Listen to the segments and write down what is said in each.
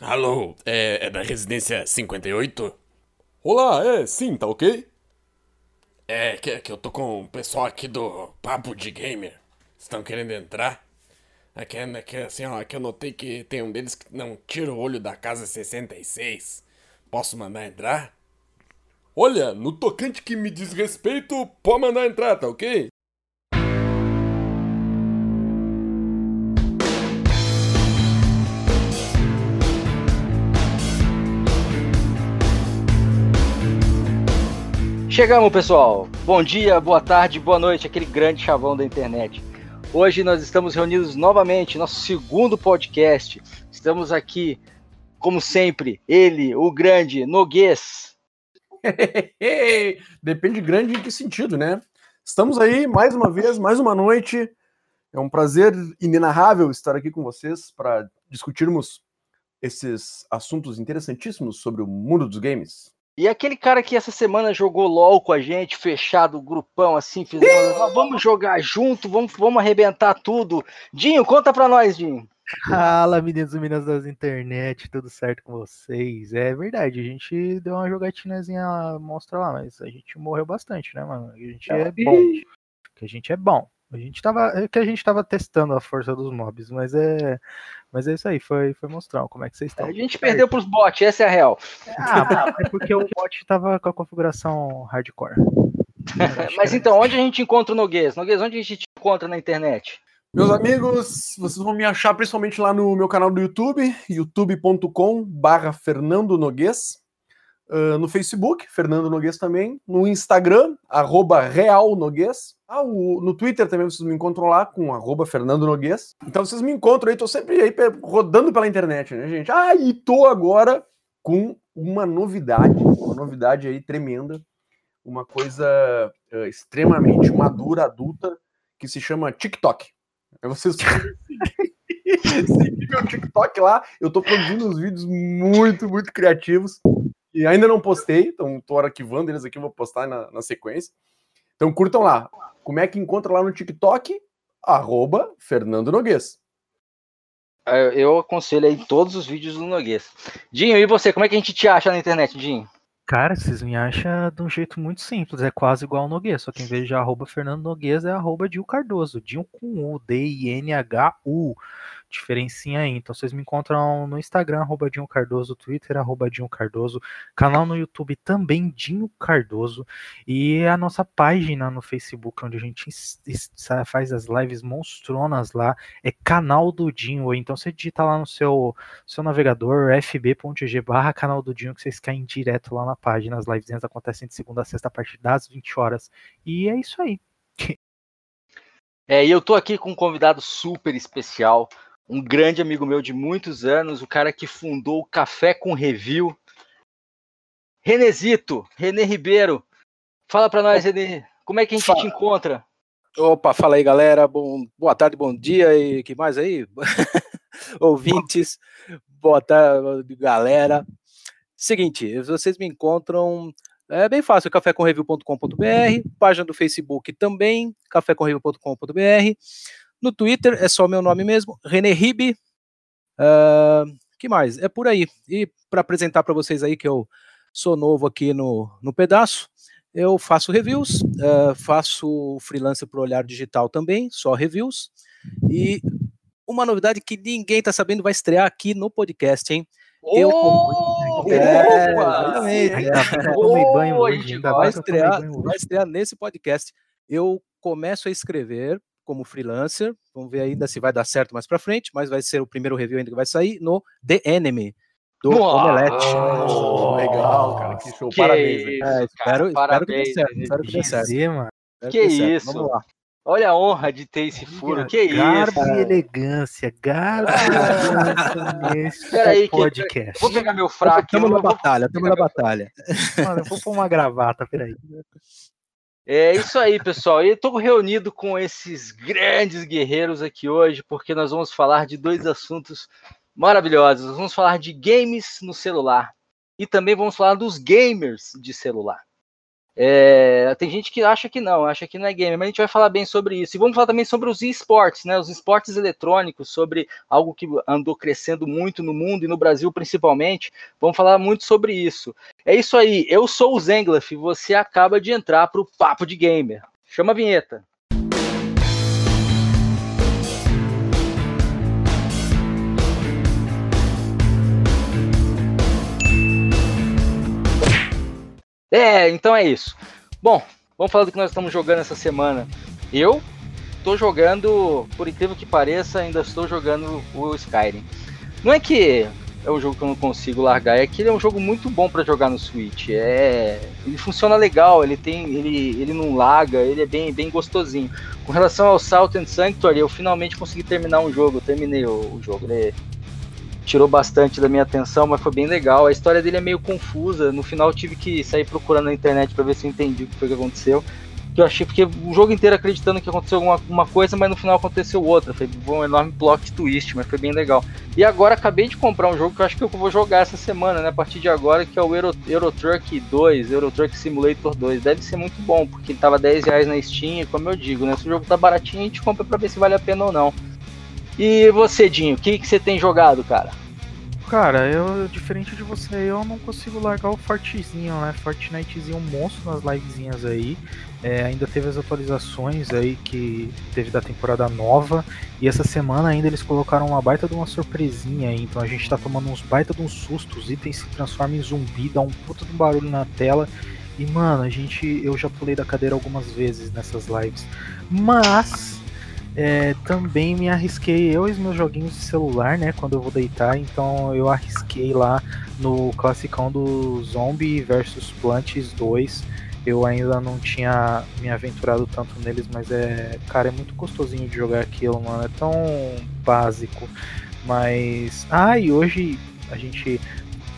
Alô, é, é da residência 58? Olá, é, sim, tá ok? É, que, que eu tô com o pessoal aqui do Papo de Gamer. Estão querendo entrar? É que, é que assim, ó, que eu notei que tem um deles que não tira o olho da casa 66. Posso mandar entrar? Olha, no tocante que me diz respeito, pode mandar entrar, tá ok? Chegamos, pessoal. Bom dia, boa tarde, boa noite, aquele grande chavão da internet. Hoje nós estamos reunidos novamente, nosso segundo podcast. Estamos aqui, como sempre, ele, o grande Noguês. Depende grande em que sentido, né? Estamos aí mais uma vez, mais uma noite. É um prazer inenarrável estar aqui com vocês para discutirmos esses assuntos interessantíssimos sobre o mundo dos games. E aquele cara que essa semana jogou LOL com a gente, fechado, grupão, assim, fizemos, ah, vamos jogar junto, vamos, vamos arrebentar tudo. Dinho, conta pra nós, Dinho. Fala, meninos e meninas das internet, tudo certo com vocês? É verdade, a gente deu uma jogatinazinha monstra lá, mas a gente morreu bastante, né, mano? A gente é bom. Que a gente é bom. A gente tava, é que a gente tava testando a força dos mobs, mas é, mas é isso aí, foi, foi mostrar como é que vocês estão. A gente perdeu pros bots, essa é a real. Ah, é porque o bot tava com a configuração hardcore. mas então, onde a gente encontra o Noguês? Noguês, onde a gente te encontra na internet? Meus amigos, vocês vão me achar principalmente lá no meu canal do YouTube, youtube.com barra Fernando Noguês. Uh, no Facebook, Fernando Noguês também. No Instagram, arroba Real Noguês. Ah, o, no Twitter também vocês me encontram lá com arroba Fernando Noguês. Então vocês me encontram aí, tô sempre aí rodando pela internet, né, gente? Ah, e tô agora com uma novidade, uma novidade aí tremenda, uma coisa uh, extremamente madura, adulta, que se chama TikTok. É vocês seguir meu TikTok lá, eu tô produzindo uns vídeos muito, muito criativos e ainda não postei, então tô arquivando eles aqui, vou postar na, na sequência. Então curtam lá. Como é que encontra lá no TikTok? Arroba Fernando Noguês. Eu aconselho aí todos os vídeos do Noguês. Dinho, e você? Como é que a gente te acha na internet, Dinho? Cara, vocês me acham de um jeito muito simples, é quase igual ao Noguês, só que em vez de arroba Fernando Noguês é arroba Dil Cardoso, Dinho com U, D-I-N-H-U diferencinha aí. Então vocês me encontram no Instagram, arroba Dinho Cardoso, Twitter, arroba Dinho Cardoso, canal no YouTube também, Dinho Cardoso, e a nossa página no Facebook, onde a gente faz as lives monstronas lá, é canal do Dinho. Então você digita lá no seu, seu navegador, fb.g barra canal do Dinho, que vocês caem direto lá na página. As lives acontecem de segunda a sexta a partir das 20 horas. E é isso aí. É, e eu tô aqui com um convidado super especial, um grande amigo meu de muitos anos, o cara que fundou o Café com Review. Renezito, Renê Ribeiro. Fala para nós, Renê, como é que a gente fala. te encontra? Opa, fala aí, galera. Bom, boa tarde, bom dia e que mais aí? Ouvintes, boa tarde, galera. Seguinte, vocês me encontram é bem fácil, cafécomreview.com.br, página do Facebook também, cafécomreview.com.br. No Twitter é só meu nome mesmo, René Ribe. Uh, que mais? É por aí. E para apresentar para vocês aí que eu sou novo aqui no, no pedaço, eu faço reviews, uh, faço freelancer para Olhar Digital também, só reviews. E uma novidade que ninguém está sabendo vai estrear aqui no podcast, hein? Eu oh, é, exatamente. vai, estrear, vai estrear nesse podcast. Eu começo a escrever como freelancer. Vamos ver ainda se vai dar certo mais para frente, mas vai ser o primeiro review ainda que vai sair no The Enemy do Omelete. Oh, legal, cara, que show. Que parabéns. Isso, é, espero, espero que dê certo. Espero que dê certo. Mano. Que, isso. Vamos lá. Olha a honra de ter esse furo, que garbo isso? Garbo e elegância, garbo e elegância nesse Peraí, podcast. Que, vou pegar meu fraco. Estamos na batalha, estamos na batalha. Mano, eu vou pôr uma gravata, peraí. É isso aí, pessoal. E estou reunido com esses grandes guerreiros aqui hoje, porque nós vamos falar de dois assuntos maravilhosos. Nós vamos falar de games no celular e também vamos falar dos gamers de celular. É, tem gente que acha que não, acha que não é game, mas a gente vai falar bem sobre isso. E vamos falar também sobre os esportes, né? Os esportes eletrônicos, sobre algo que andou crescendo muito no mundo e no Brasil principalmente. Vamos falar muito sobre isso. É isso aí. Eu sou o Zenglaf e você acaba de entrar para o Papo de Gamer. Chama a vinheta. É, então é isso. Bom, vamos falar do que nós estamos jogando essa semana. Eu estou jogando, por incrível que pareça, ainda estou jogando o Skyrim. Não é que é um jogo que eu não consigo largar, é que ele é um jogo muito bom para jogar no Switch. É, ele funciona legal, ele tem, ele, ele não laga, ele é bem, bem gostosinho. Com relação ao Salt and Sanctuary, eu finalmente consegui terminar um jogo, eu terminei o, o jogo. Ele, tirou bastante da minha atenção, mas foi bem legal. A história dele é meio confusa. No final tive que sair procurando na internet para ver se eu entendi o que foi que aconteceu. Que eu achei porque o jogo inteiro acreditando que aconteceu alguma uma coisa, mas no final aconteceu outra. Foi um enorme plot twist, mas foi bem legal. E agora acabei de comprar um jogo que eu acho que eu vou jogar essa semana, né? A partir de agora, que é o Euro, Euro Truck 2, Euro Truck Simulator 2. Deve ser muito bom, porque tava 10 reais na Steam, como eu digo, né? Se o jogo tá baratinho, a gente compra pra ver se vale a pena ou não. E você, Dinho, o que, que você tem jogado, cara? Cara, eu, diferente de você, eu não consigo largar o Fortezinho, né? Fortnitezinho monstro nas livezinhas aí. É, ainda teve as atualizações aí que teve da temporada nova. E essa semana ainda eles colocaram uma baita de uma surpresinha aí. Então a gente tá tomando uns baita de uns sustos. Os itens se transformam em zumbi, dá um puta de um barulho na tela. E mano, a gente. Eu já pulei da cadeira algumas vezes nessas lives. Mas é, também me arrisquei eu e os meus joguinhos de celular, né? Quando eu vou deitar, então eu arrisquei lá no classicão do Zombie versus Plants 2. Eu ainda não tinha me aventurado tanto neles, mas é. Cara, é muito gostosinho de jogar aquilo, mano. É tão básico. Mas. Ah, e hoje a gente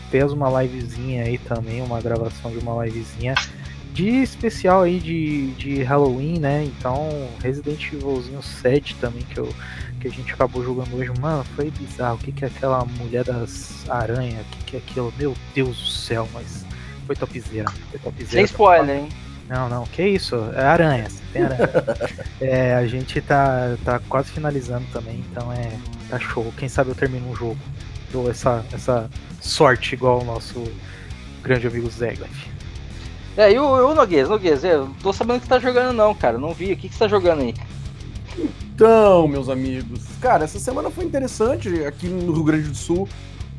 fez uma livezinha aí também, uma gravação de uma livezinha de especial aí de, de Halloween, né? Então, Resident Evilzinho 7 também, que, eu, que a gente acabou jogando hoje, mano, foi bizarro. O que, que é aquela mulher das aranhas? O que, que é aquilo? Meu Deus do céu, mas foi topzera. Foi topzera. Sem spoiler, hein? Não, não, que isso? É aranha, tem aranha. é, a gente tá, tá quase finalizando também, então é. Tá show. Quem sabe eu termino um jogo. Dou essa, essa sorte igual o nosso grande amigo Zeglef. É, e o, o Noguês, Noguês, eu tô sabendo que tá jogando não, cara. Não vi. O que, que você tá jogando aí? Então, meus amigos, cara, essa semana foi interessante. Aqui no Rio Grande do Sul,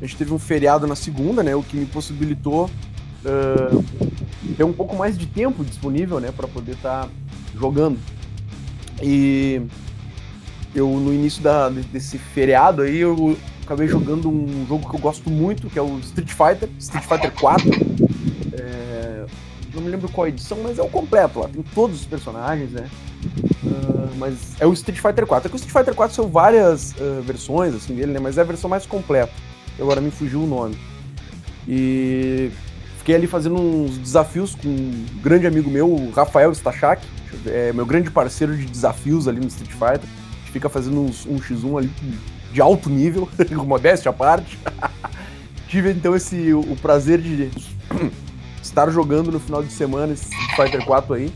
a gente teve um feriado na segunda, né? O que me possibilitou uh, ter um pouco mais de tempo disponível, né? Pra poder estar tá jogando. E eu, no início da, desse feriado aí, eu acabei jogando um jogo que eu gosto muito, que é o Street Fighter, Street Fighter 4 não me lembro qual edição, mas é o completo lá, tem todos os personagens, né? Uh, mas é o Street Fighter 4. É que o Street Fighter 4 são várias uh, versões assim dele, né? Mas é a versão mais completa. Agora me fugiu o nome. E fiquei ali fazendo uns desafios com um grande amigo meu, o Rafael Stachak, é meu grande parceiro de desafios ali no Street Fighter. A gente fica fazendo uns, um x1 ali de alto nível, com modéstia à parte. Tive então esse o prazer de estar jogando no final de semana esse Street Fighter 4 aí,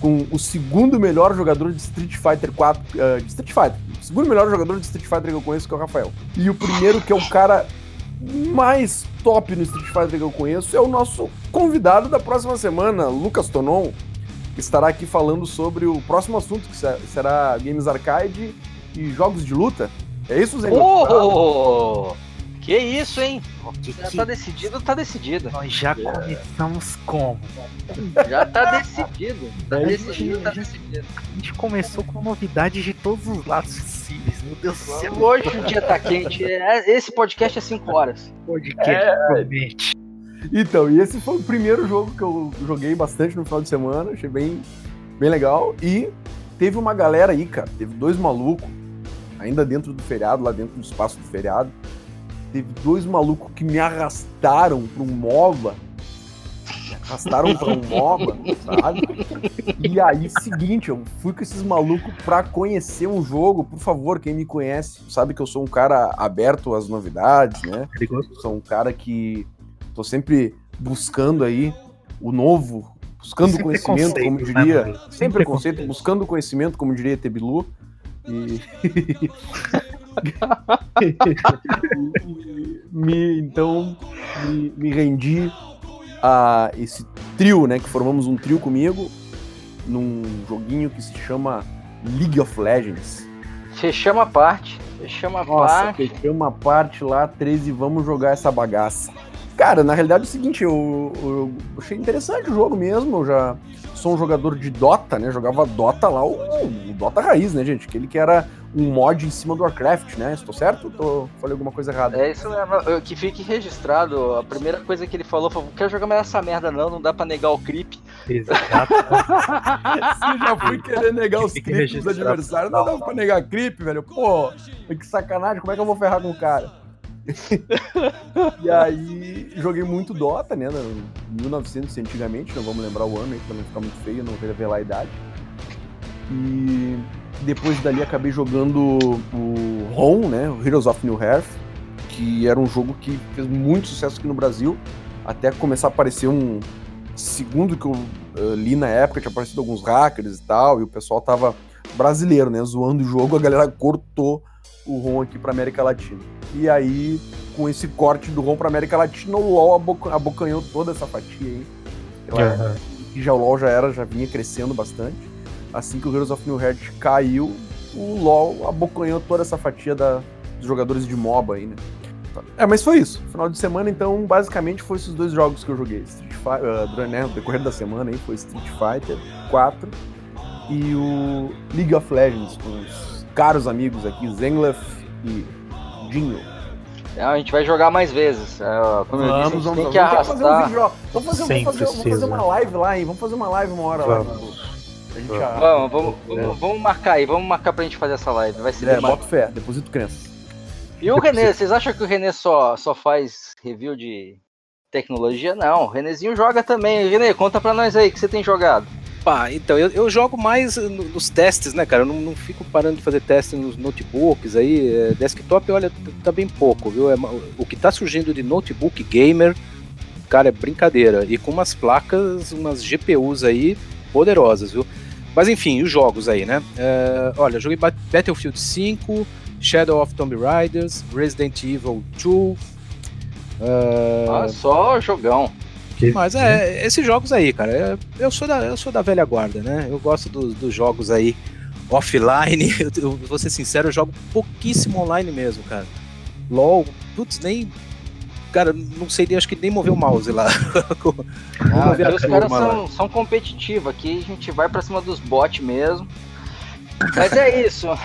com o segundo melhor jogador de Street Fighter 4, uh, eh, de Street Fighter, o segundo melhor jogador de Street Fighter que eu conheço, que é o Rafael. E o primeiro, que é o cara mais top no Street Fighter que eu conheço, é o nosso convidado da próxima semana, Lucas Tonon, que estará aqui falando sobre o próximo assunto, que será Games Arcade e jogos de luta. É isso, Zé? Oh! Que isso, hein? Que, já que... tá decidido, tá decidido. Nós já é. começamos como? Já tá decidido. Tá decidido, tá decidido. A gente começou com novidades de todos os lados possíveis. Meu Deus do céu. Hoje o dia tá quente. É, esse podcast é 5 horas. Podcast é... promete. Então, e esse foi o primeiro jogo que eu joguei bastante no final de semana. Achei bem, bem legal. E teve uma galera aí, cara. Teve dois malucos, ainda dentro do feriado, lá dentro do espaço do feriado teve dois malucos que me arrastaram pra um MOBA. Me arrastaram pra um MOBA, sabe? E aí, seguinte, eu fui com esses malucos pra conhecer um jogo. Por favor, quem me conhece sabe que eu sou um cara aberto às novidades, né? Sou um cara que tô sempre buscando aí o novo buscando Sem conhecimento, como né, diria. sem Sem preconceito, buscando conhecimento, como diria Tebilu. E... me, então, me, me rendi a esse trio, né? Que formamos um trio comigo num joguinho que se chama League of Legends. Fechamos a parte. Fechamos a Nossa, parte. fechei uma parte lá, 13, vamos jogar essa bagaça. Cara, na realidade é o seguinte, eu, eu achei interessante o jogo mesmo, eu já sou um jogador de Dota, né, jogava Dota lá, o, o Dota raiz, né, gente, aquele que era um mod em cima do Warcraft, né, estou certo? Tô, falei alguma coisa errada. É isso mesmo, eu- que fique registrado. A primeira coisa que ele falou foi: não quero jogar mais essa merda, não, não dá pra negar o creep. Exato. Se eu já fui querer negar os creeps dos adversários, não dá pra negar creep, velho. Pô, que sacanagem, como é que eu vou ferrar com o cara? e aí, joguei muito Dota, né? no 1900 antigamente, não vamos lembrar o ano aí pra não ficar muito feio, não revelar a idade. E depois dali acabei jogando o ROM, né? O Heroes of New Earth, que era um jogo que fez muito sucesso aqui no Brasil, até começar a aparecer um, segundo que eu eh, li na época, tinha aparecido alguns hackers e tal, e o pessoal tava brasileiro, né, zoando o jogo, a galera cortou o ROM aqui pra América Latina. E aí, com esse corte do ROM pra América Latina, o LoL aboca- abocanhou toda essa fatia aí. E já o LoL já era, já vinha crescendo bastante. Assim que o Heroes of New Heart caiu, o LoL abocanhou toda essa fatia da, dos jogadores de MOBA aí, né. É, mas foi isso. Final de semana, então, basicamente foi esses dois jogos que eu joguei. Street Fighter, durante né, no decorrer da semana aí, foi Street Fighter 4 e o League of Legends com os caros amigos aqui, Zenglef e Dinho. É, a gente vai jogar mais vezes. É, como eu disse, a gente tem que ter que fazer um vídeo. Vamos fazer, vamos, fazer, vamos fazer uma live lá, hein? Vamos fazer uma live uma hora lá. Vamos. Gente Vamos. Já- Vamos, vamos, vamos, vamos marcar aí, vamos marcar pra gente fazer essa live. Vai ser É, bota fé, deposito crença. E o Renê, vocês acham que o Renê só, só faz review de tecnologia? Não, o Renezinho joga também. Renê, conta pra nós aí o que você tem jogado. Pá, então, eu, eu jogo mais no- nos testes, né, cara? Eu não, não fico parando de fazer teste nos notebooks aí. é, desktop, olha, tá bem pouco, viu? É o que tá surgindo de notebook gamer, cara, é brincadeira. E com umas placas, umas GPUs aí poderosas, viu? Mas enfim, os jogos aí, né? É, olha, eu joguei Bat- Battlefield 5, Shadow of Tomb Raiders, Resident Evil 2. é, Ah, só jogão. Mas é, esses jogos aí, cara, é- eu sou da, eu sou da velha guarda, né? Eu gosto dos, dos jogos aí offline. Eu, eu vou ser sincero, eu jogo pouquíssimo online mesmo, cara. LOL, putz, nem. Cara, não sei, acho que nem mover o mouse lá. Ah, ver a aqui os caras são, são competitivos. Aqui a gente vai pra cima dos bots mesmo. Mas é isso.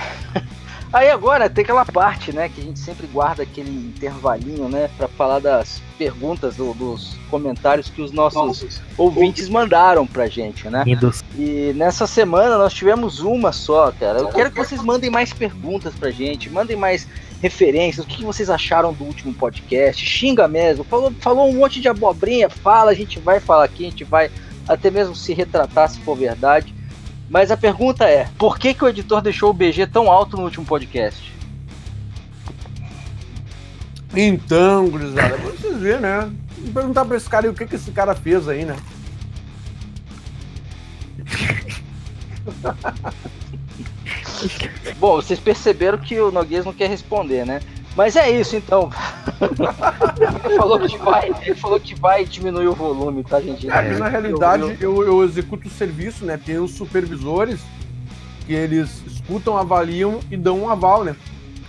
Aí agora tem aquela parte, né, que a gente sempre guarda aquele intervalinho, né, pra falar das perguntas, do- dos comentários que os nossos ouvintes mandaram pra gente, né? Windows. E nessa semana nós tivemos uma só, cara. Eu quero que vocês mandem mais perguntas pra gente, mandem mais referências, o que que vocês acharam do último podcast, xinga mesmo, falou, falou um monte de abobrinha, fala, a gente vai falar aqui, a gente vai até mesmo se retratar se for verdade. Mas a pergunta é, por que, que o editor deixou o BG tão alto no último podcast? Então, gurizada, pra vocês verem, né? Vou perguntar pra esse cara aí o que, que esse cara fez aí, né? Bom, vocês perceberam que o Noguês não quer responder, né? Mas é isso então. ele, falou que vai, ele falou que vai diminuir o volume, tá, gente? É, na realidade eu- eu, eu executo o serviço, né? Tem os supervisores que eles escutam, avaliam e dão um aval, né?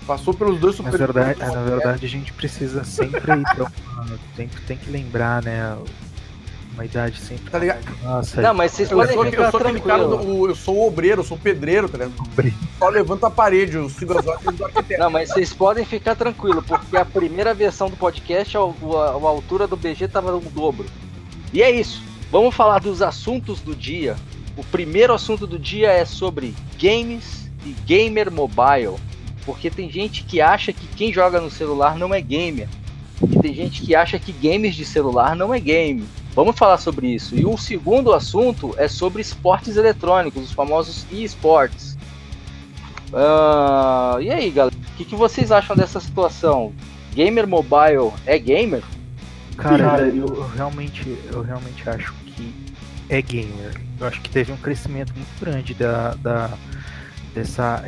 Passou pelos dois Na supervisores. verdade, na verdade, a gente precisa sempre ir pra uma, sempre tem que lembrar, né? Uma idade sempre. Tá ligado? Nossa, Não, mas vocês podem sou, eu ficar sou aquele cara, do, eu sou o obreiro, eu sou o pedreiro, tá ligado? Só levanta a parede, as ordens do arquiteto. Não, mas vocês podem ficar tranquilos, porque a primeira versão do podcast, a, a- a altura do BG tava o dobro. E é isso. Vamos falar dos assuntos do dia. O primeiro assunto do dia é sobre games e gamer mobile. Porque tem gente que acha que quem joga no celular não é gamer. E tem gente que acha que games de celular não é game. Vamos falar sobre isso. E o segundo assunto é sobre esportes eletrônicos, os famosos e-sports. Ah, e aí, galera? O que, que vocês acham dessa situação? Gamer mobile é gamer? Cara, eu, eu realmente, eu realmente acho que é gamer. Eu acho que teve um crescimento muito grande da, da dessa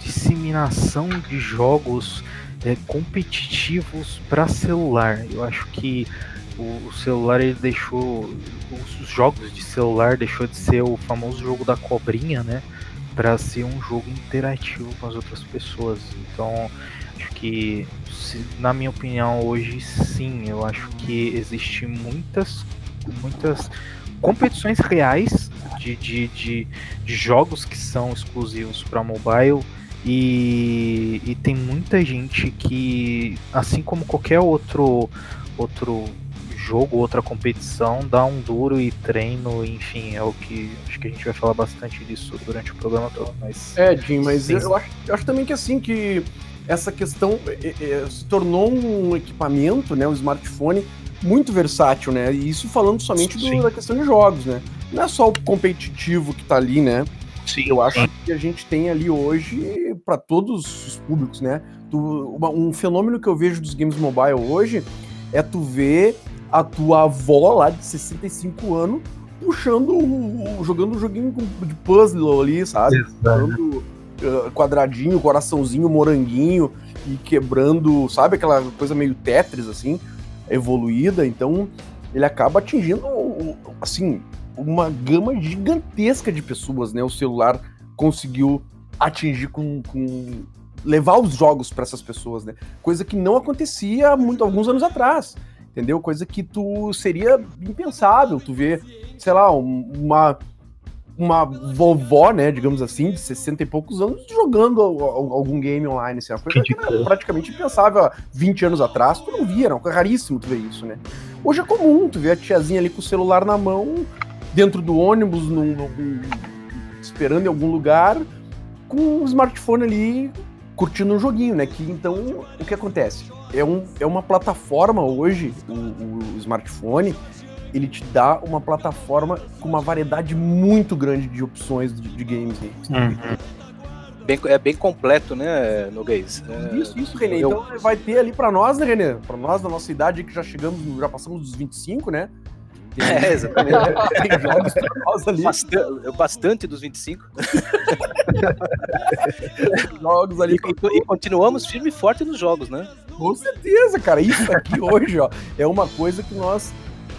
disseminação de jogos é, competitivos para celular. Eu acho que o, o, celular ele deixou os jogos de celular deixou de ser o famoso jogo da cobrinha, né, para ser um jogo interativo com as outras pessoas. Então, acho que se, na minha opinião hoje sim, eu acho que existe muitas muitas competições reais de, de, de, de jogos que são exclusivos para mobile e, e tem muita gente que, assim como qualquer outro, outro jogo, outra competição, dá um duro e treino, enfim, é o que acho que a gente vai falar bastante disso durante o programa todo. Mas, é, Jim, mas eu, eu, acho, eu acho também que assim que essa questão é, é, se tornou um equipamento, né, um smartphone muito versátil, né? E isso falando somente do, da questão de jogos, né? Não é só o competitivo que tá ali, né? Sim. Eu acho que a gente tem ali hoje para todos os públicos, né? Um fenômeno que eu vejo dos games mobile hoje é tu ver a tua avó lá de 65 anos puxando, jogando um joguinho de puzzle ali, sabe? Jogando uh, quadradinho, coraçãozinho, moranguinho e quebrando, sabe? Aquela coisa meio Tetris, assim, evoluída. Então, ele acaba atingindo, assim, uma gama gigantesca de pessoas, né? O celular conseguiu atingir com, com levar os jogos para essas pessoas, né? Coisa que não acontecia muito alguns anos atrás, entendeu? Coisa que tu seria impensável, tu ver, sei lá, uma uma vovó, né, digamos assim, de 60 e poucos anos jogando algum game online, assim, uma coisa que era praticamente impensável há 20 anos atrás, tu não via, era raríssimo tu ver isso, né? Hoje é comum tu ver a tiazinha ali com o celular na mão, dentro do ônibus, num, num, esperando em algum lugar, com o smartphone ali curtindo um joguinho, né? Que então o que acontece? É, um, é uma plataforma hoje, o, o smartphone, ele te dá uma plataforma com uma variedade muito grande de opções de, de games. Uhum. Bem, é bem completo, né, Noguês? É, isso, isso, Renê. Eu... Então vai ter ali para nós, né, Renê? Para nós da nossa idade que já chegamos, já passamos dos 25, né? É, exatamente. Tem jogos nós ali. Bastante, bastante dos 25. jogos ali. E, e, continuamos firme e forte nos jogos, né? Com certeza, cara. Isso aqui hoje, ó, é uma coisa que nós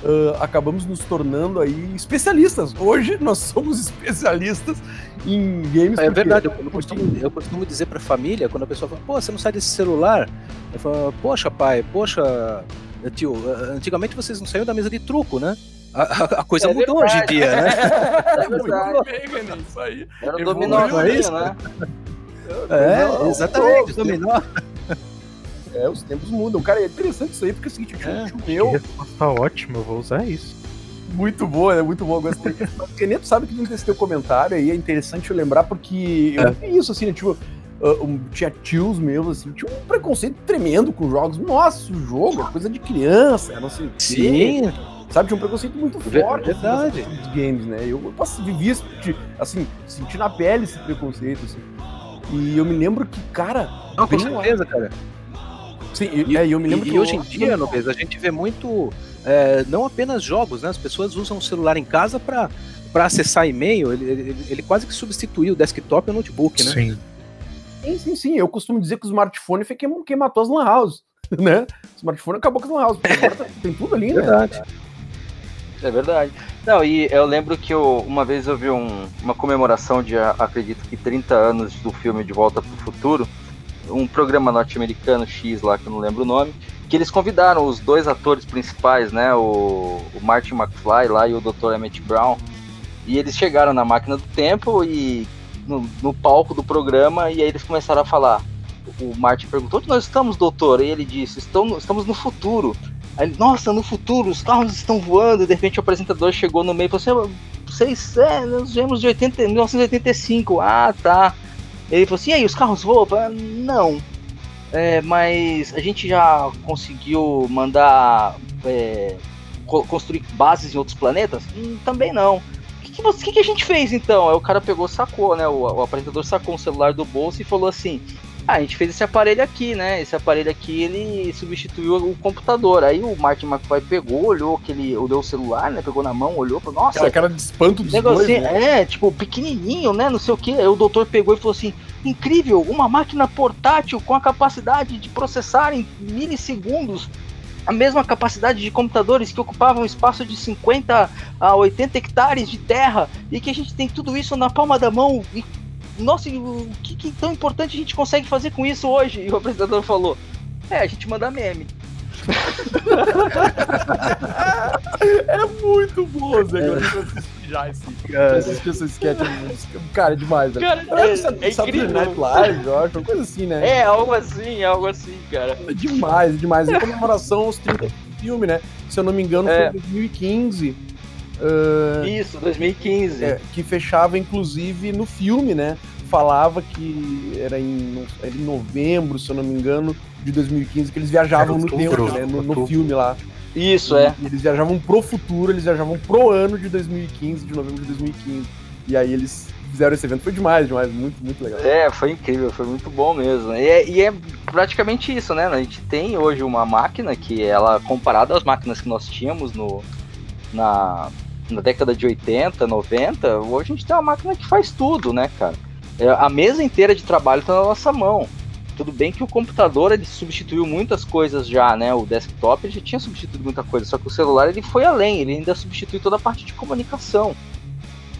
Uh, acabamos nos tornando aí especialistas. Hoje nós somos especialistas em games. É verdade, eu, eu, costumo, eu costumo dizer pra família, quando a pessoa fala, pô, você não sai desse celular? Eu falo, poxa, pai, poxa, tio, antigamente vocês não saíam da mesa de truco, né? A, a coisa é mudou verdade. hoje em dia, né? É verdade. Isso aí. Era o dominó, né? É, exatamente, o dominó. É, os tempos mudam. Cara, é interessante isso aí, porque é o seguinte, é, o meu. Tá ótimo, eu vou usar isso. Muito boa, é muito boa, gostei. Mas, Neto, sabe que não tem esse teu comentário aí, é interessante eu lembrar, porque eu é. vi isso, assim, né, tipo, uh, um, tinha tios meus, assim, tinha um preconceito tremendo com jogos. Nossa, o jogo é coisa de criança, não sei Sim. Sabe, tinha um preconceito muito forte verdade. Assim, dos games, né? Eu, eu vivi isso, assim, senti na pele esse preconceito, assim. E eu me lembro que, cara. Não, com certeza, cara. Sim, e, é, eu me lembro e, que. E hoje em dia, Nobes, a gente vê muito. É, não apenas jogos, né? As pessoas usam o celular em casa para para acessar e-mail, ele, ele, ele, quase que substituiu o desktop e o notebook, né? Sim. Sim, sim, sim. Eu costumo dizer que o smartphone foi quem, quem matou as lan houses, né? O smartphone acabou com as lan houses, agora tá, tem tudo ali, né? Verdade. É verdade. Não, e eu lembro que eu, uma vez eu vi um, uma comemoração de, acredito que 30 anos do filme De Volta para o Futuro, um programa norte-americano X lá, que eu não lembro o nome, que eles convidaram os dois atores principais, né, o, o Martin McFly lá e o Dr. Emmett Brown, e eles chegaram na máquina do tempo e no, no palco do programa, e aí eles começaram a falar. O Martin perguntou: onde nós estamos, doutor? E ele disse: estamos, estamos no futuro. Aí, Nossa, no futuro, os carros estão voando. E de repente o apresentador chegou no meio e falou assim: vocês, é, nós viemos de 80, 1985. Ah, tá. Ele falou assim: e aí, os carros voam? Falei, não. É, mas a gente já conseguiu mandar é, co construir bases em outros planetas? Hum, também não. O que, que, que, que, a gente fez então? Aí o cara pegou, sacou, né? O, o, apresentador sacou um celular do bolso e falou assim: ah, a gente fez esse aparelho aqui, né? Esse aparelho aqui, ele substituiu o computador. Aí o Martin McFly pegou, olhou aquele, olhou o celular, né? Pegou na mão, olhou, falou, nossa, Aquela cara de espanto dos dois, negocinho, né? é, tipo, pequenininho, né? Não sei o que. Aí o doutor pegou e falou assim: incrível, uma máquina portátil com a capacidade de processar em milissegundos a mesma capacidade de computadores que ocupavam espaço de 50 a 80 hectares de terra e que a gente tem tudo isso na palma da mão. E, nossa, o que, que tão importante a gente consegue fazer com isso hoje? E o apresentador falou: É, a gente manda meme. É muito bom, Zé. Eu já esse. Cara, Assistir essa sketch. Cara, é demais, velho. Cara, é- Saturday é incrível. Night Live, eu acho, uma coisa assim, né? É, algo assim, algo assim, cara. É demais, é demais. Em comemoração aos 30 do filme, né? Se eu não me engano, É. foi em 2015. Ah, Isso, 2015. é, que fechava, inclusive, no filme, né? Falava que era em, era em novembro, se eu não me engano, de 2015, que eles viajavam no tempo, né? No, no filme lá. Isso, é. E eles viajavam pro futuro, eles viajavam pro ano de 2015, de novembro de 2015. E aí eles fizeram esse evento. Foi demais, demais. Muito, muito legal. É, foi incrível, foi muito bom mesmo. E é, e é praticamente isso, né? A gente tem hoje uma máquina que ela, comparada às máquinas que nós tínhamos no, na, na década de 80, 90, hoje a gente tem uma máquina que faz tudo, né, cara? É, a mesa inteira de trabalho está na nossa mão. Tudo bem que o computador ele substituiu muitas coisas já, né? O desktop ele já tinha substituído muita coisa, só que o celular ele foi além, ele ainda substitui toda a parte de comunicação.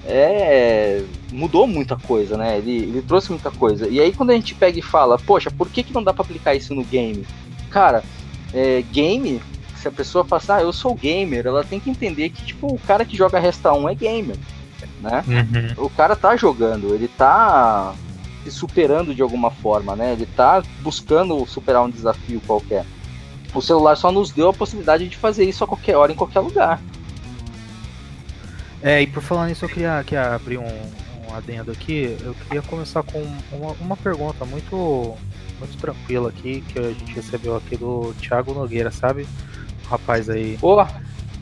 É, mudou muita coisa, né? Ele, ele trouxe muita coisa. E aí quando a gente pega e fala, poxa, por que, que não dá pra aplicar isso no game? Cara, é, game, se a pessoa fala assim, ah, eu sou gamer, ela tem que entender que, tipo, o cara que joga Resta 1 é gamer, né? Uhum. o cara tá jogando, ele tá se superando de alguma forma, né? Ele tá buscando superar um desafio qualquer. O celular só nos deu a possibilidade de fazer isso a qualquer hora, em qualquer lugar. É, e por falar nisso, eu queria, queria abrir um, um adendo aqui. Eu queria começar com uma, uma pergunta muito, muito tranquila aqui, que a gente recebeu aqui do Thiago Nogueira, sabe? Rapaz aí Pô,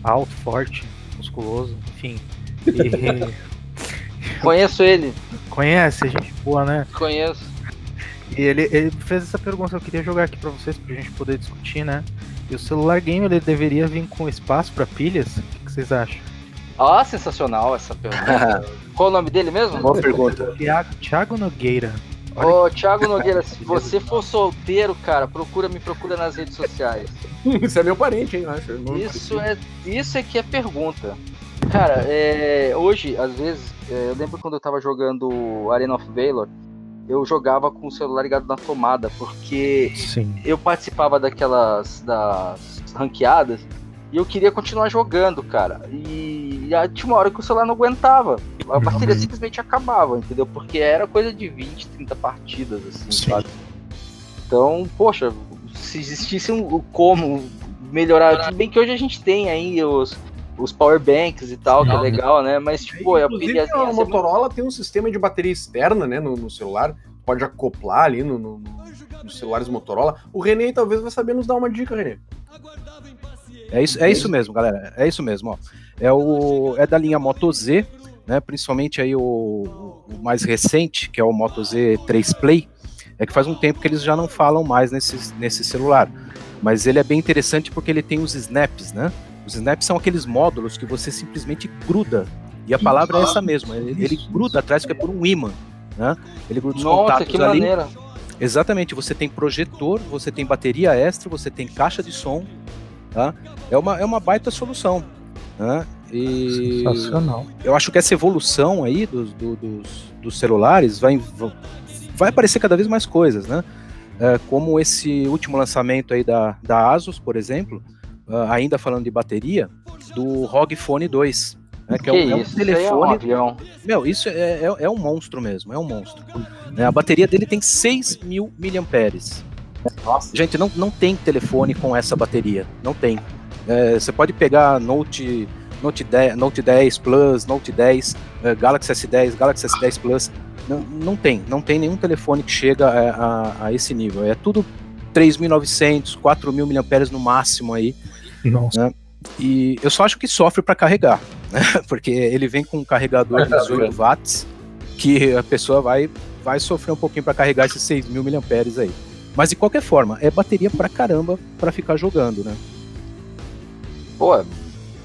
alto, forte, musculoso, enfim. E conheço ele, conhece, gente boa, né? conheço. E ele, ele fez essa pergunta, eu queria jogar aqui pra vocês, pra gente poder discutir, né? E o celular game, ele deveria vir com espaço pra pilhas? O que, que vocês acham? Ah, sensacional essa pergunta. Qual o nome dele mesmo? Boa pergunta. Thiago, Thiago Nogueira. Ô, Thiago Nogueira, se você for solteiro, cara, procura, me procura nas redes sociais. Isso é meu parente, hein? acho. Meu Isso é, isso é que é pergunta. Cara, é, hoje, às vezes, é, eu lembro quando eu tava jogando Arena of Valor, eu jogava com o celular ligado na tomada, porque Sim. eu participava daquelas das ranqueadas e eu queria continuar jogando, cara. E, e tinha uma hora que o celular não aguentava. A bateria Uhum. simplesmente acabava, entendeu? Porque era coisa de 20, 30 partidas, assim, Sim. sabe? Então, poxa, se existisse um como melhorar. Tudo bem que hoje a gente tem aí os, os power banks e tal, que é legal, né? Mas, tipo, a Inclusive, pilha a Motorola tem um sistema de bateria externa, né, no, no celular. Pode acoplar ali no, no- nos celulares Motorola. O René talvez vai saber nos dar uma dica, René. É isso, é isso mesmo, galera. É isso mesmo, ó. É, o, é da linha Moto Z, né? Principalmente aí o, o mais recente, que é o Moto Z 3 Play. É que faz um tempo que eles já não falam mais nesse, nesse celular. Mas ele é bem interessante porque ele tem os snaps, né? Os snaps são aqueles módulos que você simplesmente gruda. E a palavra é essa mesma. Ele, ele gruda atrás, que é por um imã. Né? Ele gruda os Nossa, contatos que ali. maneira. Exatamente, você tem projetor, você tem bateria extra, você tem caixa de som, tá? É uma, é uma baita solução, né? E Sensacional. eu acho que essa evolução aí dos, do- dos, dos celulares vai, vai aparecer cada vez mais coisas, né? É, como esse último lançamento aí da, da Asus, por exemplo, ah, ainda falando de bateria, do ROG Phone 2, né? Que, Que, é, um, é um é um telefone avião. meu, isso é, é, é um monstro mesmo, é um monstro. Né, A bateria dele tem 6 mil miliamperes. Nossa. Gente, não, não tem telefone com essa bateria, não tem. É, você pode pegar Note, Note, 10, Note 10 Plus, Note 10, é, Galaxy S10, Galaxy S10 Plus, não, não tem, não tem nenhum telefone que chega a, a- a esse nível. É tudo 3.900, 4.000 miliamperes no máximo aí. Nossa. E eu só acho que sofre para carregar, né? Porque ele vem com um carregador de 18 watts que a pessoa vai vai sofrer um pouquinho para carregar esses 6 mil miliamperes aí. Mas de qualquer forma, é bateria pra caramba para ficar jogando, né? Pô,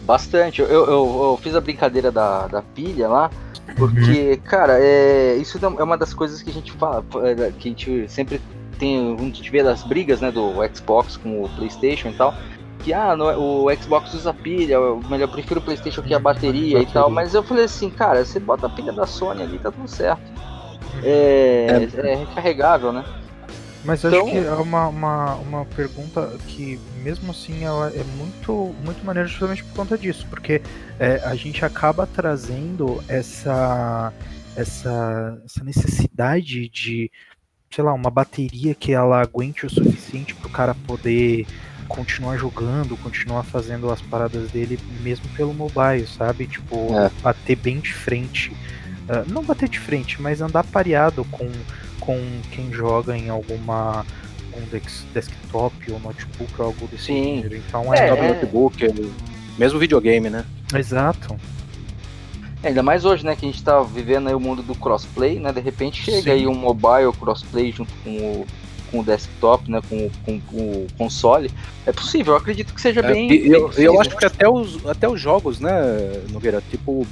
bastante. Eu, eu, eu, fiz a brincadeira da, da pilha lá, porque, uhum. cara, é, isso é uma das coisas que a gente fala, é, que a gente sempre tem, a gente vê das brigas, né, do Xbox com o PlayStation e tal. Que ah, no, o Xbox usa pilha, eu, melhor, eu prefiro o PlayStation que a bateria e tal. Mas eu falei assim, cara, você bota a pilha da Sony ali, tá tudo certo. É, é, é recarregável, né? Mas então... acho que é uma, uma, uma pergunta que, mesmo assim, ela é muito, muito maneira justamente por conta disso, porque é, a gente acaba trazendo essa, essa, essa necessidade de, sei lá, uma bateria que ela aguente o suficiente para o cara poder continuar jogando, continuar fazendo as paradas dele, mesmo pelo mobile, sabe? Tipo, é. bater bem de frente. Uh, não bater de frente, mas andar pareado com com quem joga em alguma um desktop ou notebook ou algo desse Sim. gênero. Então é, é, notebook, é, mesmo videogame, né? Exato. É, ainda mais hoje, né, que a gente tá vivendo aí o mundo do crossplay, né? De repente chega Sim. aí um mobile crossplay junto com o, com o desktop, né, com, com, com o console. É possível, eu acredito que seja é, bem. Eu, bem eu acho que até os, até os jogos, né, Nogueira? Tipo,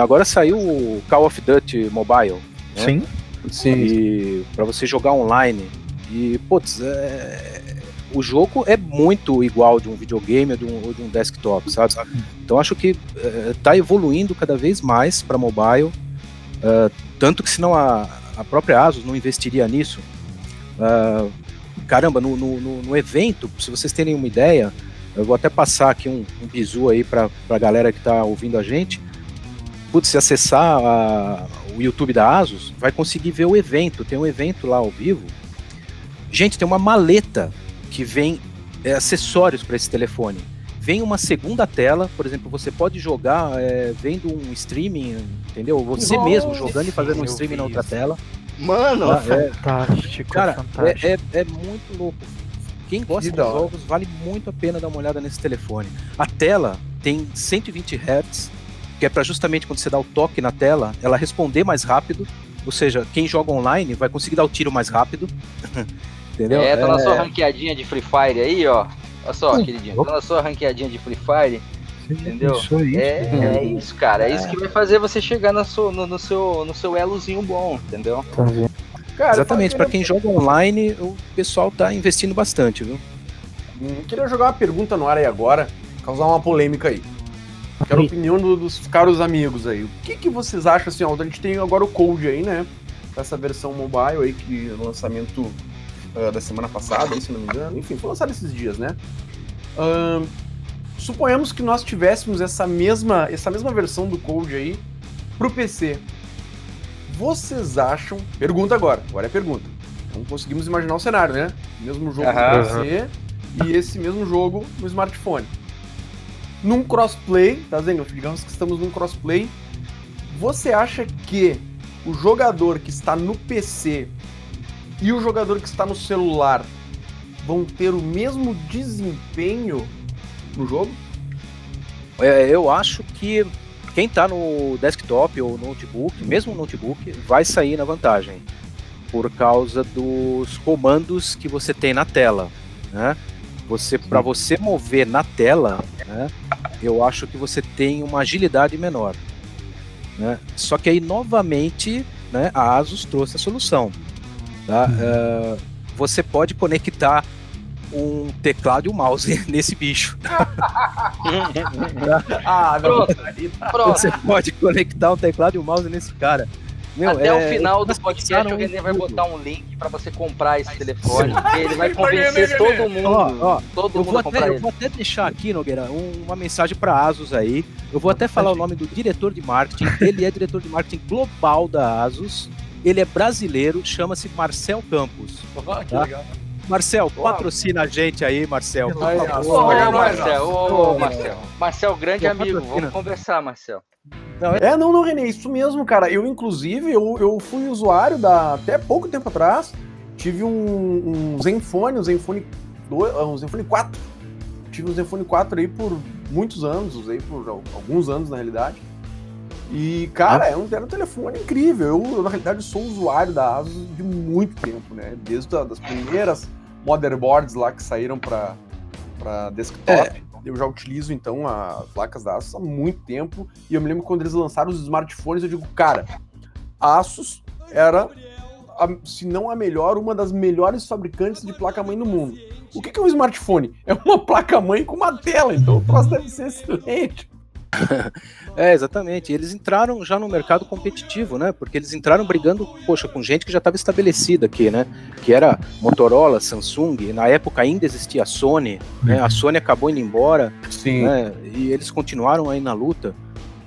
agora saiu o Call of Duty Mobile. Né? Sim. Sim. E para você jogar online. E, putz, é, o jogo é muito igual de um videogame ou de um, ou de um desktop, sabe? Então acho que está é, evoluindo cada vez mais para mobile. Uh, tanto que senão a, a própria Asus não investiria nisso. Uh, caramba, no, no, no, evento, se vocês terem uma ideia, eu vou até passar aqui um, um bizu aí para a galera que está ouvindo a gente. Putz, se acessar a, o YouTube da Asus, vai conseguir ver o evento. Tem um evento lá ao vivo. Gente, tem uma maleta que vem é, acessórios para esse telefone. Vem uma segunda tela, por exemplo, você pode jogar é, vendo um streaming, entendeu? Você Nossa, mesmo jogando e fazendo um streaming na outra tela. Mano, ah, é, fantástico. Cara, é fantástico. É, é, é, muito louco. Quem gosta de jogos, vale muito a pena dar uma olhada nesse telefone. A tela tem 120 Hz, que é para justamente quando você dá o toque na tela, ela responder mais rápido. Ou seja, quem joga online vai conseguir dar o tiro mais rápido. Entendeu? É, tá é... na sua ranqueadinha de Free Fire aí, ó. Olha só, hum, queridinho. Tá na sua ranqueadinha de Free Fire. Entendeu? Isso aí, é, é, isso, cara. É, é, isso que vai fazer você chegar no seu, no, no, seu, no seu elozinho bom, entendeu? Tá cara, Exatamente, para quem joga online, o pessoal tá investindo bastante, viu? Hum, queria jogar uma pergunta no ar aí agora, causar uma polêmica aí. Quero a opinião do, dos caros amigos aí. O que, que vocês acham assim? Ó, a gente tem agora o Code aí, né? Essa versão mobile aí, que lançamento uh, da semana passada, aí, se não me engano. Enfim, foi lançado esses dias, né? Uh, suponhamos que nós tivéssemos essa mesma, essa mesma versão do Code aí pro PC. Vocês acham. Pergunta agora, agora é pergunta. Não conseguimos imaginar o cenário, né? Mesmo jogo uhum. no PC e esse mesmo jogo no smartphone num crossplay, tá vendo? Digamos que estamos num crossplay. Você acha que o jogador que está no PC e o jogador que está no celular vão ter o mesmo desempenho no jogo? É, eu acho que quem está no desktop ou notebook, mesmo notebook, vai sair na vantagem por causa dos comandos que você tem na tela, né? Você, para você mover na tela, né, eu acho que você tem uma agilidade menor. Né? Só que aí, novamente, né, a Asus trouxe a solução. Tá? Uhum. Uh, você pode conectar um teclado e um mouse nesse bicho. ah, pronto, pronto. Você pode conectar um teclado e um mouse nesse cara. Meu, Até é, o final do podcast o René vai botar um link para você comprar esse telefone. ele vai convencer todo mundo. Ó, ó, todo eu, mundo vou até, eu vou até deixar aqui, Nogueira, um, uma mensagem para Asus aí. Eu vou até falar o nome do diretor de marketing. Ele é diretor de marketing global da Asus. Ele é brasileiro, chama-se Marcel Campos. Oh, que tá? legal. Marcel, patrocina a gente aí, Marcel. Ô, Marcel, Marcel. Marcel, grande amigo. Vamos conversar, Marcel. Não, é, não, não, Renê, isso mesmo, cara. Eu, inclusive, eu, eu fui usuário da, até pouco tempo atrás. Tive um, um Zenfone, um Zenfone, 2, um Zenfone 4. Tive um Zenfone 4 aí por muitos anos, usei por alguns anos na realidade. E, cara, é um, era um telefone incrível. Eu, na realidade, sou usuário da ASUS de muito tempo, né? Desde as primeiras motherboards lá que saíram para desktop. É. Eu já utilizo, então, as placas da Asus há muito tempo. E eu me lembro quando eles lançaram os smartphones, eu digo, cara, a Asus era, a, se não a melhor, uma das melhores fabricantes de placa-mãe do mundo. O que, que é um smartphone? É uma placa-mãe com uma tela, então o troço deve ser excelente. é, exatamente. Eles entraram já no mercado competitivo, né? Porque eles entraram brigando, poxa, com gente que já estava estabelecida aqui, né? Que era Motorola, Samsung. Na época ainda existia a Sony, né? A. Sony acabou indo embora. Sim. Né? E eles continuaram aí na luta.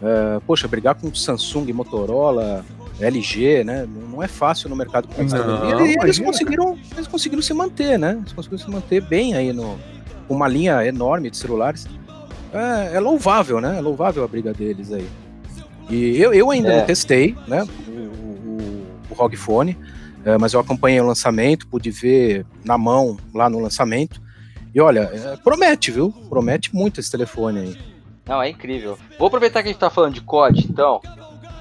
É, poxa, brigar com Samsung, Motorola, LG, né? Não é fácil no mercado competitivo. e eles, conseguiram, eles conseguiram se manter, né? Eles conseguiram se manter bem aí no uma linha enorme de celulares é, é, louvável, né? É louvável a briga deles aí. E eu, eu ainda é. não testei, né? O, o, o ROG Phone, é, mas eu acompanhei o lançamento, pude ver na mão lá no lançamento. E olha, é, promete, viu? Promete muito esse telefone aí. Não, é incrível. Vou aproveitar que a gente tá falando de COD, então,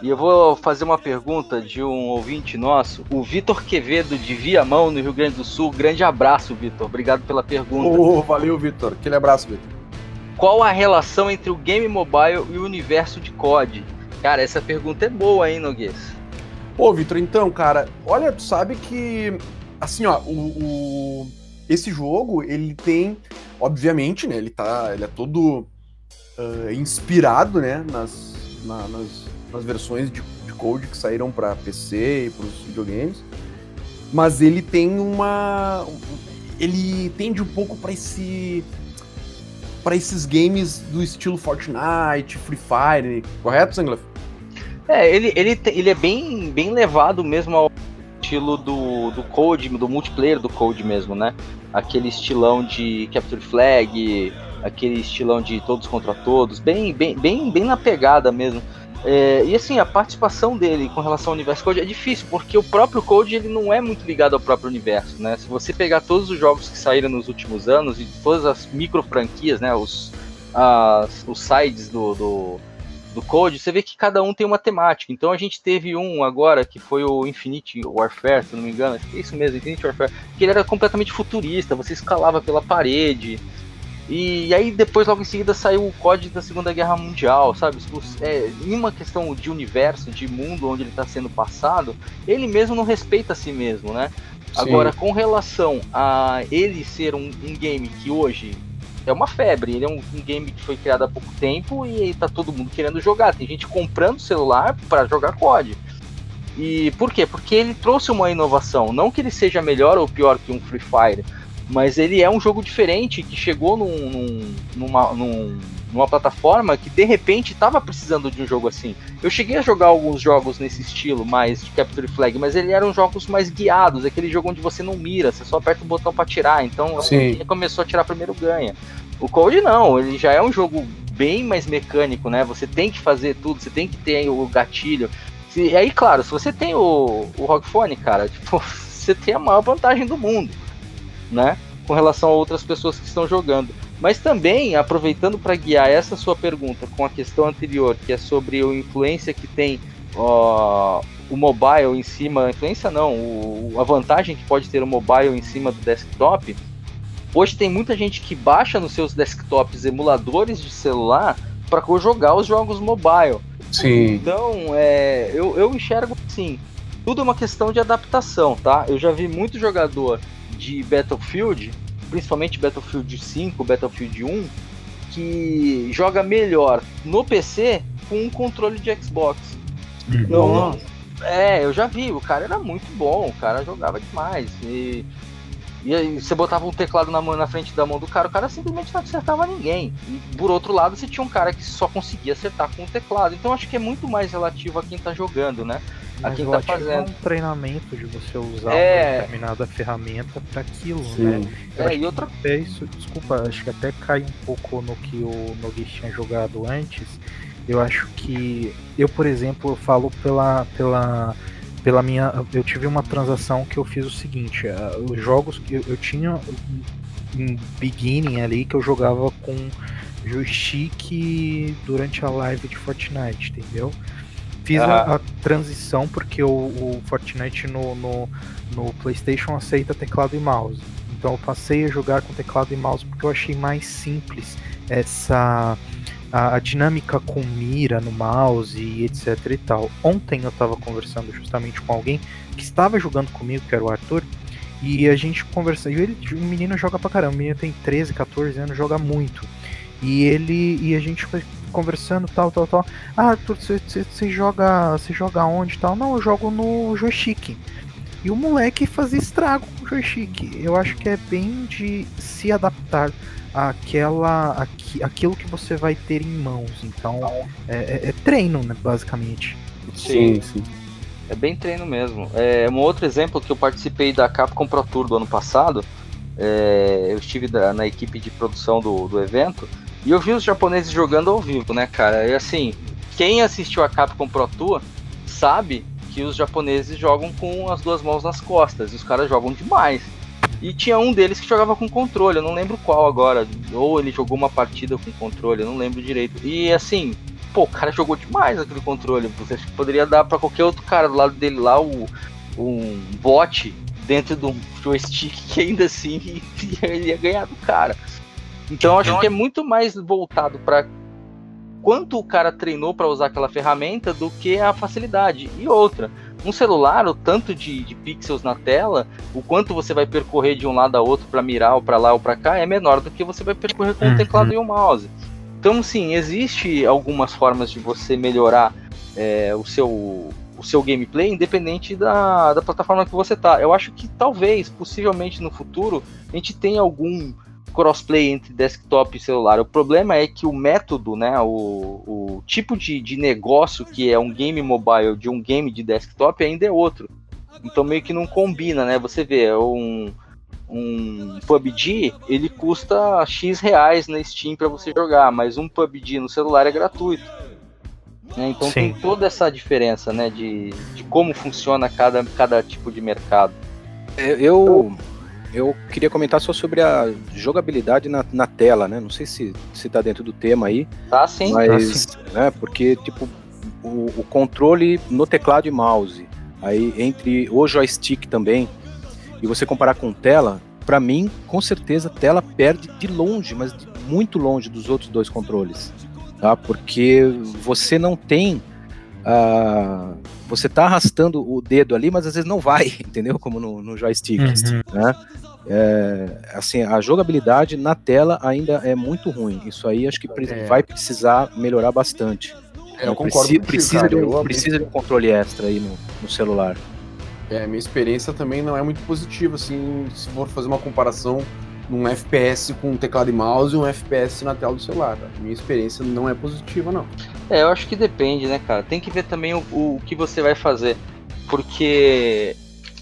e eu vou fazer uma pergunta de um ouvinte nosso, o Vitor Quevedo de Viamão, no Rio Grande do Sul. Grande abraço, Vitor. Obrigado pela pergunta. Oh, valeu, Vitor. Aquele abraço, Vitor. Qual a relação entre o game mobile e o universo de COD? Cara, essa pergunta é boa, hein, Noguês? Pô, Vitor, então, cara, olha, tu sabe que, assim, ó, o, o, esse jogo, ele tem, obviamente, né, ele tá, ele é todo uh, inspirado, né, nas, na, nas, nas, versões de, de Code que saíram para PC e para os videogames, mas ele tem uma, ele tende um pouco para esse para esses games do estilo Fortnite, Free Fire, correto, Zanglef? É, ele, ele, ele é bem, bem levado mesmo ao estilo do, do Code, do multiplayer do Code mesmo, né? Aquele estilão de Capture Flag, aquele estilão de todos contra todos, bem, bem, bem, bem na pegada mesmo. É, e assim, a participação dele com relação ao universo Code é difícil, porque o próprio Code ele não é muito ligado ao próprio universo, né? Se você pegar todos os jogos que saíram nos últimos anos e todas as micro franquias, né? Os, as, os sides do, do, do Code, você vê que cada um tem uma temática. Então a gente teve um agora que foi o Infinite Warfare, se não me engano, é isso mesmo, Infinite Warfare, que ele era completamente futurista, você escalava pela parede. E, aí depois, logo em seguida, saiu o código da Segunda Guerra Mundial, sabe? É, em uma questão de universo, de mundo onde ele está sendo passado, ele mesmo não respeita a si mesmo, né? Sim. Agora, com relação a ele ser um, um, game que hoje é uma febre, ele é um, um, game que foi criado há pouco tempo e aí tá todo mundo querendo jogar. Tem gente comprando celular para jogar COD. E por quê? Porque ele trouxe uma inovação. Não que ele seja melhor ou pior que um Free Fire, mas ele é um jogo diferente que chegou num, num, numa, num, numa plataforma que de repente estava precisando de um jogo assim. Eu cheguei a jogar alguns jogos nesse estilo, mais de Capture Flag, mas ele eram jogos mais guiados, aquele jogo onde você não mira, você só aperta o botão para tirar. Então, quem começou a tirar primeiro ganha. O Code não, ele já é um jogo bem mais mecânico, né? Você tem que fazer tudo, você tem que ter o gatilho. E aí, claro, se você tem o, o Rock Phone, cara, tipo, você tem a maior vantagem do mundo né? Com relação a outras pessoas que estão jogando. Mas também, aproveitando para guiar essa sua pergunta com a questão anterior, que é sobre a influência que tem ó, o mobile em cima, influência não, o, a vantagem que pode ter o mobile em cima do desktop. Hoje tem muita gente que baixa nos seus desktops emuladores de celular para jogar os jogos mobile. Sim. Então, é, eu, eu enxergo assim, tudo é uma questão de adaptação, tá? Eu já vi muito jogador de Battlefield, principalmente Battlefield 5, Battlefield 1, que joga melhor no PC com um controle de Xbox. Então, é, eu já vi, o cara era muito bom, o cara jogava demais. E e aí você botava um teclado na, mão, na frente da mão do cara, o cara simplesmente não acertava ninguém. E por outro lado, você tinha um cara que só conseguia acertar com o teclado. Então acho que é muito mais relativo a quem tá jogando, né? A quem tá fazendo. É um treinamento de você usar é... uma determinada ferramenta para aquilo, Sim. né? Eu é, e outra... Até isso, desculpa, acho que até cai um pouco no que o Noguês tinha jogado antes. Eu acho que eu, por exemplo, eu falo pela, pela pela minha. Eu tive uma transação que eu fiz o seguinte: uh, os jogos que eu, eu, tinha um beginning ali que eu jogava com joystick durante a live de Fortnite, entendeu? fiz a, a, transição porque o, o Fortnite no, no, no, PlayStation aceita teclado e mouse. Então eu passei a jogar com teclado e mouse porque eu achei mais simples essa a, a dinâmica com mira no mouse e etc e tal. Ontem eu estava conversando justamente com alguém que estava jogando comigo, que era o Arthur, e a gente conversa. E ele, o menino joga pra caramba, o menino tem 13, 14 anos, joga muito. E ele e a gente foi conversando tal, tal, tal. Ah, Arthur, você joga, você joga onde tal? Não, eu jogo no joystick. E o moleque fazia estrago com o joystick. Eu acho que é bem de se adaptar àquela, aqu, aquilo que você vai ter em mãos. Então, é, é, é treino, né, basicamente. Sim, sim. É bem treino mesmo. É um outro exemplo que eu participei da Capcom Pro Tour do ano passado. É, eu estive da, na equipe de produção do, do evento e eu vi os japoneses jogando ao vivo, né, cara? E assim, quem assistiu a Capcom Pro Tour sabe que os japoneses jogam com as duas mãos nas costas e os caras jogam demais. E tinha um deles que jogava com controle, eu não lembro qual agora. Ou ele jogou uma partida com controle, eu não lembro direito. E assim, pô, o cara jogou demais aquele controle. Você poderia dar para qualquer outro cara do lado dele lá o, um bot dentro de um joystick que ainda assim ele ia ganhar do cara. Então acho que é muito mais voltado para quanto o cara treinou para usar aquela ferramenta do que a facilidade. E outra, um celular, o tanto de, de pixels na tela, o quanto você vai percorrer de um lado a outro para mirar ou para lá ou para cá é menor do que você vai percorrer com o uhum. teclado e o mouse. Então, sim, existe algumas formas de você melhorar é, o, seu, o seu gameplay, independente da, da plataforma que você tá. Eu acho que talvez, possivelmente no futuro, a gente tenha algum crossplay entre desktop e celular. O problema é que o método, né, o, o tipo de, de negócio que é um game mobile de um game de desktop ainda é outro. Então meio que não combina, né? Você vê um um PUBG, ele custa X reais na Steam para você jogar, mas um PUBG no celular é gratuito. Né? Então Sim. tem toda essa diferença né, de, de como funciona cada, cada tipo de mercado. É, eu, eu queria comentar só sobre a jogabilidade na, na tela, né? Não sei se, se tá dentro do tema aí. Tá sim. Mas, tá sim. Né, porque, tipo, o, o controle no teclado e mouse, aí entre o joystick também, e você comparar com tela, para mim, com certeza, tela perde de longe, mas de muito longe dos outros dois controles, tá? Porque você não tem uh, você tá arrastando o dedo ali, mas às vezes não vai, entendeu? Como no, no joystick, uhum. né? É, assim, a jogabilidade na tela ainda é muito ruim. Isso aí acho que é. vai precisar melhorar bastante. É, eu concordo Preci, precisa, de um, precisa de um controle extra aí no, no celular. É, minha experiência também não é muito positiva, assim, se for fazer uma comparação num FPS com teclado e mouse e um FPS na tela do celular. Tá? Minha experiência não é positiva, não. É, eu acho que depende, né, cara? Tem que ver também o, o que você vai fazer. Porque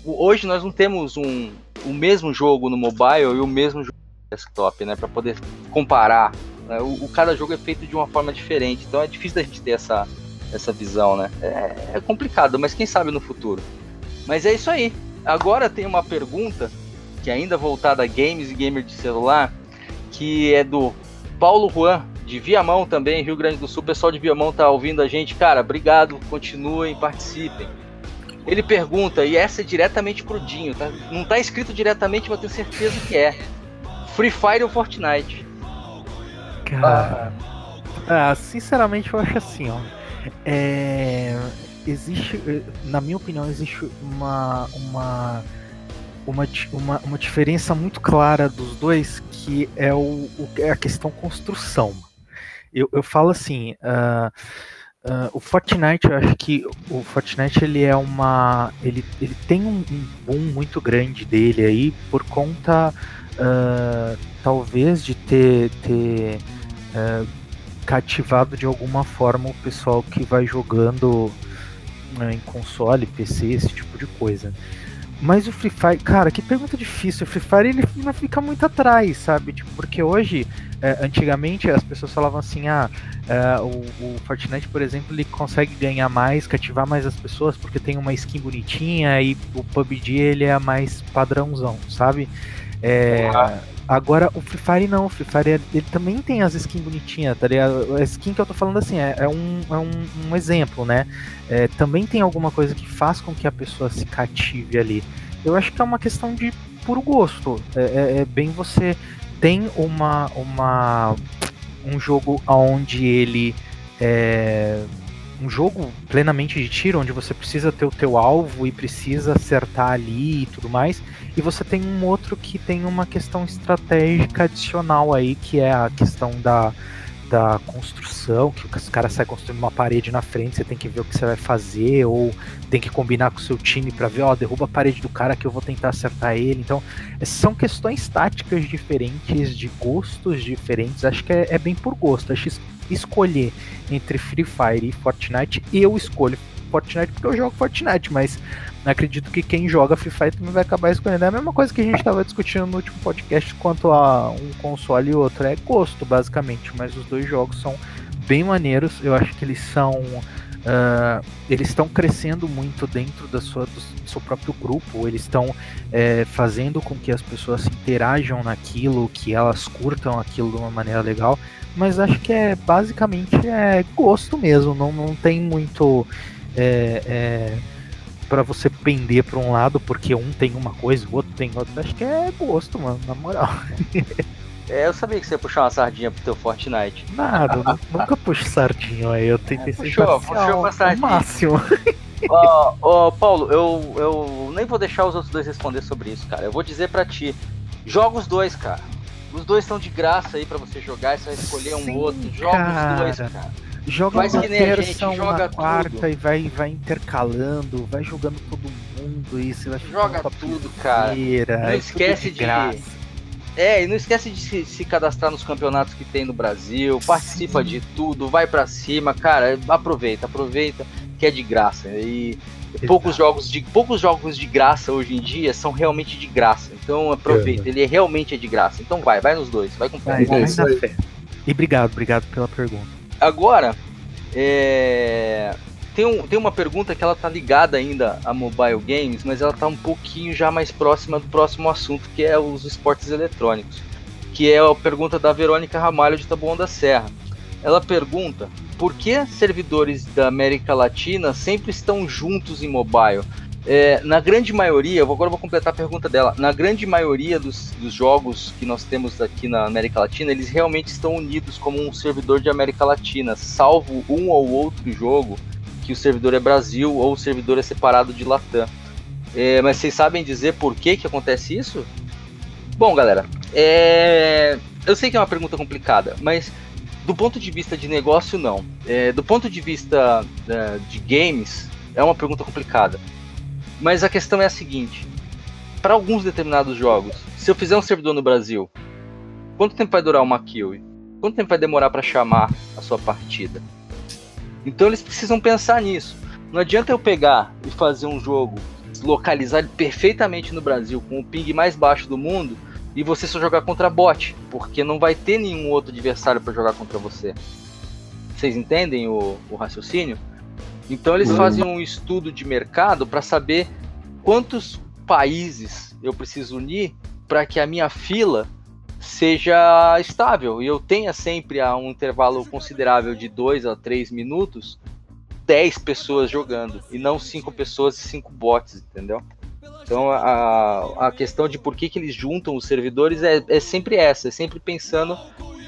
hoje nós não temos um, o mesmo jogo no mobile e o mesmo jogo no desktop, né? Para poder comparar. Né? O, o, cada jogo é feito de uma forma diferente, então é difícil da gente ter essa, essa visão, né? É, é complicado, mas quem sabe no futuro. Mas é isso aí. Agora tem uma pergunta que é ainda voltada a games e gamer de celular, que é do Paulo Juan, de Viamão também, Rio Grande do Sul. O pessoal de Viamão tá ouvindo a gente. Cara, obrigado, continuem, participem. Ele pergunta, e essa é diretamente pro Dinho, tá? Não tá escrito diretamente, mas eu tenho certeza que é. Free Fire ou Fortnite? Cara, ah, sinceramente eu acho assim, ó. É, existe, eh, na minha opinião, existe uma, uma, uma, uma, uma diferença muito clara dos dois, que é, o, o é a questão construção. Eu, eu falo assim, uh, uh, o Fortnite, eu acho que o Fortnite ele é uma, ele, ele tem um, um boom muito grande dele aí por conta, uh, talvez de ter, ter cativado de alguma forma o pessoal que vai jogando em console, PC, esse tipo de coisa. Mas o Free Fire, cara, que pergunta difícil. O Free Fire ele não fica muito atrás, sabe? Tipo, porque hoje, é, antigamente as pessoas falavam assim: ah, é, o, o, Fortnite, por exemplo, ele consegue ganhar mais, cativar mais as pessoas porque tem uma skin bonitinha e o PUBG ele é mais padrãozão, sabe? É, agora, o Free Fire não, o Free Fire ele também tem as skins bonitinhas, tá ligado? A skin que eu tô falando assim é, é, um, é um, um, exemplo, né? É, também tem alguma coisa que faz com que a pessoa se cative ali. Eu acho que é uma questão de puro gosto. É, é, é bem você tem uma, uma um jogo onde ele é um jogo plenamente de tiro, onde você precisa ter o teu alvo e precisa acertar ali e tudo mais. E você tem um outro que tem uma questão estratégica adicional aí, que é a questão da, da construção, que os caras saem construindo uma parede na frente, você tem que ver o que você vai fazer, ou tem que combinar com o seu time para ver, ó, derruba a parede do cara que eu vou tentar acertar ele. Então, são questões táticas diferentes, de gostos diferentes, acho que é, é bem por gosto. Acho escolher entre Free Fire e Fortnite, eu escolho Fortnite porque eu jogo Fortnite, mas acredito que quem joga Free Fire também vai acabar escolhendo. É a mesma coisa que a gente estava discutindo no último podcast quanto a um console e outro. É gosto, basicamente, mas os dois jogos são bem maneiros. Eu acho que eles são. Uh, eles estão crescendo muito dentro da sua, do seu próprio grupo, eles estão é, fazendo com que as pessoas se interajam naquilo, que elas curtam aquilo de uma maneira legal mas acho que é basicamente é gosto mesmo, não, não tem muito é, é, para você pender para um lado porque um tem uma coisa, o outro tem outra. Acho que é gosto, mano, na moral. É, eu sabia que você ia puxar uma sardinha pro teu Fortnite. Nada, nunca puxo sardinha, aí eu tentei é, ser puxou, puxou uma sardinha. máximo. Ó, oh, oh, Paulo, eu, eu nem vou deixar os outros dois responder sobre isso, cara. Eu vou dizer para ti, joga os dois, cara. Os dois estão de graça aí para você jogar, você vai escolher um Sim, outro. Joga cara. os dois, cara. Joga Faz uma terça, joga uma quarta tudo. e vai, vai intercalando, vai jogando todo mundo e você vai Joga tudo, cara. Não é esquece de, de É, e não esquece de se, se, cadastrar nos campeonatos que tem no Brasil, participa Sim. de tudo, vai para cima, cara, aproveita, aproveita que é de graça. E poucos jogos de poucos jogos de graça hoje em dia são realmente de graça. Então aproveita, é. ele é realmente é de graça. Então vai, vai nos dois, vai com fé. Vai, vai na fé. E obrigado, obrigado pela pergunta. Agora, é... tem, um, tem uma pergunta que ela tá ligada ainda a mobile games, mas ela tá um pouquinho já mais próxima do próximo assunto, que é os esportes eletrônicos. Que é a pergunta da Verônica Ramalho de Taboão da Serra. Ela pergunta por que servidores da América Latina sempre estão juntos em mobile? É, na grande maioria, agora eu vou completar a pergunta dela. Na grande maioria dos, dos, jogos que nós temos aqui na América Latina, eles realmente estão unidos como um servidor de América Latina, salvo um ou outro jogo que o servidor é Brasil ou o servidor é separado de Latam. É, mas vocês sabem dizer por que, que acontece isso? Bom, galera, é... eu sei que é uma pergunta complicada, mas do ponto de vista de negócio, não. É, do ponto de vista é, de games, é uma pergunta complicada. Mas a questão é a seguinte: para alguns determinados jogos, se eu fizer um servidor no Brasil, quanto tempo vai durar uma kill? Quanto tempo vai demorar para chamar a sua partida? Então eles precisam pensar nisso. Não adianta eu pegar e fazer um jogo localizado perfeitamente no Brasil com o ping mais baixo do mundo e você só jogar contra bot, porque não vai ter nenhum outro adversário para jogar contra você. Vocês entendem o, o raciocínio? Então eles uhum. fazem um estudo de mercado para saber quantos países eu preciso unir para que a minha fila seja estável e eu tenha sempre a um intervalo considerável de 2 a 3 minutos 10 pessoas jogando e não 5 pessoas e 5 bots, entendeu? Então a, a questão de por que, que eles juntam os servidores é, é sempre essa, é sempre pensando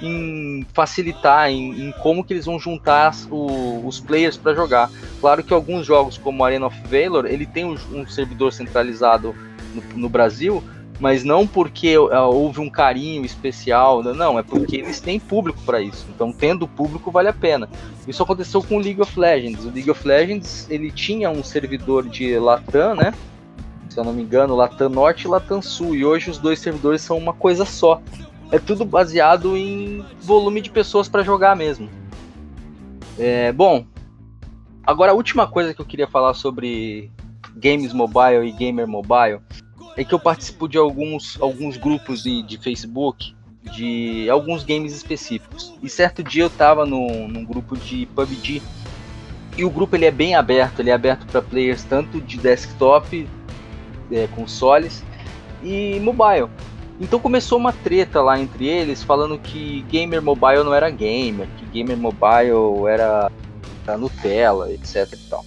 em facilitar, em, em como que eles vão juntar o, os players para jogar. Claro que alguns jogos como Arena of Valor, ele tem um, um servidor centralizado no, no, Brasil, mas não porque uh, houve um carinho especial, não, é porque eles têm público para isso. Então, tendo público vale a pena. Isso aconteceu com o League of Legends. O League of Legends, ele tinha um servidor de Latam, né? se eu não me engano, Latam Norte e Latam Sul. E hoje os dois servidores são uma coisa só. É tudo baseado em volume de pessoas para jogar mesmo. É, bom, agora a última coisa que eu queria falar sobre games mobile e gamer mobile é que eu participo de alguns, alguns grupos de, de Facebook de alguns games específicos. E certo dia eu estava num, num grupo de PUBG e o grupo ele é bem aberto, ele é aberto para players tanto de desktop é, consoles e mobile. Então começou uma treta lá entre eles, falando que gamer mobile não era gamer, que gamer mobile era, era Nutella, etc e tal.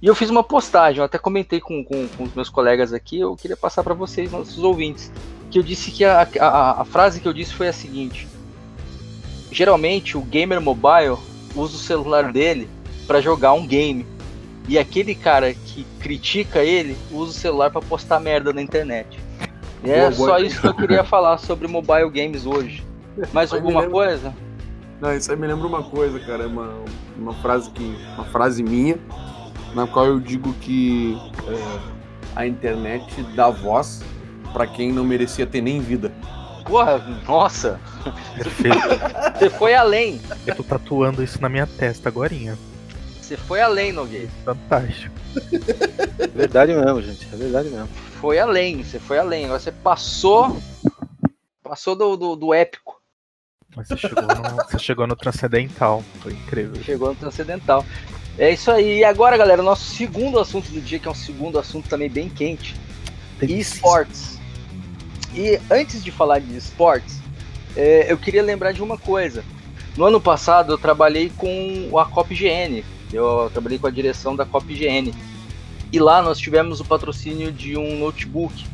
E eu fiz uma postagem, eu até comentei com, com, com os meus colegas aqui, eu queria passar para vocês, nossos ouvintes, que eu disse que a, a, a frase que eu disse foi a seguinte: geralmente o gamer mobile usa o celular dele para jogar um game. E aquele cara que critica ele usa o celular para postar merda na internet. E é boa, só boa. isso que eu queria falar sobre mobile games hoje. Mais alguma lembra... coisa? Não, isso aí me lembra uma coisa, cara. É uma, uma frase que. Uma frase minha, na qual eu digo que é, a internet dá voz para quem não merecia ter nem vida. Porra, nossa! Perfeito. Você foi além. Eu tô tatuando isso na minha testa agora. Você foi além, Nogueira. Fantástico. É verdade mesmo, gente. É verdade mesmo. Foi além, você foi além. Agora você passou. Passou do, do, do épico. Você chegou, no, você chegou no transcendental. Foi incrível. Chegou no transcendental. É isso aí. E agora, galera, nosso segundo assunto do dia, que é um segundo assunto também bem quente: esportes. E antes de falar de esportes, é, eu queria lembrar de uma coisa. No ano passado eu trabalhei com a COPGN, eu trabalhei com a direção da COPGN. E lá nós tivemos o patrocínio de um notebook.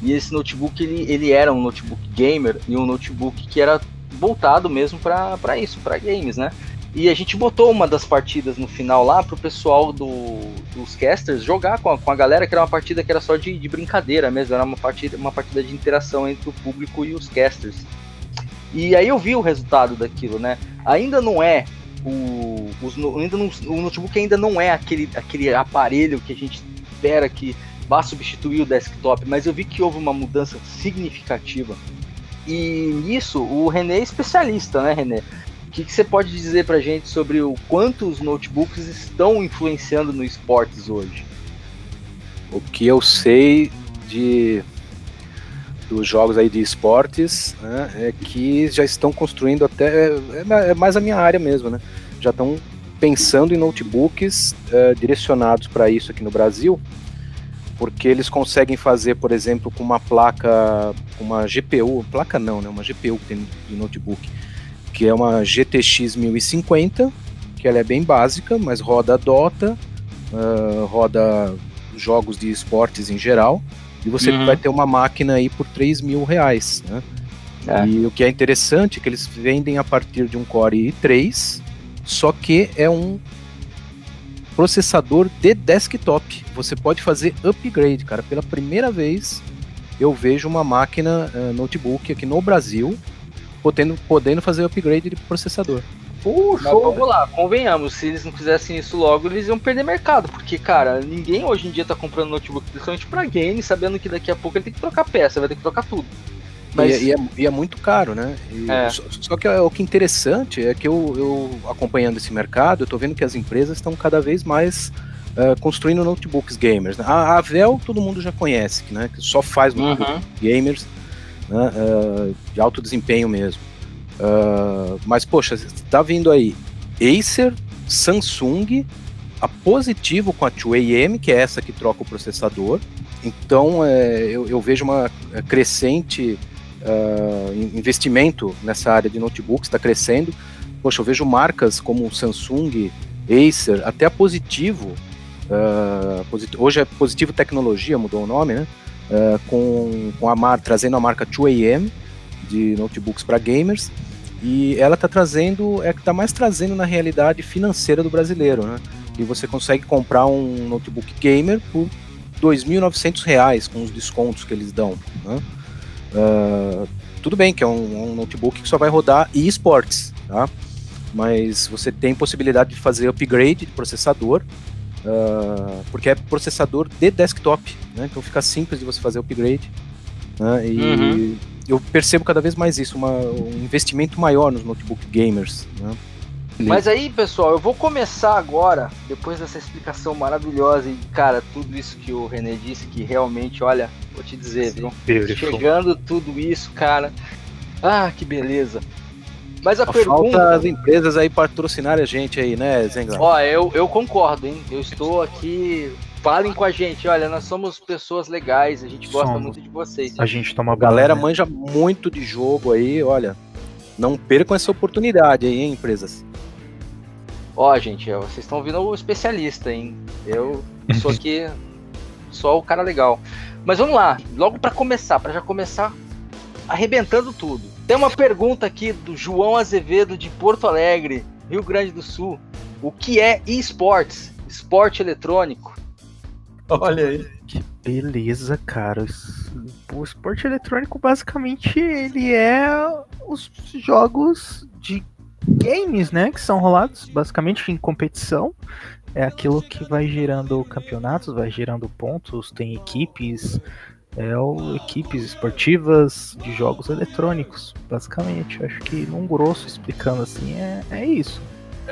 E esse notebook ele, ele era um notebook gamer e um notebook que era voltado mesmo para isso, para games, né? E a gente botou uma das partidas no final lá pro pessoal do, dos casters jogar com a, com a galera, que era uma partida que era só de, de brincadeira mesmo, era uma partida, uma partida de interação entre o público e os casters. E aí eu vi o resultado daquilo, né? Ainda não é o, os, ainda não, o notebook ainda não é aquele, aquele aparelho que a gente espera que vá substituir o desktop, mas eu vi que houve uma mudança significativa. E nisso o René é especialista, né, René? que, que você pode dizer para gente sobre o quanto os notebooks estão influenciando no esportes hoje? O que eu sei de dos jogos aí de esportes né, é que já estão construindo até é, é mais a minha área mesmo, né? Já estão pensando em notebooks é, direcionados para isso aqui no Brasil, porque eles conseguem fazer, por exemplo, com uma placa, uma GPU, placa não, né? Uma GPU que tem de notebook que é uma GTX 1050, que ela é bem básica, mas roda Dota, uh, roda jogos de esportes em geral, e você uhum. vai ter uma máquina aí por 3 mil reais, né? É. E o que é interessante é que eles vendem a partir de um Core i3, só que é um processador de desktop. Você pode fazer upgrade, cara. Pela primeira vez eu vejo uma máquina uh, notebook aqui no Brasil podendo, podendo fazer upgrade de processador. Puxa, vamos lá, convenhamos, se eles não fizessem isso logo, eles iam perder mercado, porque, cara, ninguém hoje em dia tá comprando notebook, principalmente pra game, sabendo que daqui a pouco ele tem que trocar peça, vai ter que trocar tudo. Mas... E, e, é, e é, muito caro, né? É. Só, só, que o que é interessante é que eu, eu, acompanhando esse mercado, eu tô vendo que as empresas estão cada vez mais uh, construindo notebooks gamers. Né? A, a Vel todo mundo já conhece, né? Que só faz notebooks uhum. gamers né, uh, de alto desempenho mesmo. Uh, mas, poxa, está vindo aí Acer, Samsung, a Positivo com a 2AM, que é essa que troca o processador. Então, é, eu, eu, vejo uma é, crescente uh, investimento nessa área de notebooks, está crescendo. Poxa, eu vejo marcas como Samsung, Acer, até a Positivo. Uh, hoje é Positivo Tecnologia, mudou o nome, né? com, com a mar, trazendo a marca 2AM de notebooks para gamers e ela está trazendo, é que está mais trazendo na realidade financeira do brasileiro, né? E você consegue comprar um notebook gamer por R$ 2.900 com os descontos que eles dão, né? Uh, tudo bem que é um, um, notebook que só vai rodar esportes, tá? Mas você tem possibilidade de fazer upgrade de processador, Uh, porque é processador de desktop, né? Então fica simples de você fazer upgrade. Né? E uhum. Eu percebo cada vez mais isso, uma, um investimento maior nos notebook gamers. Né? Mas aí, pessoal, eu vou começar agora, depois dessa explicação maravilhosa e, cara, tudo isso que o René disse, que realmente, olha, vou te dizer, viu? Chegando tudo isso, cara. Ah, que beleza. Mas a, a pergunta. Falta as empresas aí patrocinarem a gente aí, né, Zengler? Ó, eu, eu concordo, hein? Eu estou aqui falem com a gente. Olha, nós somos pessoas legais, a gente gosta Somos. muito de vocês. A gente toma A galera banho, né? manja muito de jogo aí, olha. Não percam essa oportunidade aí, hein, empresas. Ó, gente, vocês estão ouvindo o especialista, hein? Eu sou aqui só o cara legal. Mas vamos lá, logo pra começar, pra já começar arrebentando tudo. Tem uma pergunta aqui do João Azevedo de Porto Alegre, Rio Grande do Sul. O que é esportes? Esporte eletrônico? Olha aí. Beleza, cara. O esporte eletrônico, basicamente, ele é os jogos de games, né? Que são rolados basicamente em competição. É aquilo que vai gerando campeonatos, vai gerando pontos, tem equipes, é o, equipes esportivas de jogos eletrônicos, basicamente. Acho que num grosso explicando assim, é, é isso.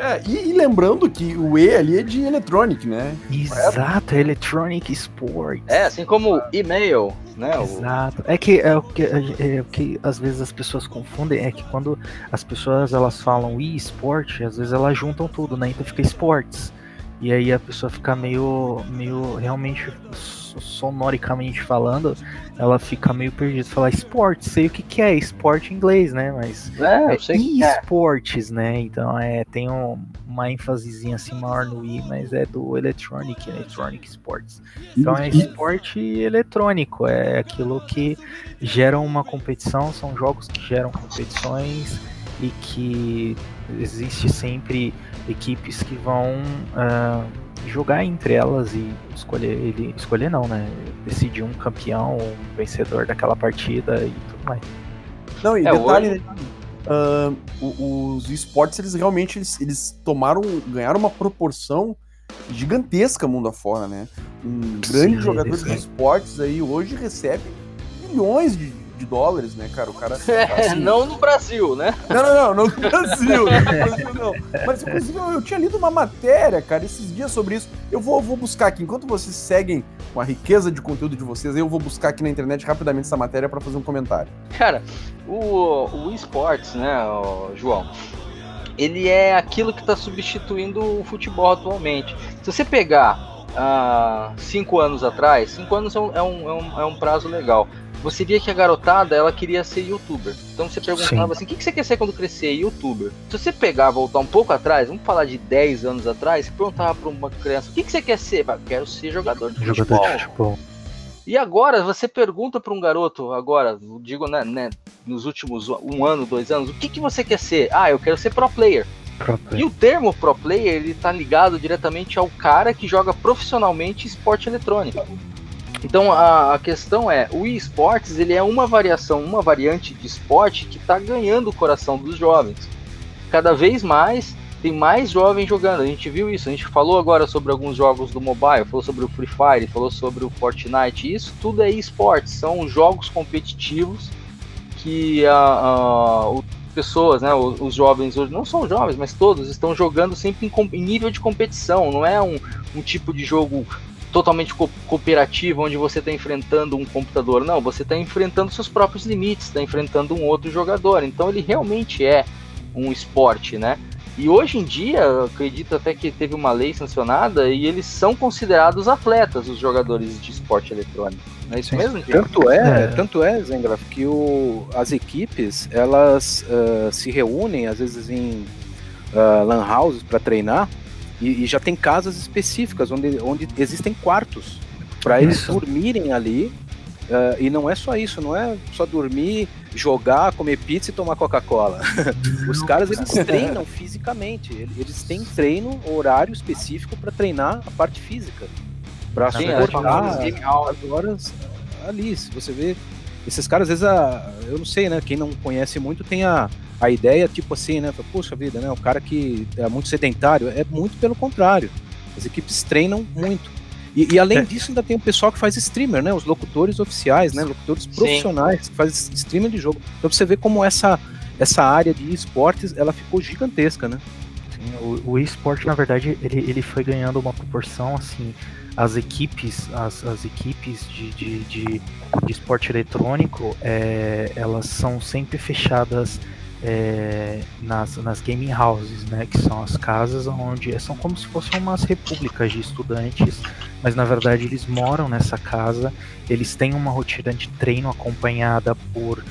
É, e, e lembrando que o E ali é de Electronic, né? Exato, é Electronic Sports. É, assim como e-mail, né? O- Exato. É que é o que, é o que às vezes as pessoas confundem, é que quando as pessoas elas falam e esporte, às vezes elas juntam tudo, né? Então fica esportes. E aí a pessoa fica meio, meio realmente sonoricamente falando, ela fica meio perdida. Falar esporte, sei o que, que é, esporte em inglês, né? Mas É, é eu sei que é. esportes, né? Então é, tem um- uma ênfasezinha assim maior no i, mas é do Electronic, Electronic Sports. Então é esporte eletrônico, é aquilo que gera uma competição, são jogos que geram competições e que existe sempre equipes que vão ah, jogar entre elas e escolher ele escolher não, né? Decidir um campeão, um vencedor daquela partida e tudo mais. Não, e É, detalhe, hoje- né? o- os esportes, eles realmente eles, eles tomaram, ganharam uma proporção gigantesca mundo afora, né? Um grande Sim, jogador de esportes aí hoje recebe milhões de, de dólares, né, cara? O cara. É, assim, não no Brasil, né? Não, não, não, não no Brasil, não no Brasil não. Mas inclusive eu, eu tinha lido uma matéria, cara, esses dias sobre isso. Eu vou, vou buscar aqui, enquanto vocês seguem com a riqueza de conteúdo de vocês, eu vou buscar aqui na internet rapidamente essa matéria para fazer um comentário. Cara, o, o esportes, né, João? Ele é aquilo que está substituindo o futebol atualmente. Se você pegar ah, cinco anos atrás, cinco anos é um, é, um, é, um, é um prazo legal. Você via que a garotada ela queria ser youtuber. Então você perguntava assim: o que, que você quer ser quando crescer? Youtuber. Se você pegar, voltar um pouco atrás, vamos falar de 10 anos atrás, você perguntava para uma criança: o que, que você quer ser? Quero ser jogador de Jogador futebol. de futebol. E agora, você pergunta para um garoto, agora, digo, né, né, nos últimos um ano, dois anos, o que, que você quer ser? Ah, eu quero ser pro player. Próprio. E o termo pro player, ele tá ligado diretamente ao cara que joga profissionalmente esporte eletrônico. Então a, a questão é, o esportes ele é uma variação, uma variante de esporte que está ganhando o coração dos jovens. Cada vez mais tem mais jovens jogando. A gente viu isso. A gente falou agora sobre alguns jogos do mobile, falou sobre o Free Fire, falou sobre o Fortnite. Isso tudo é esportes, são jogos competitivos que a, a, o- pessoas, né, os, os jovens hoje não são jovens, mas todos estão jogando sempre em, em nível de competição. Não é um, um tipo de jogo totalmente co- cooperativo onde você está enfrentando um computador. Não, você está enfrentando seus próprios limites, está enfrentando um outro jogador. Então ele realmente é um esporte, né? E hoje em dia, eu acredito até que teve uma lei sancionada e eles são considerados atletas, os jogadores de esporte eletrônico. Não é isso Sim. mesmo, gente? Tanto é, É. tanto é, Zengraf, que o, as equipes elas ah, se reúnem às vezes em ah, lan houses para treinar e, e já tem casas específicas onde, onde existem quartos para eles Isso. dormirem ali. ah, e não é só isso, não é só dormir, jogar, comer pizza e tomar Coca-Cola. Os caras eles treinam fisicamente, ele- eles têm treino horário específico para treinar a parte física, para suportar game hours. as horas ali. Se você vê, esses caras, às vezes, a, eu não sei, né? Quem não conhece muito tem a, a ideia, tipo assim, né? Poxa vida, né? O cara que é muito sedentário. É muito pelo contrário. As equipes treinam muito. E, e além É. disso, ainda tem o pessoal que faz streamer, né? Os locutores oficiais, né? Locutores profissionais que fazem streamer de jogo. Então você vê como essa, essa área de esportes ela ficou gigantesca, né? Sim, o, o esporte, na verdade, ele, ele foi ganhando uma proporção, assim, as equipes, as, as equipes de, de, de, de esporte eletrônico, é, elas são sempre fechadas é, nas, nas gaming houses, né, que são as casas onde são como se fossem umas repúblicas de estudantes, mas na verdade eles moram nessa casa, eles têm uma rotina de treino acompanhada por,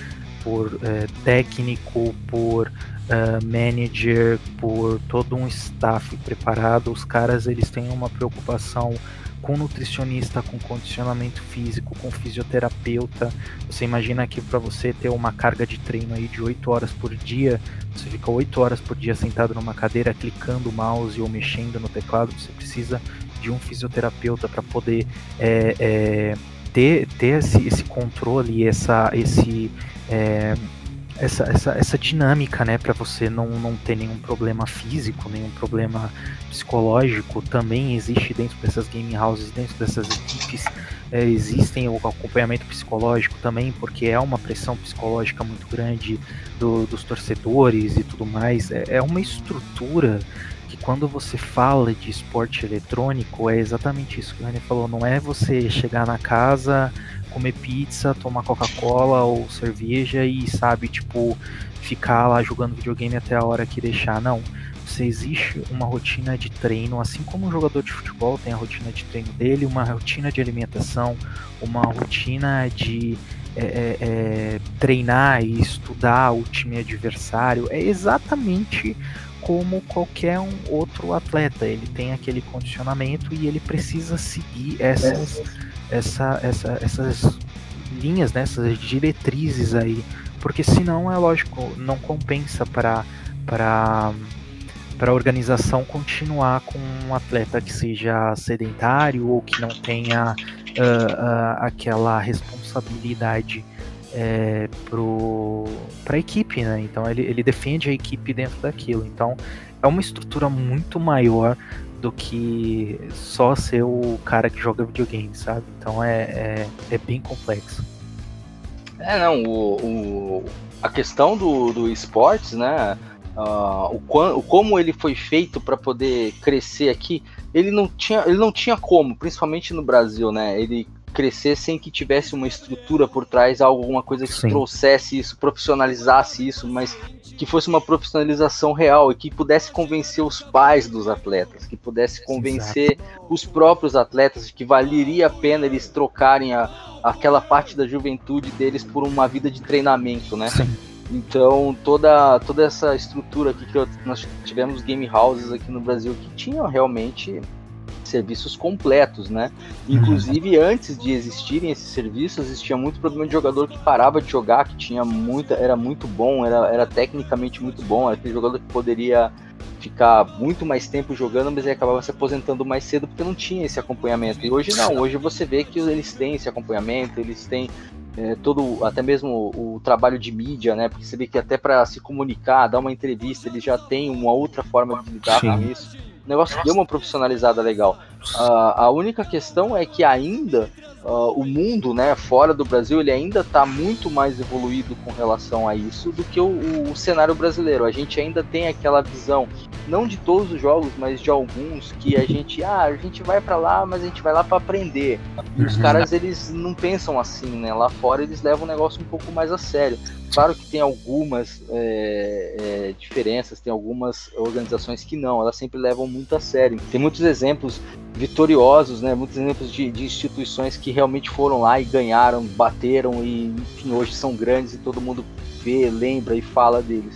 por é, técnico, por uh, manager, por todo um staff preparado. Os caras eles têm uma preocupação com nutricionista, com condicionamento físico, com fisioterapeuta. Você imagina que para você ter uma carga de treino aí de 8 horas por dia, você fica 8 horas por dia sentado numa cadeira clicando o mouse ou mexendo no teclado, você precisa de um fisioterapeuta para poder é, é, ter, ter esse, esse controle, essa, esse, é, essa, essa, essa dinâmica, né, para você não, não ter nenhum problema físico, nenhum problema psicológico, também existe dentro dessas game houses, dentro dessas equipes, é, existem o acompanhamento psicológico também, porque é uma pressão psicológica muito grande do, dos torcedores e tudo mais. É, é uma estrutura que quando você fala de esporte eletrônico, é exatamente isso que o Rani falou, não é você chegar na casa comer pizza, tomar Coca-Cola ou cerveja e, sabe, tipo, ficar lá jogando videogame até a hora que deixar. Não. Você existe uma rotina de treino, assim como um jogador de futebol tem a rotina de treino dele, uma rotina de alimentação, uma rotina de é, é, é, treinar e estudar o time adversário. É exatamente como qualquer um outro atleta. Ele tem aquele condicionamento e ele precisa seguir essas essa, essa, essas linhas, né, essas diretrizes aí, porque senão é lógico, não compensa para para para a organização continuar com um atleta que seja sedentário ou que não tenha uh, uh, aquela responsabilidade é, para a equipe, né? Então ele, ele defende a equipe dentro daquilo. Então é uma estrutura muito maior do que só ser o cara que joga videogame, sabe? Então é, é, é bem complexo. É, não, o, o, a questão do, do esportes, né? Uh, o, o, como ele foi feito para poder crescer aqui, ele não, tinha, ele não tinha como, principalmente no Brasil, né? Ele crescer sem que tivesse uma estrutura por trás, alguma coisa que Sim. trouxesse isso, profissionalizasse isso, mas que fosse uma profissionalização real e que pudesse convencer os pais dos atletas, que pudesse convencer Exato. os próprios atletas de que valeria a pena eles trocarem a, aquela parte da juventude deles por uma vida de treinamento, né? Sim. Então toda toda essa estrutura aqui que eu, nós tivemos game houses aqui no Brasil que tinham realmente serviços completos, né? Uhum. Inclusive, antes de existirem esses serviços, existia muito problema de jogador que parava de jogar, que tinha muita, era muito bom, era, era tecnicamente muito bom, era aquele jogador que poderia ficar muito mais tempo jogando, mas ele acabava se aposentando mais cedo porque não tinha esse acompanhamento. E hoje não, hoje você vê que eles têm esse acompanhamento, eles têm é, todo, até mesmo o, o, trabalho de mídia, né? Porque você vê que até para se comunicar, dar uma entrevista, eles já têm uma outra forma de lidar Sim. com isso. O negócio deu uma profissionalizada legal. Uh, a única questão é que ainda uh, o mundo, né, fora do Brasil, ele ainda está muito mais evoluído com relação a isso do que o, o, cenário brasileiro. A gente ainda tem aquela visão, não de todos os jogos, mas de alguns, que a gente, ah, a gente vai para lá, mas a gente vai lá para aprender. E os uhum. caras, eles não pensam assim, né? Lá fora eles levam o negócio um pouco mais a sério. Claro que tem algumas é, é, diferenças, tem algumas organizações que não, elas sempre levam muito a sério. Tem muitos exemplos vitoriosos, né? Muitos exemplos de, de, instituições que realmente foram lá e ganharam, bateram e enfim, hoje são grandes e todo mundo vê, lembra e fala deles.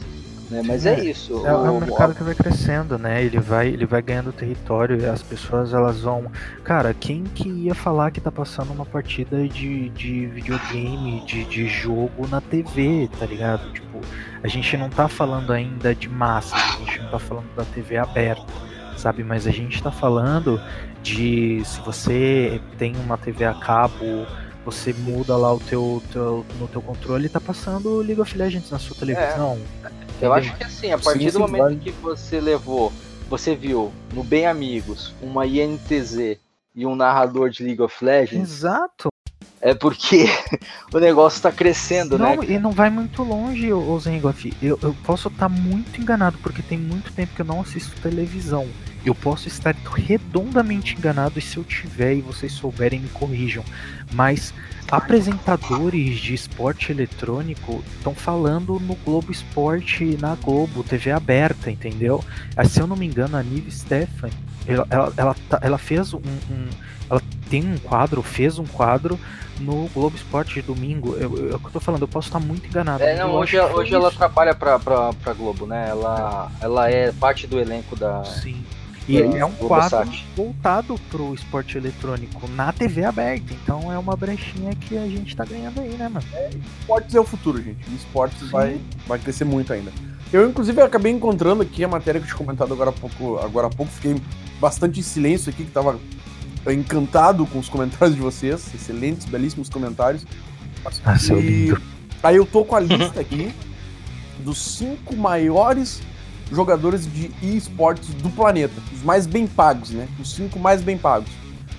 Né? Mas é, é isso. É, o, é um mercado que vai crescendo, né? Ele vai, ele vai ganhando território e as pessoas elas vão. Cara, quem que ia falar que tá passando uma partida de, de videogame, de, de jogo na TV, tá ligado? Tipo, a gente não tá falando ainda de massa, a gente não tá falando da TV aberta sabe? Mas a gente está falando de se você tem uma TV a cabo, você muda lá o teu, teu no teu controle e tá passando League of Legends na sua televisão. É. Eu acho que assim, a partir sim, do momento vai. que você levou, você viu no Bem Amigos uma INTZ e um narrador de League of Legends. Exato. É porque o negócio está crescendo, não, né? E não vai muito longe, o Zengoff. Eu, eu posso estar tá muito enganado, porque tem muito tempo que eu não assisto televisão. Eu posso estar redondamente enganado e se eu tiver e vocês souberem me corrijam, mas apresentadores de esporte eletrônico estão falando no Globo Esporte na Globo, TV aberta, entendeu? Ah, se eu não me engano, a Nive Stefan, ela, ela, ela, tá, ela fez um, um, Ela tem um quadro, fez um quadro no Globo Esporte de domingo. Eu, eu, eu, eu tô falando, eu posso estar muito enganado. É, não, hoje, hoje ela trabalha pra, pra, pra Globo, né? Ela, ela é parte do elenco da. Sim. E é, é um quadro voltado pro esporte eletrônico na TV aberta. Então é uma brechinha que a gente tá ganhando aí, né, mano? É, esportes é o futuro, gente. E esportes vai, vai crescer muito ainda. Eu, inclusive, acabei encontrando aqui a matéria que eu tinha comentado agora há pouco. Agora há pouco, fiquei bastante em silêncio aqui, que tava encantado com os comentários de vocês. Excelentes, belíssimos comentários. Ah, seu lindo. Aí eu tô com a lista aqui dos cinco maiores jogadores de esportes do planeta, os mais bem pagos, né? Os cinco mais bem pagos.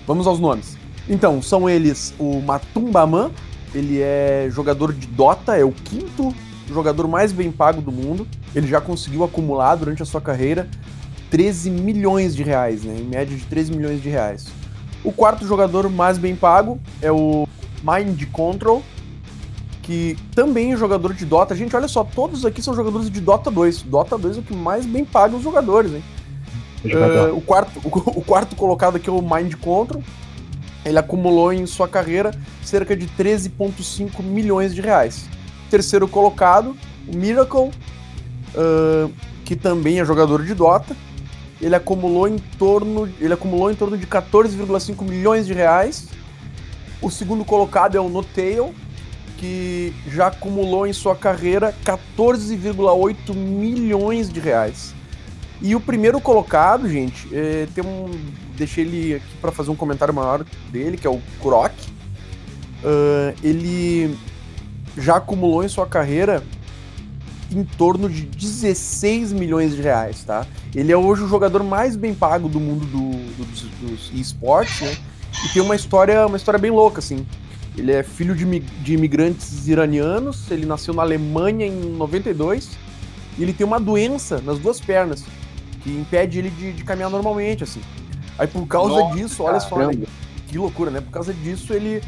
Vamos aos nomes. Então, são eles o Matumbaman, ele é jogador de Dota, é o quinto jogador mais bem pago do mundo. Ele já conseguiu acumular durante a sua carreira 13 milhões de reais, né? Em média de 13 milhões de reais. O quarto jogador mais bem pago é o Mind Control, que também é jogador de Dota. Gente, olha só, todos aqui são jogadores de Dota 2. Dota 2 é o que mais bem paga os jogadores, hein? Uh, o, quarto, o, o, quarto colocado aqui é o Mind Control. Ele acumulou em sua carreira cerca de 13,5 milhões de reais. Terceiro colocado, o Miracle, uh, que também é jogador de Dota. Ele acumulou em torno, ele acumulou em torno de 14,5 milhões de reais. O segundo colocado é o Notail, que já acumulou em sua carreira 14,8 milhões de reais. E o primeiro colocado, gente, é, tem um. Deixei ele aqui para fazer um comentário maior dele, que é o Croc. Uh, ele já acumulou em sua carreira em torno de 16 milhões de reais, tá? Ele é hoje o jogador mais bem pago do mundo do, do, dos, dos esportes, né? E tem uma história, uma história bem louca, assim. Ele é filho de, de imigrantes iranianos, ele nasceu na Alemanha em 92 e ele tem uma doença nas duas pernas que impede ele de, de caminhar normalmente, assim. Aí por causa Nossa, disso, olha só, né? que loucura, né? Por causa disso ele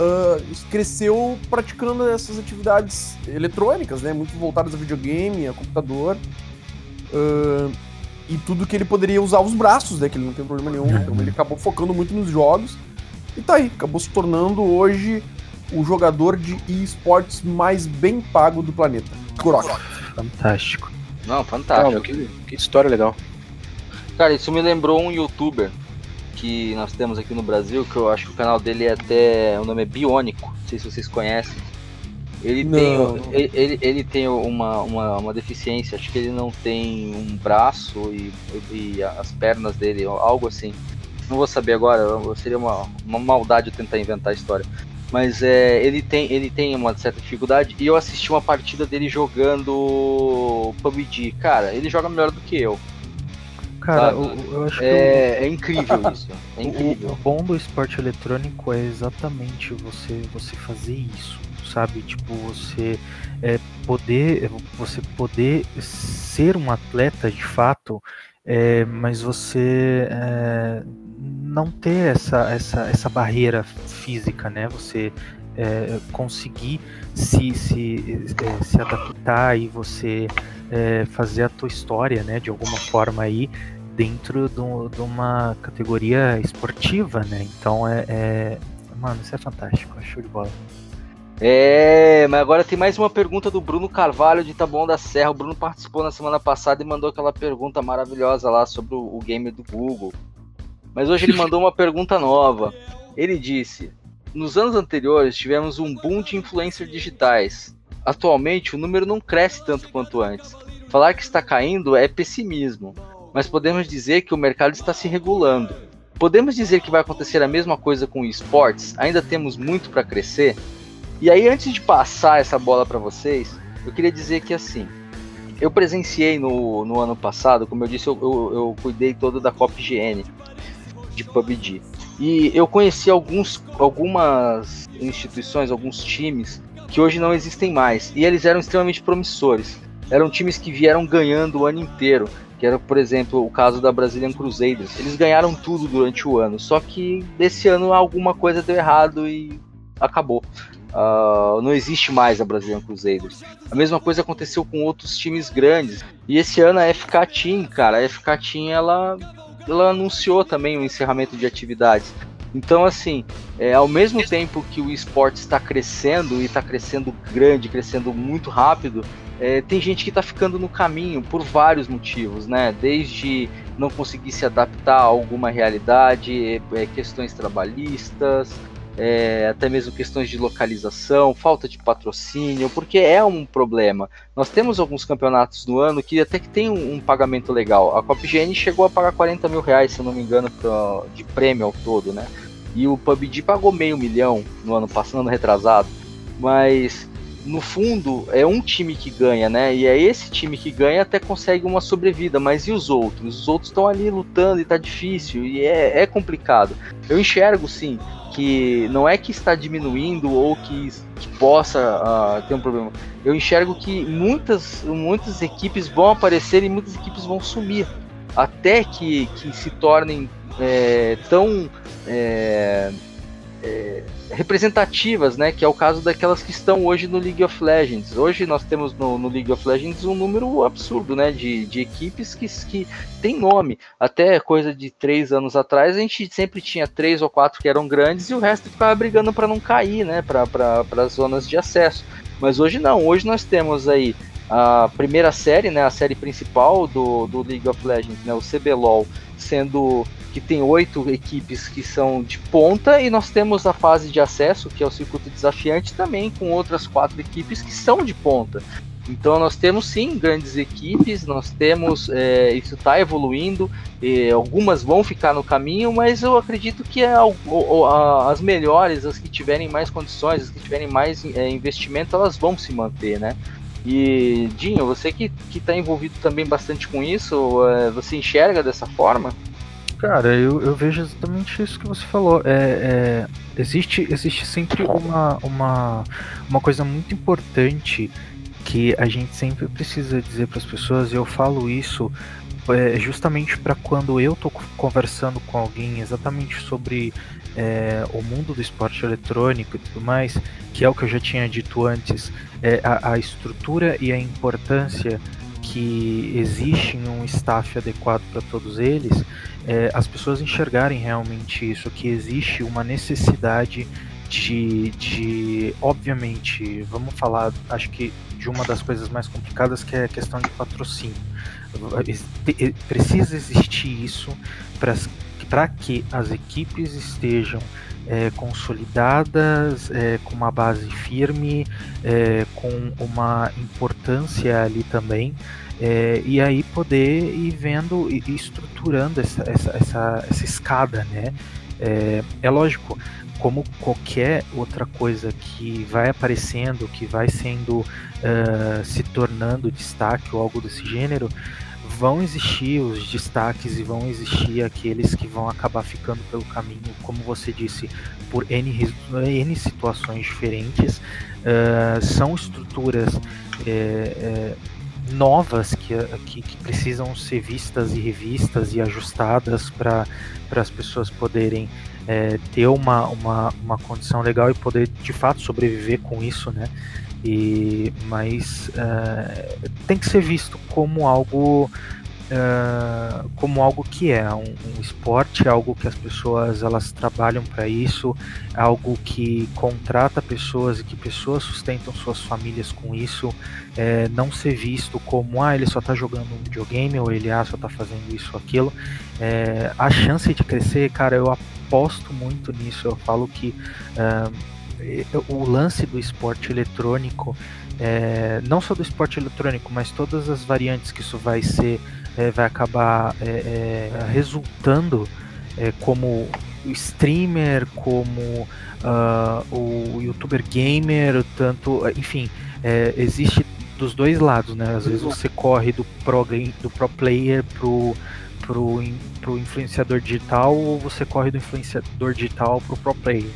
uh, cresceu praticando essas atividades eletrônicas, né? Muito voltadas a videogame, a computador. Uh, e tudo que ele poderia usar os braços, né? Que ele não tem problema nenhum. Então ele acabou focando muito nos jogos e tá aí, acabou se tornando hoje o jogador de esportes mais bem pago do planeta. Kurok. Fantástico. Não, fantástico. Não, que, que história legal. Cara, isso me lembrou um youtuber que nós temos aqui no Brasil, que eu acho que o canal dele é até. O nome é Biônico, não sei se vocês conhecem. Ele não. tem, ele, ele, ele, tem uma, uma, uma, deficiência, acho que ele não tem um braço e, e as pernas dele, algo assim não vou saber agora, seria uma, uma maldade tentar inventar a história. Mas é, ele, tem, ele tem uma certa dificuldade e eu assisti uma partida dele jogando PUBG. Cara, ele joga melhor do que eu. Cara, eu, eu acho é, que. É, é incrível isso. É incrível. O, o bom do esporte eletrônico é exatamente você, você fazer isso, sabe? Tipo, você é, poder, você poder ser um atleta de fato, é, mas você é, não ter essa, essa, essa barreira física, né? Você é, conseguir se, se, é, se adaptar e você é, fazer a tua história, né? De alguma forma aí dentro do, de uma categoria esportiva, né? Então é, é, mano, isso é fantástico, é show de bola. É, mas agora tem mais uma pergunta do Bruno Carvalho de Taboão da Serra. O Bruno participou na semana passada e mandou aquela pergunta maravilhosa lá sobre o, o game do Google. Mas hoje ele mandou uma pergunta nova. Ele disse: Nos anos anteriores tivemos um boom de influencers digitais. Atualmente o número não cresce tanto quanto antes. Falar que está caindo é pessimismo, mas podemos dizer que o mercado está se regulando. Podemos dizer que vai acontecer a mesma coisa com esportes? Ainda temos muito para crescer? E aí, antes de passar essa bola para vocês, eu queria dizer que assim, eu presenciei no, no ano passado, como eu disse, eu, eu, eu cuidei todo da Copa IGN de PUBG. E eu conheci alguns, algumas instituições, alguns times que hoje não existem mais. E eles eram extremamente promissores. Eram times que vieram ganhando o ano inteiro. Que era, por exemplo, o caso da Brazilian Crusaders. Eles ganharam tudo durante o ano, só que desse ano alguma coisa deu errado e acabou. Uh, não existe mais a Brazilian Crusaders. A mesma coisa aconteceu com outros times grandes. E esse ano a FK Team, cara, a FK Team ela, ela anunciou também o encerramento de atividades. Então, assim, é, ao mesmo tempo que o esporte está crescendo e está crescendo grande, crescendo muito rápido, é, tem gente que está ficando no caminho por vários motivos, né? Desde não conseguir se adaptar a alguma realidade, é, questões trabalhistas, é, até mesmo questões de localização, falta de patrocínio, porque é um problema. Nós temos alguns campeonatos no ano que até que tem um, um pagamento legal. A Copa IGN chegou a pagar 40 mil reais, se eu não me engano, pra, de prêmio ao todo, né? E o PUBG pagou meio milhão no ano passado, ano retrasado. Mas no fundo é um time que ganha, né? E é esse time que ganha até consegue uma sobrevida, mas e os outros? Os outros estão ali lutando e tá difícil e é, é complicado. Eu enxergo sim que não é que está diminuindo ou que, que possa uh, ter um problema. Eu enxergo que muitas, muitas equipes vão aparecer e muitas equipes vão sumir até que, que se tornem é, tão é, é, representativas, né? Que é o caso daquelas que estão hoje no League of Legends. Hoje nós temos no, no League of Legends um número absurdo, né? De, de equipes que, que tem nome. Até coisa de três anos atrás, a gente sempre tinha três ou quatro que eram grandes e o resto ficava brigando para não cair, né? Para as zonas de acesso. Mas hoje não. Hoje nós temos aí a primeira série, né? A série principal do, do League of Legends, né? O CBLOL, sendo que tem oito equipes que são de ponta, e nós temos a fase de acesso, que é o circuito desafiante, também com outras quatro equipes que são de ponta. Então nós temos sim grandes equipes, nós temos é, isso está evoluindo, algumas vão ficar no caminho, mas eu acredito que é, as melhores, as que tiverem mais condições, as que tiverem mais é, investimento, elas vão se manter, né? E Dinho, você que está envolvido também bastante com isso, é, você enxerga dessa forma? Cara, eu, eu vejo exatamente isso que você falou. É, é, existe, existe sempre uma, uma, uma coisa muito importante que a gente sempre precisa dizer para as pessoas, e eu falo isso é, justamente para quando eu tô conversando com alguém exatamente sobre é, o mundo do esporte eletrônico e tudo mais, que é o que eu já tinha dito antes, é, a, a estrutura e a importância que existe um staff adequado para todos eles, é, as pessoas enxergarem realmente isso, que existe uma necessidade de, de, obviamente, vamos falar, acho que de uma das coisas mais complicadas que é a questão de patrocínio. Precisa existir isso para que as equipes estejam é, consolidadas, é, com uma base firme, é, com uma importância ali também, é, e aí poder ir vendo e estruturando essa, essa, essa, essa escada, né? É, é, lógico, como qualquer outra coisa que vai aparecendo, que vai sendo uh, se tornando destaque ou algo desse gênero, vão existir os destaques e vão existir aqueles que vão acabar ficando pelo caminho, como você disse, por N, N situações diferentes. Uh, são estruturas é, é, novas que, que, que, precisam ser vistas e revistas e ajustadas para as pessoas poderem é, ter uma, uma, uma condição legal e poder de fato sobreviver com isso, né? E, mas uh, tem que ser visto como algo uh, como algo que é um, um, esporte, algo que as pessoas elas trabalham para isso, algo que contrata pessoas e que pessoas sustentam suas famílias com isso, é, não ser visto como ah ele só está jogando um videogame ou ele ah só está fazendo isso ou aquilo, a chance de crescer, cara, eu aposto muito nisso, eu falo que uh, o lance do esporte eletrônico, é, não só do esporte eletrônico, mas todas as variantes que isso vai ser, é, vai acabar é, é resultando é, como streamer, como uh, o youtuber gamer, tanto, enfim, existe dos dois lados, né? Às vezes você corre do pro, do pro player pro, pro, pro influenciador digital ou você corre do influenciador digital pro pro player.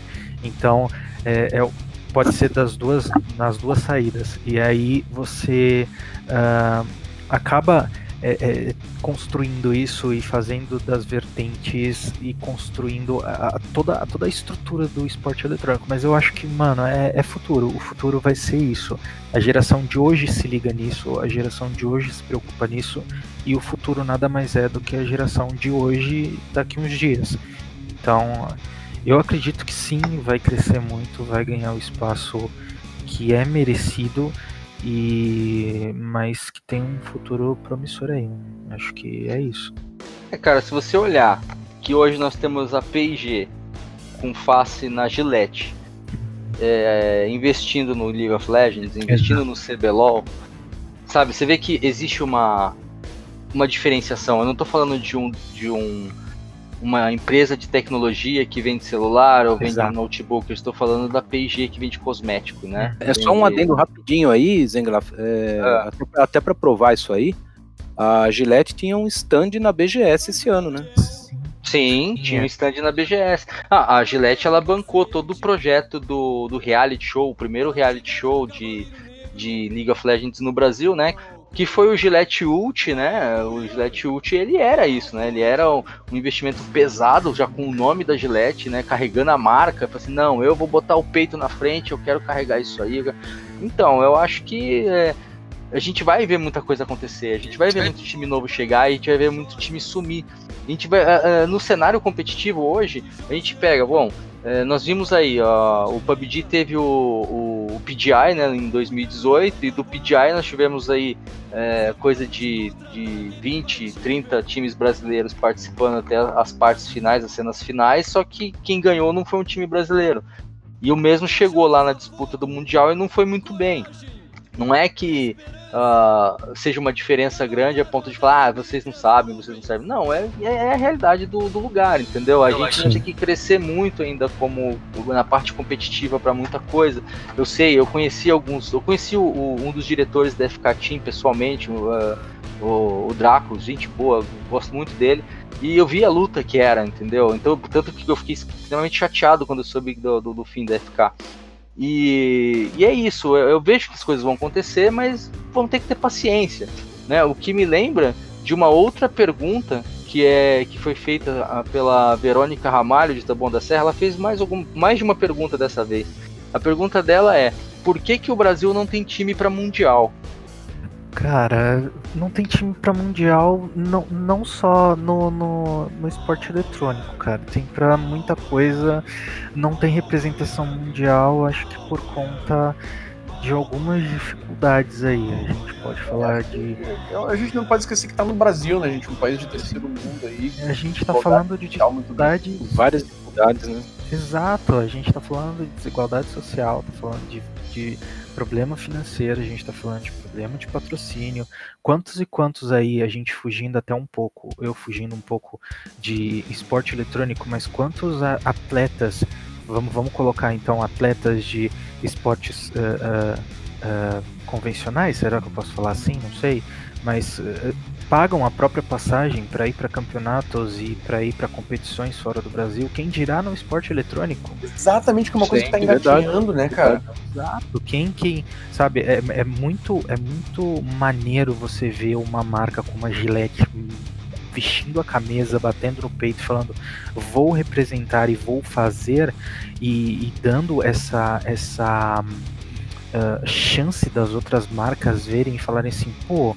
Então, é, é, pode ser das duas, nas duas saídas. E aí você uh, acaba é, é, construindo isso e fazendo das vertentes e construindo a, a, toda, a, toda a estrutura do esporte eletrônico. Mas eu acho que, mano, é, é, futuro. O futuro vai ser isso. A geração de hoje se liga nisso, a geração de hoje se preocupa nisso, e o futuro nada mais é do que a geração de hoje daqui uns dias. Então, eu acredito que sim, vai crescer muito, vai ganhar o espaço que é merecido e mas que tem um futuro promissor aí. Acho que é isso. É, cara, se você olhar que hoje nós temos a P&G com face na Gillette, é, investindo no League of Legends, investindo no CBLOL, sabe? Você vê que existe uma uma diferenciação. Eu não estou falando de um de um uma empresa de tecnologia que vende celular ou vende Exato. notebook. Eu estou falando da P&G que vende cosmético, né? É só um adendo rapidinho aí, Zenglaf, é, ah. até, até para provar isso aí, a Gillette tinha um stand na BGS esse ano, né? Sim, tinha um stand na BGS. Ah, a Gillette ela bancou todo o projeto do, do reality show, o primeiro reality show de, de League of Legends no Brasil, né? Que foi o Gillette Ult, né? O Gillette Ult, ele era isso, né? Ele era um, investimento pesado, já com o nome da Gillette, né? Carregando a marca, assim, não, eu vou botar o peito na frente, eu quero carregar isso aí. Então, eu acho que é, a gente vai ver muita coisa acontecer, a gente vai ver muito time novo chegar, a gente vai ver muito time sumir. A gente vai, no cenário competitivo hoje, a gente pega, bom, é, nós vimos aí, ó, o PUBG teve o, o, o, PGI né, em 2018, e do PGI nós tivemos aí é, coisa de, de 20, 30 times brasileiros participando até as partes finais, as cenas finais, só que quem ganhou não foi um time brasileiro. E o mesmo chegou lá na disputa do Mundial e não foi muito bem. Não é que uh, seja uma diferença grande a ponto de falar, ah, vocês não sabem, vocês não sabem. Não, é, é a realidade do, do lugar, entendeu? A eu gente tem que crescer muito ainda como na parte competitiva para muita coisa. Eu sei, eu conheci alguns, eu conheci o, o, um dos diretores da FK Team pessoalmente, uh, o, o Draco, gente boa, gosto muito dele. E eu vi a luta que era, entendeu? Então, tanto que eu fiquei extremamente chateado quando eu soube do, do, do fim da FK. E, e é isso, eu, eu, vejo que as coisas vão acontecer, mas vamos ter que ter paciência. Né? O que me lembra de uma outra pergunta que, é, que foi feita ah, pela Verônica Ramalho de Taboão da Serra. Ela fez mais, algum, mais de uma pergunta dessa vez. A pergunta dela é: por que, que o Brasil não tem time para Mundial? Cara, não tem time para mundial, não, não só no, no, no, esporte eletrônico, cara. Tem para muita coisa, não tem representação mundial, acho que por conta de algumas dificuldades aí. A gente pode falar de. A gente não pode esquecer que tá no Brasil, né, gente? Um país de terceiro mundo aí. A gente tá falando de dificuldade. Várias dificuldades, né? Exato, a gente tá falando de desigualdade social, tá falando de, de problema financeiro, a gente está falando de problema de patrocínio. Quantos e quantos aí a gente fugindo até um pouco, eu fugindo um pouco de esporte eletrônico, mas quantos atletas, vamos, vamos colocar então atletas de esportes uh, uh, uh, convencionais, será que eu posso falar assim? Não sei, mas pagam a própria passagem para ir para campeonatos e para ir para competições fora do Brasil, quem dirá no esporte eletrônico? Exatamente, que é uma Sim, coisa que tá engatinhando, né, cara? Exato. Quem que, sabe, é, é, muito é muito maneiro você ver uma marca como a Gillette vestindo a camisa, batendo no peito, falando vou representar e vou fazer e, e dando essa essa uh, chance das outras marcas verem e falarem assim, pô,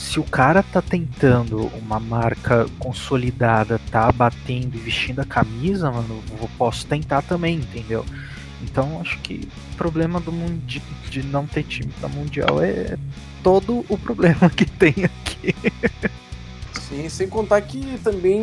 se o cara tá tentando uma marca consolidada, tá batendo e vestindo a camisa, mano, eu posso tentar também, entendeu? Então acho que o problema do mundi de não ter time para mundial é todo o problema que tem aqui. Sim, sem contar que também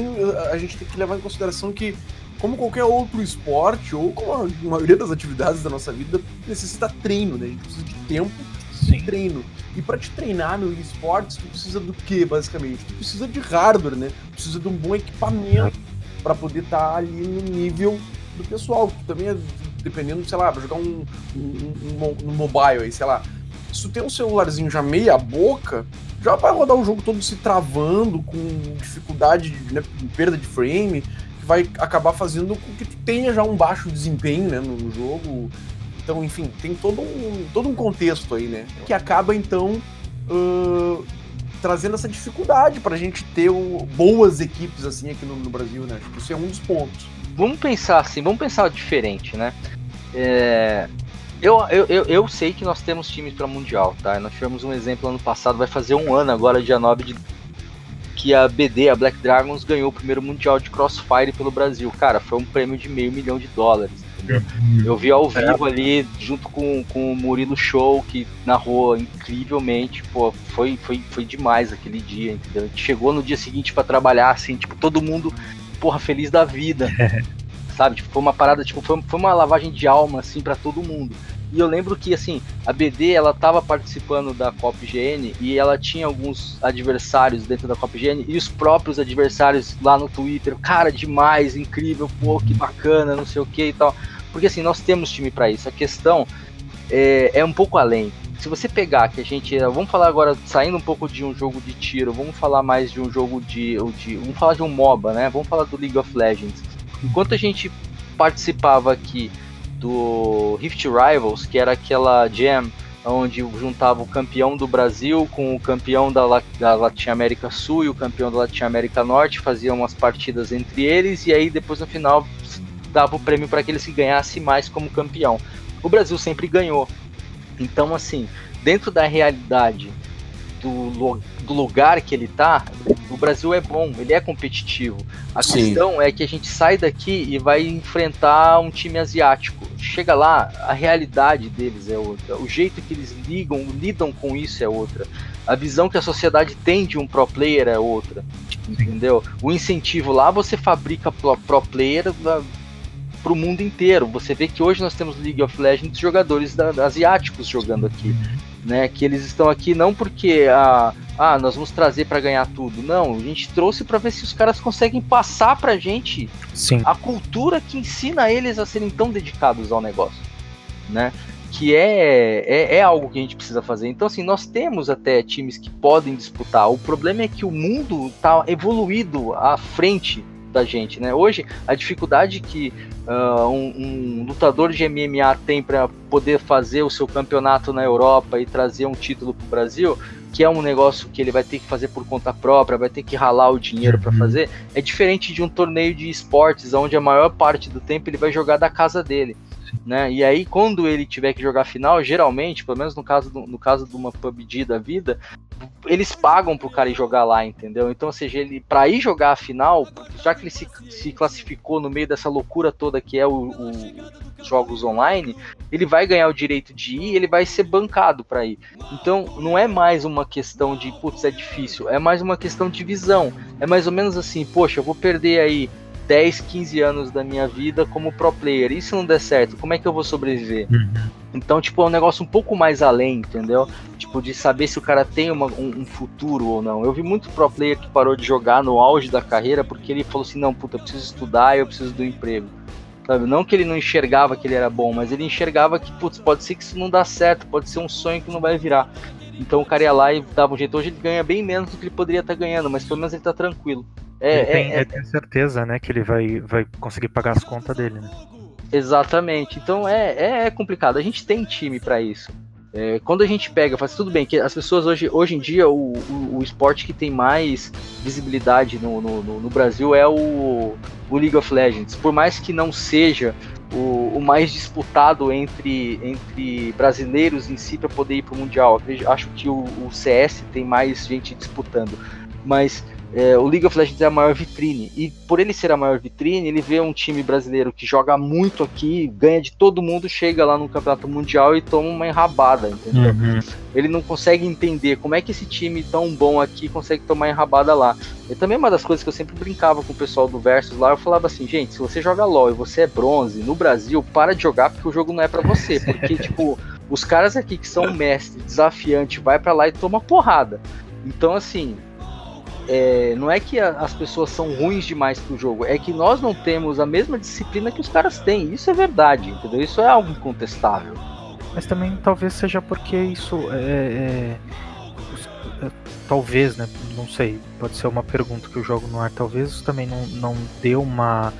a gente tem que levar em consideração que como qualquer outro esporte, ou como a maioria das atividades da nossa vida, necessita treino, né? A gente precisa de tempo Sim. treino. E para te treinar no esportes, tu precisa do que, basicamente? Tu precisa de hardware, né? Tu precisa de um bom equipamento para poder estar tá ali no nível do pessoal. Tu também é, dependendo, sei lá, pra jogar um, um, um, um mobile aí, sei lá. Se tu tem um celularzinho já meia boca, já vai rodar o jogo todo se travando, com dificuldade, né, perda de frame, que vai acabar fazendo com que tu tenha já um baixo desempenho né, no jogo então, enfim, tem todo um, todo um contexto aí, né? Que acaba, então, uh, trazendo essa dificuldade pra gente ter o, boas equipes assim aqui no, no Brasil, né? Acho que isso é um dos pontos. Vamos pensar assim, vamos pensar diferente, né? É, eu, eu, eu, eu, sei que nós temos times para Mundial, tá? Nós tivemos um exemplo ano passado, vai fazer um ano agora, dia 9 de. Que a BD, a Black Dragons, ganhou o primeiro Mundial de Crossfire pelo Brasil. Cara, foi um prêmio de meio milhão de dólares. Eu vi ao vivo ali, junto com, com o Murilo Show, que narrou incrivelmente. Pô, foi, foi, foi demais aquele dia, entendeu? A gente chegou no dia seguinte para trabalhar, assim, tipo, todo mundo, porra, feliz da vida. sabe? Tipo, foi uma parada, tipo, foi, foi uma lavagem de alma, assim, para todo mundo. E eu lembro que, assim, a BD, ela tava participando da Copa GN e ela tinha alguns adversários dentro da Copa GN e os próprios adversários lá no Twitter, cara, demais, incrível, pô, que bacana, não sei o que e tal. Porque, assim, nós temos time para isso. A questão é, é um pouco além. Se você pegar que a gente. Vamos falar agora, saindo um pouco de um jogo de tiro, vamos falar mais de um jogo de. de vamos falar de um MOBA, né? Vamos falar do League of Legends. Enquanto a gente participava aqui do Rift Rivals, que era aquela jam onde juntava o campeão do Brasil com o campeão da, La da Latin América Sul e o campeão da Latin América Norte, faziam umas partidas entre eles e aí depois no final dava o prêmio para aqueles que ganhassem mais como campeão. O Brasil sempre ganhou. Então, assim, dentro da realidade do, do lugar que ele tá, o Brasil é bom, ele é competitivo. A Sim. questão é que a gente sai daqui e vai enfrentar um time asiático. Chega lá, a realidade deles é outra, o jeito que eles ligam, lidam com isso é outra. A visão que a sociedade tem de um pro player é outra. Entendeu? O incentivo lá você fabrica pro, pro player para o mundo inteiro. Você vê que hoje nós temos League of Legends jogadores da, asiáticos jogando aqui né? Que eles estão aqui não porque ah, ah nós vamos trazer para ganhar tudo. Não, a gente trouxe para ver se os caras conseguem passar pra gente Sim. a cultura que ensina eles a serem tão dedicados ao negócio, né? Que é, é, é algo que a gente precisa fazer. Então, assim, nós temos até times que podem disputar. O problema é que o mundo tá evoluído à frente da gente, né? Hoje, a dificuldade que uh, um, um, lutador de MMA tem para poder fazer o seu campeonato na Europa e trazer um título para o Brasil, que é um negócio que ele vai ter que fazer por conta própria, vai ter que ralar o dinheiro para uhum. fazer, é diferente de um torneio de esportes, onde a maior parte do tempo ele vai jogar da casa dele. Né? E aí, quando ele tiver que jogar final, geralmente, pelo menos no caso, do, no caso de uma PUBG da vida, eles pagam pro cara ir jogar lá, entendeu? Então, ou seja, ele para ir jogar a final, já que ele se, se classificou no meio dessa loucura toda que é o, o jogos online, ele vai ganhar o direito de ir, ele vai ser bancado para ir. Então, não é mais uma questão de, putz, é difícil, é mais uma questão de visão. É mais ou menos assim, poxa, eu vou perder aí 10, 15 anos da minha vida como pro player. E se não der certo, como é que eu vou sobreviver? Uhum. Então, tipo, é um negócio um pouco mais além, entendeu? Tipo, de saber se o cara tem uma, um, um, futuro ou não. Eu vi muito pro player que parou de jogar no auge da carreira porque ele falou assim: não, puta, eu preciso estudar eu preciso do emprego. Sabe? Não que ele não enxergava que ele era bom, mas ele enxergava que, putz, pode ser que isso não dá certo, pode ser um sonho que não vai virar. Então o cara ia lá e dava um jeito. Hoje ele ganha bem menos do que ele poderia estar ganhando, mas pelo menos ele tá tranquilo. É, ele tem, é, é... tem certeza, né, que ele vai, vai conseguir pagar as contas dele, né? Exatamente. Então é, é, é complicado. A gente tem time para isso. É, quando a gente pega, faz tudo bem, que as pessoas hoje, hoje em dia, o, o, o esporte que tem mais visibilidade no, no, no, Brasil é o, o League of Legends. Por mais que não seja o, o mais disputado entre, entre brasileiros em si para poder ir para o Mundial. Acho que o, o CS tem mais gente disputando. Mas é, o League of Legends é a maior vitrine. E por ele ser a maior vitrine, ele vê um time brasileiro que joga muito aqui, ganha de todo mundo, chega lá no campeonato mundial e toma uma enrabada, entendeu? Uhum. Ele não consegue entender como é que esse time tão bom aqui consegue tomar enrabada lá. E também uma das coisas que eu sempre brincava com o pessoal do Versus lá, eu falava assim, gente, se você joga LoL e você é bronze, no Brasil, para de jogar porque o jogo não é para você. Porque, tipo, os caras aqui que são mestre, desafiante, vai para lá e toma porrada. Então, assim, é, não é que a, as pessoas são ruins demais pro jogo, é que nós não temos a mesma disciplina que os caras têm. Isso é verdade, entendeu? Isso é algo incontestável. Mas também talvez seja porque isso é, é, é, talvez, né? Não sei, pode ser uma pergunta que eu jogo no ar. Talvez isso também não, não deu uma.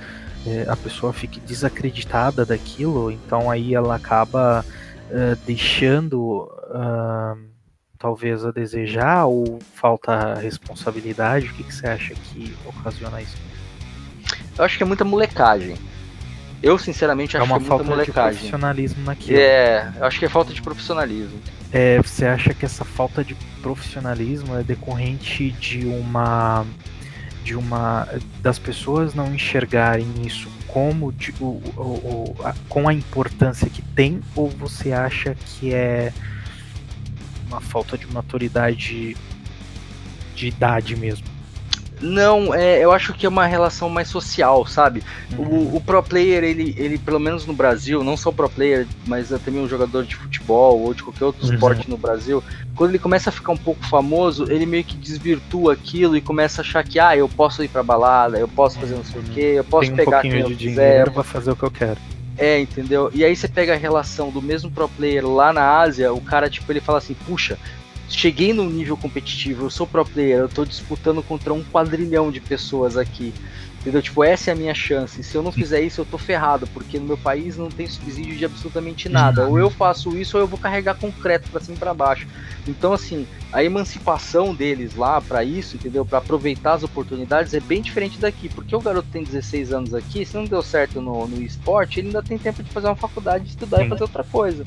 É, a pessoa fique desacreditada daquilo, então aí ela acaba deixando. Uh, talvez a desejar ou falta responsabilidade? O que, que você acha que ocasiona isso? Eu acho que é muita molecagem. Eu, sinceramente, É acho que é muita falta de molecagem. profissionalismo naquilo. É, eu acho que é falta de profissionalismo. É, você acha que essa falta de profissionalismo é decorrente de uma de uma das pessoas não enxergarem isso como de- o, o- o- a- com a importância que tem ou você acha que é uma falta de maturidade de idade mesmo? Não, é, eu acho que é uma relação mais social, sabe? O, o pro player, ele, ele, pelo menos no Brasil, não só o pro player, mas é também um jogador de futebol ou de qualquer outro Uhum. esporte no Brasil, quando ele começa a ficar um pouco famoso, ele meio que desvirtua aquilo e começa a achar que, ah, eu posso ir pra balada, eu posso fazer não sei o quê, eu posso Tem um pegar quem eu de quiser. dinheiro, vou fazer o que eu quero. É, entendeu? E aí você pega a relação do mesmo pro player lá na Ásia, o cara, tipo, ele fala assim, puxa, cheguei num nível competitivo, eu sou pro player, eu tô disputando contra um quadrilhão de pessoas aqui. Entendeu? Tipo, essa é a minha chance. Se eu não fizer isso, eu tô ferrado, porque no meu país não tem subsídio de absolutamente nada. Ou eu faço isso, ou eu vou carregar concreto pra cima e pra baixo. Então, assim, a emancipação deles lá pra isso, entendeu? Pra aproveitar as oportunidades é bem diferente daqui. Porque o garoto tem 16 anos aqui, se não deu certo no, no esporte, ele ainda tem tempo de fazer uma faculdade, de estudar e Sim. fazer outra coisa.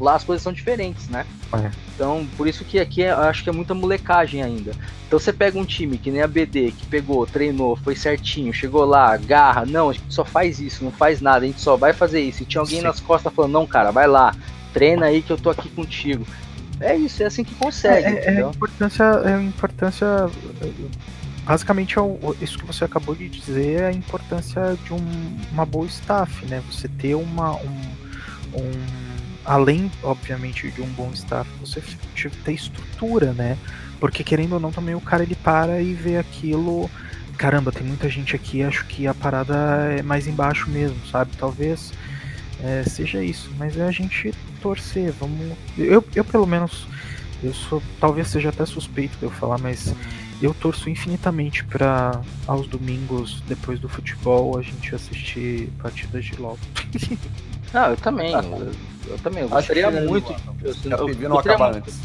Lá as coisas são diferentes, né? É. Então, por isso que aqui é- acho que é muita molecagem ainda. Então você pega um time que nem a BD, que pegou, treinou, foi certinho, chegou lá, garra, não, a gente só faz isso, não faz nada, a gente só vai fazer isso. E tinha alguém Sim. nas costas falando, não, cara, vai lá, treina aí que eu tô aqui contigo. É isso, é assim que consegue, É, é a entendeu? importância, é a importância. Basicamente, é isso que você acabou de dizer é a importância de um- uma boa staff, né? Você ter uma. Um, um- além, obviamente, de um bom staff, você ter estrutura, né? Porque querendo ou não, também o cara ele para e vê aquilo. Caramba, tem muita gente aqui, acho que a parada é mais embaixo mesmo, sabe? Talvez é, seja isso, mas é a gente torcer, vamos. Eu, eu pelo menos eu sou, talvez seja até suspeito de eu falar, mas eu torço infinitamente para aos domingos depois do futebol a gente assistir partidas de LoL. Não, eu também. Eu, eu também. Eu Acho que gostaria é, muito. Eu, eu não gostaria acaba muito- antes.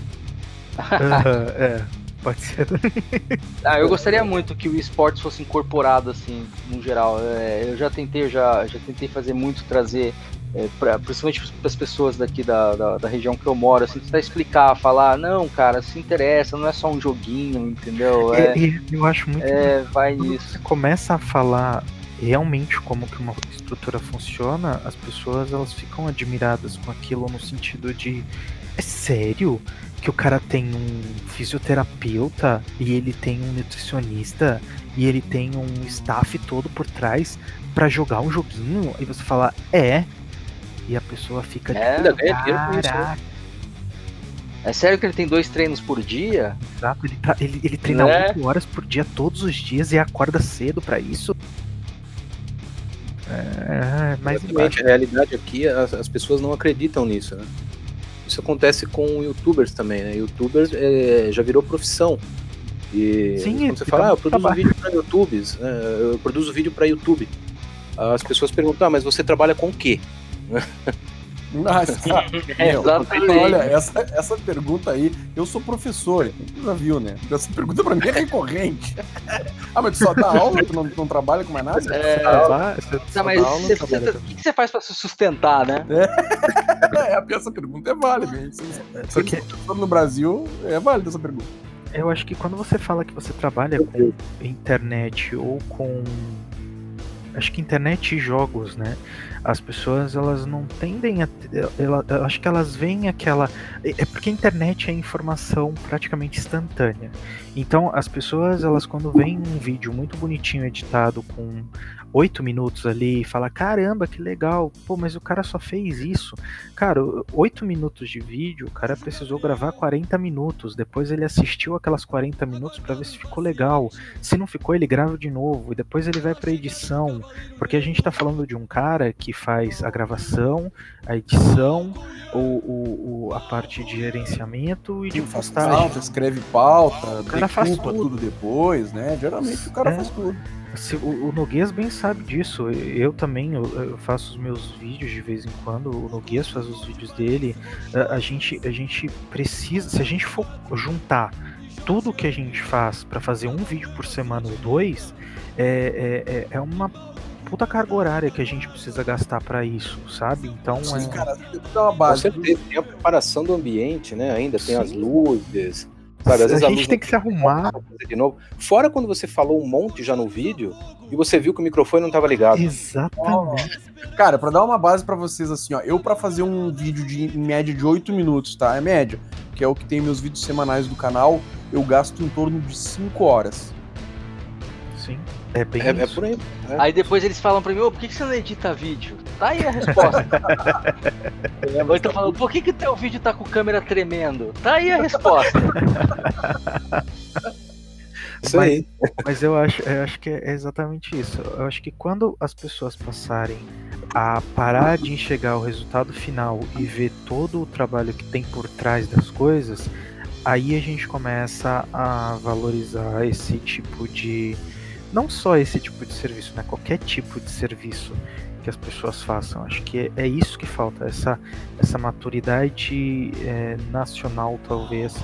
é, pode ser. Ah, eu gostaria muito que o esportes fosse incorporado assim, no geral. É, eu já tentei, já, já tentei fazer muito trazer, é, pra, principalmente para as pessoas daqui da, da, da região que eu moro, assim, tentar explicar, falar, não, cara, se interessa, não é só um joguinho, entendeu? É, E- e eu acho muito é, vai nisso. você começa a falar realmente como que uma estrutura funciona, as pessoas elas ficam admiradas com aquilo no sentido de é sério que o cara tem um fisioterapeuta e ele tem um nutricionista e ele tem um staff todo por trás pra jogar um joguinho e você fala é e a pessoa fica É, caraca, É sério que ele tem dois treinos por dia? exato, ele, tá- ele, ele treina? 8 horas por dia todos os dias e acorda cedo pra isso. É, mais Exatamente, a realidade aqui, as, as pessoas não acreditam nisso, né? Isso acontece com youtubers também, né? Youtubers é, já virou profissão. E Sim, quando você fala, ah, eu produzo trabalho. vídeo para YouTube, né? eu produzo vídeo para YouTube. As pessoas perguntam, ah, mas você trabalha com o quê? Mas, É, meu, exatamente. olha, essa, essa pergunta aí, eu sou professor, tu já viu, né? Essa pergunta pra mim é recorrente. ah, mas tu só dá aula, tu não, não trabalha com mais nada? É, Ah, tá, só mas aula, você- com- o que que você faz pra se sustentar, né? É, essa pergunta é válida, hein? Se Porque professor no Brasil, é válida essa pergunta. eu acho que quando você fala que você trabalha com internet ou com. Acho que internet e jogos, né? As pessoas elas não tendem a. Ela, eu acho que elas veem aquela. É é porque a internet é informação praticamente instantânea. Então as pessoas, elas quando veem um vídeo muito bonitinho editado com oito minutos ali e fala caramba que legal pô mas o cara só fez isso cara oito minutos de vídeo o cara precisou gravar 40 minutos depois ele assistiu aquelas 40 minutos para ver se ficou legal se não ficou ele grava de novo e depois ele vai para edição Porque a gente tá falando de um cara que faz a gravação, a edição, o, o, a parte de gerenciamento e de faz postagem. pauta, escreve pauta, O cara faz tudo. tudo depois, né? Geralmente o cara É. faz tudo. O, o Noguês bem sabe disso. Eu também eu, eu faço os meus vídeos de vez em quando. O Noguês faz os vídeos dele. A, a gente, a gente precisa. Se a gente for juntar tudo que a gente faz pra fazer um vídeo por semana ou dois, é, é, é- é uma puta carga horária que a gente precisa gastar pra isso, sabe? Então Sim, é. cara, tem que dar uma Com base. certeza, tem a preparação do ambiente, né? Ainda tem as Sim. luzes. Sabe, às vezes a luz gente tem que se arrumar. de novo. Fora quando você falou um monte já no vídeo e você viu que o microfone não estava ligado. Exatamente. Cara, pra dar uma base pra vocês assim, ó, eu pra fazer um vídeo de em média de 8 minutos, tá? É média, que é o que tem meus vídeos semanais do canal, eu gasto em torno de 5 horas. Sim. É bem É, é por aí. Aí depois eles falam pra mim, ô, por que que você não edita vídeo? Tá aí a resposta. Ou então falando, por que que teu vídeo tá com câmera tremendo? Tá aí a resposta. Isso Mas- aí. Mas eu acho, eu acho que é exatamente isso. Eu acho que quando as pessoas passarem a parar de enxergar o resultado final e ver todo o trabalho que tem por trás das coisas, aí a gente começa a valorizar esse tipo de. Não só esse tipo de serviço, né? Qualquer tipo de serviço que as pessoas façam. Acho que é, isso que falta, essa, essa maturidade é, nacional, talvez,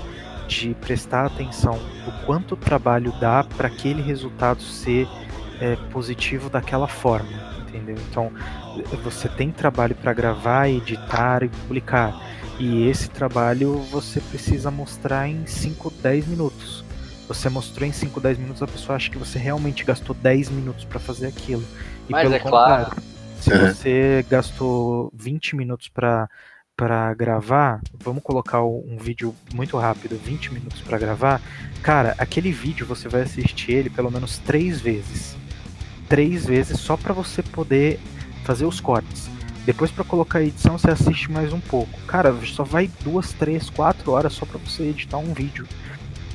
de prestar atenção do quanto o trabalho dá para aquele resultado ser é, positivo daquela forma, entendeu? Então, você tem trabalho para gravar, editar e publicar. E esse trabalho você precisa mostrar em 5, 10 minutos. Você mostrou em 5, 10 minutos, a pessoa acha que você realmente gastou 10 minutos para fazer aquilo. E Mas pelo é claro. contrário, se Uhum. você gastou 20 minutos para para gravar, vamos colocar um vídeo muito rápido, 20 minutos para gravar, cara, aquele vídeo você vai assistir ele pelo menos três vezes. Três vezes só para você poder fazer os cortes. Depois para colocar a edição você assiste mais um pouco. Cara, só vai duas, três, quatro horas só para você editar um vídeo,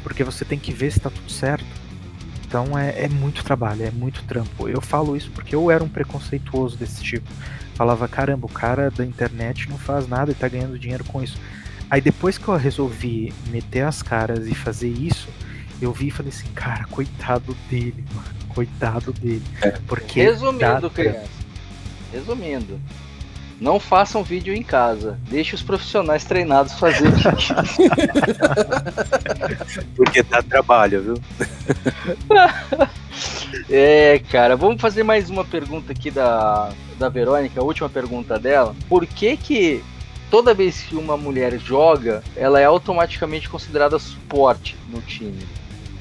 porque você tem que ver se tá tudo certo. Então é, é muito trabalho, é muito trampo. Eu falo isso porque eu era um preconceituoso desse tipo. Falava, caramba, o cara da internet não faz nada e tá ganhando dinheiro com isso. Aí depois que eu resolvi meter as caras e fazer isso, eu vi e falei assim, cara, coitado dele, mano. Coitado dele. Porque dá Resumindo, criança. Resumindo. Não façam vídeo em casa. Deixe os profissionais treinados fazerem. Porque dá trabalho, viu? é, cara, vamos fazer mais uma pergunta aqui da, da Verônica, a última pergunta dela. Por que que toda vez que uma mulher joga, ela é automaticamente considerada suporte no time?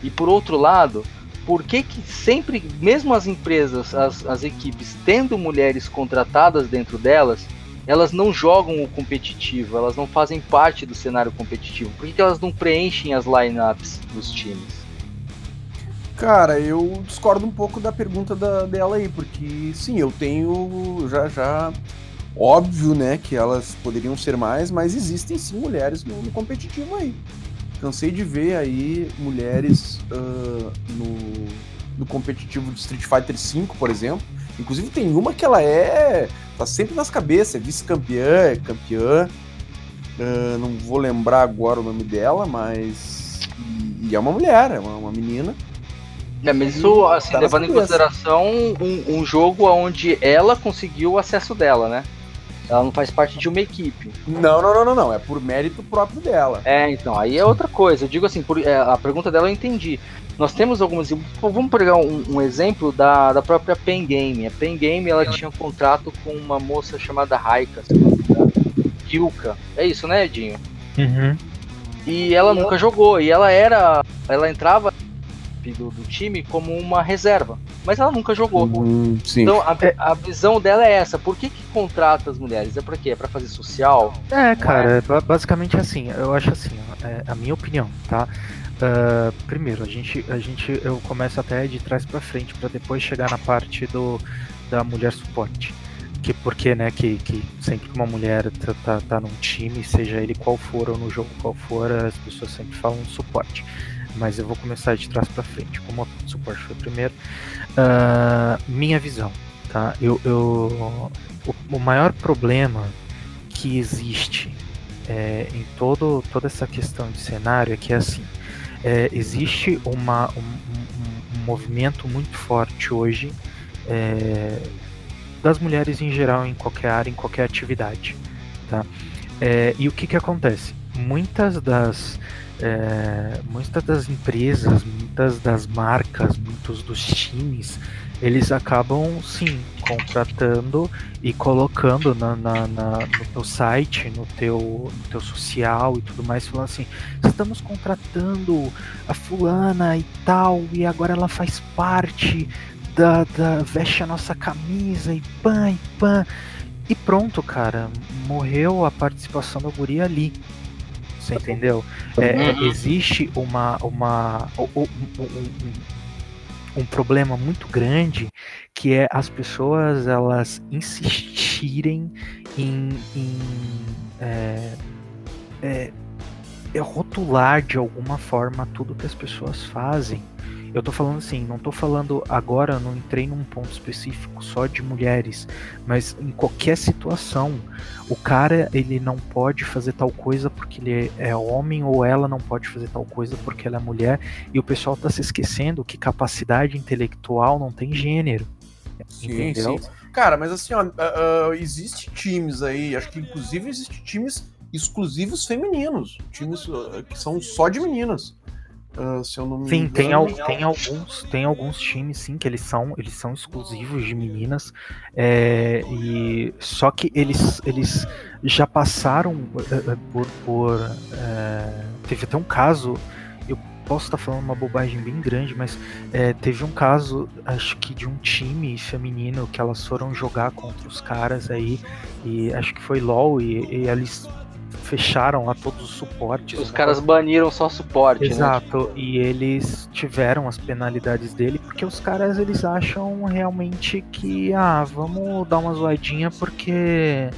E por outro lado, por que que sempre, mesmo as empresas, as, as equipes tendo mulheres contratadas dentro delas, elas não jogam o competitivo, elas não fazem parte do cenário competitivo? Por que, que elas não preenchem as lineups dos times? Cara, eu discordo um pouco da pergunta da- dela aí, porque sim, eu tenho já já óbvio, né, que elas poderiam ser mais, mas existem sim mulheres no, no competitivo aí. Cansei de ver aí mulheres ah, no, no competitivo de Street Fighter V, por exemplo. Inclusive tem uma que ela é tá sempre nas cabeças, é vice-campeã, é campeã. Ah, não vou lembrar agora o nome dela, mas e, e é uma mulher, é uma, uma menina. É, mas isso, assim, Tá levando em consideração um, um jogo onde ela conseguiu o acesso dela, né? Ela não faz parte de uma equipe. Não, não, não, não, não. É por mérito próprio dela. É, então, aí é outra coisa. Eu digo assim, por- é, a pergunta dela eu entendi. Nós temos algumas. Vamos pegar um, um exemplo da, da própria Pen Game. A Pen Game ela tinha um contrato com uma moça chamada Raika, se não me engano. Kyuka. É isso, né, Edinho? Uhum. E ela nunca jogou. E ela era. Ela entrava do, do time como uma reserva. Mas ela nunca jogou. Hum, sim. Então a, a visão dela é essa. Por que, que contrata as mulheres? É pra quê? É pra fazer social? É, cara, é ba- basicamente assim, eu acho assim, é a minha opinião, tá? Ah, primeiro, a gente, a gente, eu começo até de trás pra frente, pra depois chegar na parte do da mulher suporte. Que porque, né, que, que sempre que uma mulher tá, tá, tá num time, seja ele qual for ou no jogo qual for, as pessoas sempre falam suporte. Mas eu vou começar de trás pra frente, como o suporte foi primeiro. Ah, minha visão. tá? Eu, eu o, o maior problema que existe é, em todo, toda essa questão de cenário é que assim é, existe uma, um, um, um, movimento muito forte hoje é, das mulheres em geral em qualquer área, em qualquer atividade, tá? É, e o que que acontece? Muitas das é, muitas das empresas, muitas das marcas, muitos dos times, eles acabam sim contratando e colocando na, na, na, no teu site, no teu, no teu social e tudo mais, falando assim: estamos contratando a fulana e tal, e agora ela faz parte da, da veste a nossa camisa e pan e pan. E pronto, cara, morreu a participação da guria ali. Você entendeu? É, uhum. existe uma, uma um, um, um, problema muito grande que é as pessoas elas insistirem em, em é, é, é rotular de alguma forma tudo que as pessoas fazem. Eu tô falando assim, não tô falando agora, não entrei num ponto específico só de mulheres, mas em qualquer situação, o cara ele não pode fazer tal coisa porque ele é homem ou ela não pode fazer tal coisa porque ela é mulher, e o pessoal tá se esquecendo que capacidade intelectual não tem gênero. Sim, entendeu? Sim. Cara, mas assim, ó, uh, uh, existe times aí, acho que inclusive existe times exclusivos femininos, times uh, que são só de meninas. Uh, se eu não me sim, tem, al tem, alguns, tem alguns times sim que eles são, eles são exclusivos de meninas. É, e só que eles, eles já passaram uh, por, por uh, teve até um caso. Eu posso estar falando uma bobagem bem grande, mas teve um caso, acho que de um time feminino que elas foram jogar contra os caras aí e acho que foi LoL e, e eles fecharam lá todos os suportes. Os né? caras baniram só suporte, né? Exato, né? e eles tiveram as penalidades dele porque os caras eles acham realmente que ah, vamos dar uma zoadinha porque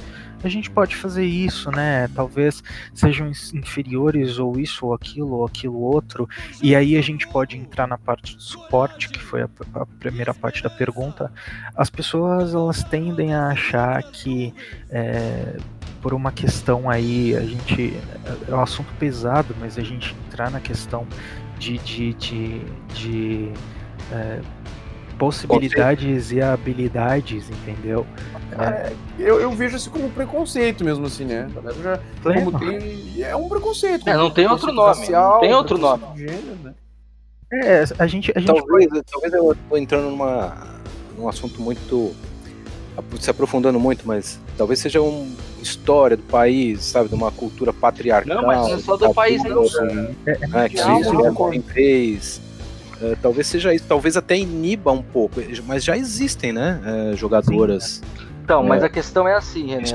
a gente pode fazer isso, né? Talvez sejam inferiores ou isso ou aquilo ou aquilo outro. E aí a gente pode entrar na parte do suporte, que foi a, a primeira parte da pergunta. As pessoas elas tendem a achar que é, por uma questão aí, a gente. É um assunto pesado, mas a gente entrar na questão de. de, de, de é, possibilidades e habilidades, entendeu? É, eu, eu, vejo isso como preconceito mesmo, assim, né? Já, como tem, é um preconceito. É, não tem outro nome. Racial, tem outro nome. Gênero, né? É, a gente. A gente talvez, pode... talvez eu tô entrando numa, num assunto muito se aprofundando muito, mas talvez seja uma história do país, sabe, de uma cultura patriarcal. Não, mas não é só do país, não. Né, é, é, que isso em três. É, talvez seja isso, talvez até iniba um pouco, mas já existem, né, é, jogadoras. Sim. Então, mas é, a questão é assim, René.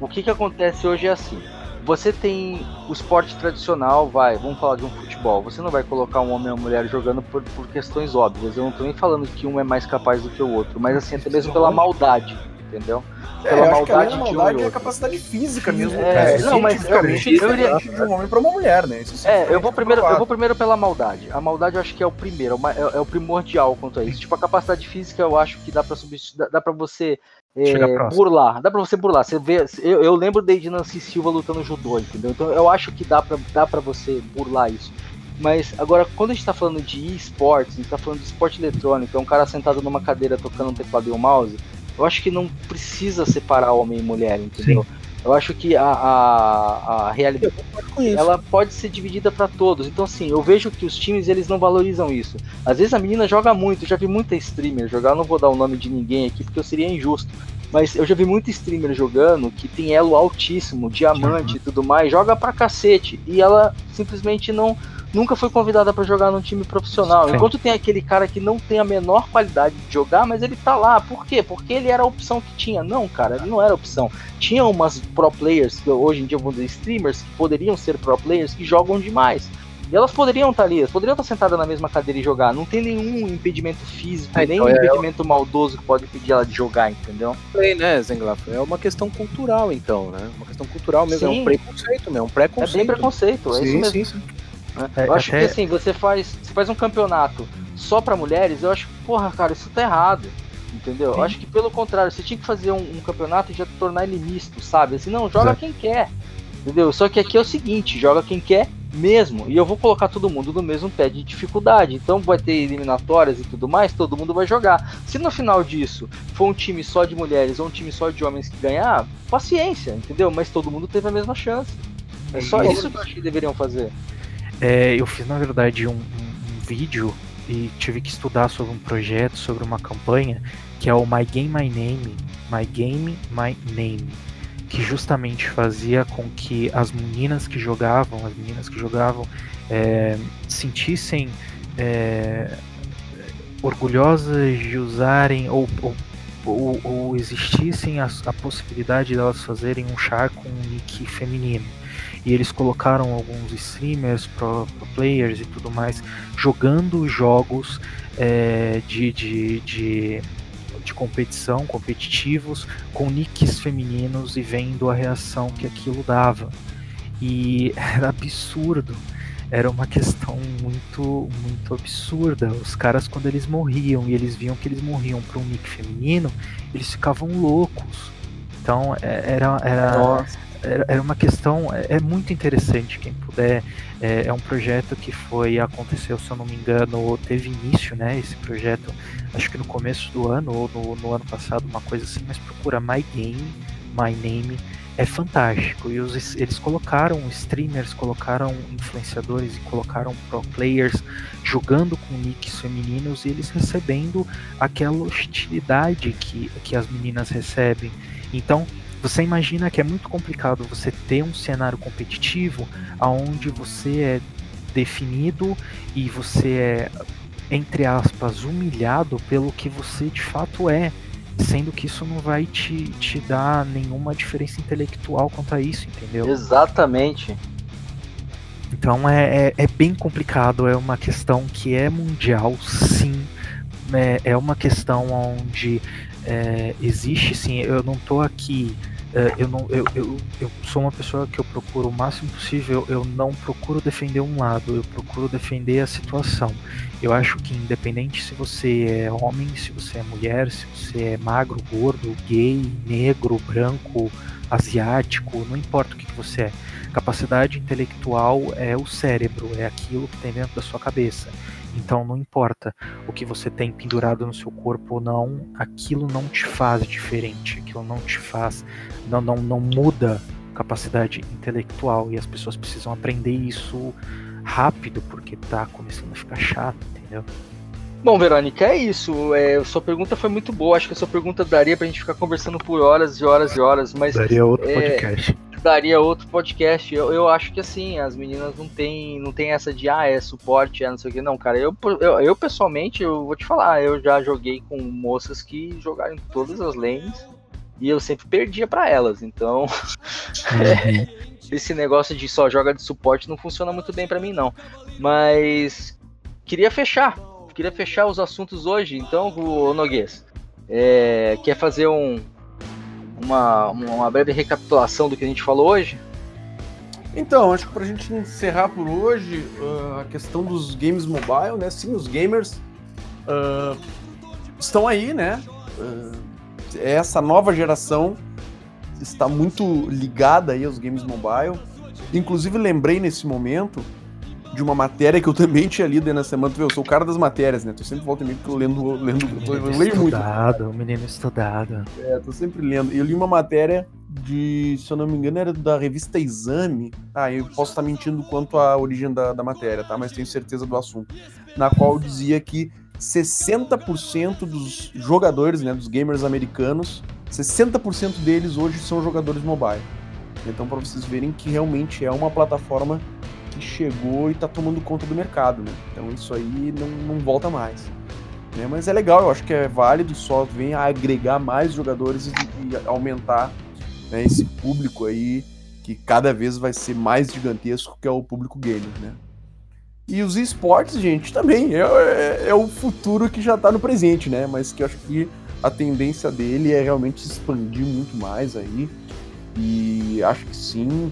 O que, que acontece hoje é assim você tem o esporte tradicional, vai, vamos falar de um futebol. Você não vai colocar um homem e uma mulher jogando por, por questões óbvias. Eu não tô nem falando que um é mais capaz do que o outro, mas assim, até mesmo pela maldade, entendeu? É, pela maldade, que maldade é a capacidade física mesmo, é, Não, mas eu, eu iria de um homem para uma mulher, né? Isso é, eu vou primeiro, eu vou primeiro pela maldade. A maldade eu acho que é o primeiro, é, é o primordial quanto a isso. Tipo a capacidade física eu acho que dá para substituir, dá para você é, burlar. Dá pra você burlar. Você vê, eu, eu lembro desde Nancy Silva lutando judô, entendeu? Então eu acho que dá pra, dá pra você burlar isso. Mas agora, quando a gente tá falando de esportes, a gente tá falando de esporte eletrônico, é um cara sentado numa cadeira tocando um teclado e um mouse, eu acho que não precisa separar homem e mulher, entendeu? Sim. Eu acho que a, a, a realidade ela pode ser dividida para todos. Então, assim, eu vejo que os times eles não valorizam isso. Às vezes a menina joga muito, eu já vi muita streamer jogar, eu não vou dar o nome de ninguém aqui porque eu seria injusto. Mas eu já vi muito streamer jogando que tem elo altíssimo, diamante uhum. e tudo mais, joga pra cacete. E ela simplesmente não nunca foi convidada para jogar num time profissional. Sim. Enquanto tem aquele cara que não tem a menor qualidade de jogar, mas ele tá lá. Por quê? Porque ele era a opção que tinha. Não, cara, ele não era opção. Tinha umas pro players, que hoje em dia vão dizer streamers, que poderiam ser pro players, que jogam demais. E elas poderiam estar tá ali, elas poderiam estar tá sentadas na mesma cadeira e jogar. Não tem nenhum impedimento físico, é, nem então, impedimento é... maldoso que pode impedir ela de jogar, entendeu? Sei, né, Zenglaf? É uma questão cultural, então, né? Uma questão cultural mesmo. Sim. É um preconceito, né? É um preconceito. É bem preconceito, é sim, isso mesmo. Sim, sim. Né? É, eu acho até... que assim, você faz, você faz um campeonato só para mulheres, eu acho que, porra, cara, isso tá errado. Entendeu? Eu acho que pelo contrário, você tinha que fazer um, um campeonato e já tornar ele misto, sabe? Assim, não, joga Exato. quem quer. Entendeu? Só que aqui é o seguinte, joga quem quer mesmo. E eu vou colocar todo mundo no mesmo pé de dificuldade. Então vai ter eliminatórias e tudo mais, todo mundo vai jogar. Se no final disso for um time só de mulheres ou um time só de homens que ganhar, paciência, entendeu? Mas todo mundo teve a mesma chance. É só isso que eu acho que deveriam fazer. É, eu fiz, na verdade, um, um- um vídeo e tive que estudar sobre um projeto, sobre uma campanha, que é o My Game My Name, My Game My Name, que justamente fazia com que as meninas que jogavam, as meninas que jogavam, é, sentissem é, orgulhosas de usarem ou, ou, ou, ou existissem a, a possibilidade delas fazerem um char com um nick feminino e eles colocaram alguns streamers, pro, pro players e tudo mais, jogando jogos é, de, de, de, de competição, competitivos, com nicks femininos e vendo a reação que aquilo dava. E era absurdo. Era uma questão muito, muito absurda. Os caras, quando eles morriam e eles viam que eles morriam para um nick feminino, eles ficavam loucos. Então é, era, era, Nossa. Era era uma questão é, é muito interessante quem puder é, é um projeto que foi aconteceu se eu não me engano teve início né esse projeto acho que no começo do ano ou no, no ano passado uma coisa assim mas procura My Game My Name é fantástico e os, eles colocaram streamers colocaram influenciadores e colocaram pro players jogando com nicks femininos e eles recebendo aquela hostilidade que, que as meninas recebem. Então você imagina que é muito complicado você ter um cenário competitivo aonde você é definido e você é entre aspas humilhado pelo que você de fato é, sendo que isso não vai te, te dar nenhuma diferença intelectual quanto a isso, entendeu? Exatamente. Então é, é, é bem complicado, é uma questão que é mundial, sim. É, é uma questão onde é, existe sim, eu não tô aqui. é, eu, não, eu, eu, eu sou uma pessoa que eu procuro o máximo possível, eu não procuro defender um lado, eu procuro defender a situação. Eu acho que independente se você é homem, se você é mulher, se você é magro, gordo, gay, negro, branco, asiático, não importa o que, que você é. Capacidade intelectual é o cérebro, é aquilo que tem dentro da sua cabeça. Então não importa o que você tem pendurado no seu corpo ou não, aquilo não te faz diferente, aquilo não te faz, não, não, não muda capacidade intelectual e as pessoas precisam aprender isso rápido porque tá começando a ficar chato, entendeu? Bom, Verônica, é isso. É, sua pergunta foi muito boa. Acho que a sua pergunta daria pra gente ficar conversando por horas e horas e horas, mas Daria outro é, podcast. Daria outro podcast. Eu, eu acho que assim, as meninas não tem, não tem essa de ah, é suporte, é não sei o que. Não, cara, eu, eu, eu pessoalmente, eu vou te falar, eu já joguei com moças que jogaram em todas as lanes e eu sempre perdia pra elas. Então, Uhum. esse negócio de só joga de suporte não funciona muito bem pra mim, não. Mas queria fechar. Queria fechar os assuntos hoje. Então, o Noguês, é, quer fazer um, uma, uma breve recapitulação do que a gente falou hoje? Então, acho que pra gente encerrar por hoje, ah, a questão dos games mobile, né? Sim, os gamers ah, estão aí, né? Ah, essa nova geração está muito ligada aí aos games mobile. Inclusive, lembrei nesse momento de uma matéria que eu também tinha lido aí na semana. Tu vê, eu sou o cara das matérias, né? Tô sempre volta e meio que eu lendo, lendo, eu, eu leio muito. estudado, o menino estudado. É, tô sempre lendo. Eu li uma matéria de, se eu não me engano, era da revista Exame. Ah, eu posso estar mentindo quanto à origem da, da matéria, tá? Mas tenho certeza do assunto. Na qual dizia que 60% dos jogadores, né, dos gamers americanos, 60% deles hoje são jogadores mobile. Então, para vocês verem que realmente é uma plataforma que chegou e tá tomando conta do mercado, né? Então, isso aí não, não volta mais né? Mas é legal, eu acho que é válido, só vem a agregar mais jogadores e, e aumentar né, esse público aí que cada vez vai ser mais gigantesco, que é o público gamer, né? E os esportes, gente, também é, é, é o futuro que já tá no presente, né? Mas que eu acho que a tendência dele é realmente expandir muito mais aí. E acho que sim,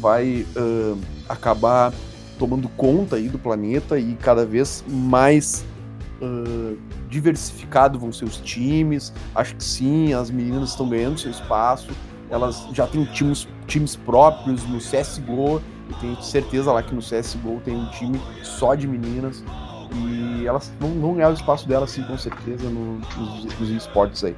vai ah, acabar tomando conta aí do planeta e cada vez mais ah, diversificado vão ser os times. Acho que sim, as meninas estão ganhando seu espaço. Elas já têm times, times próprios no CSGO. Eu tenho certeza lá que no CSGO tem um time só de meninas. E elas vão, vão ganhar o espaço delas, sim, com certeza, no, nos, nos esportes aí.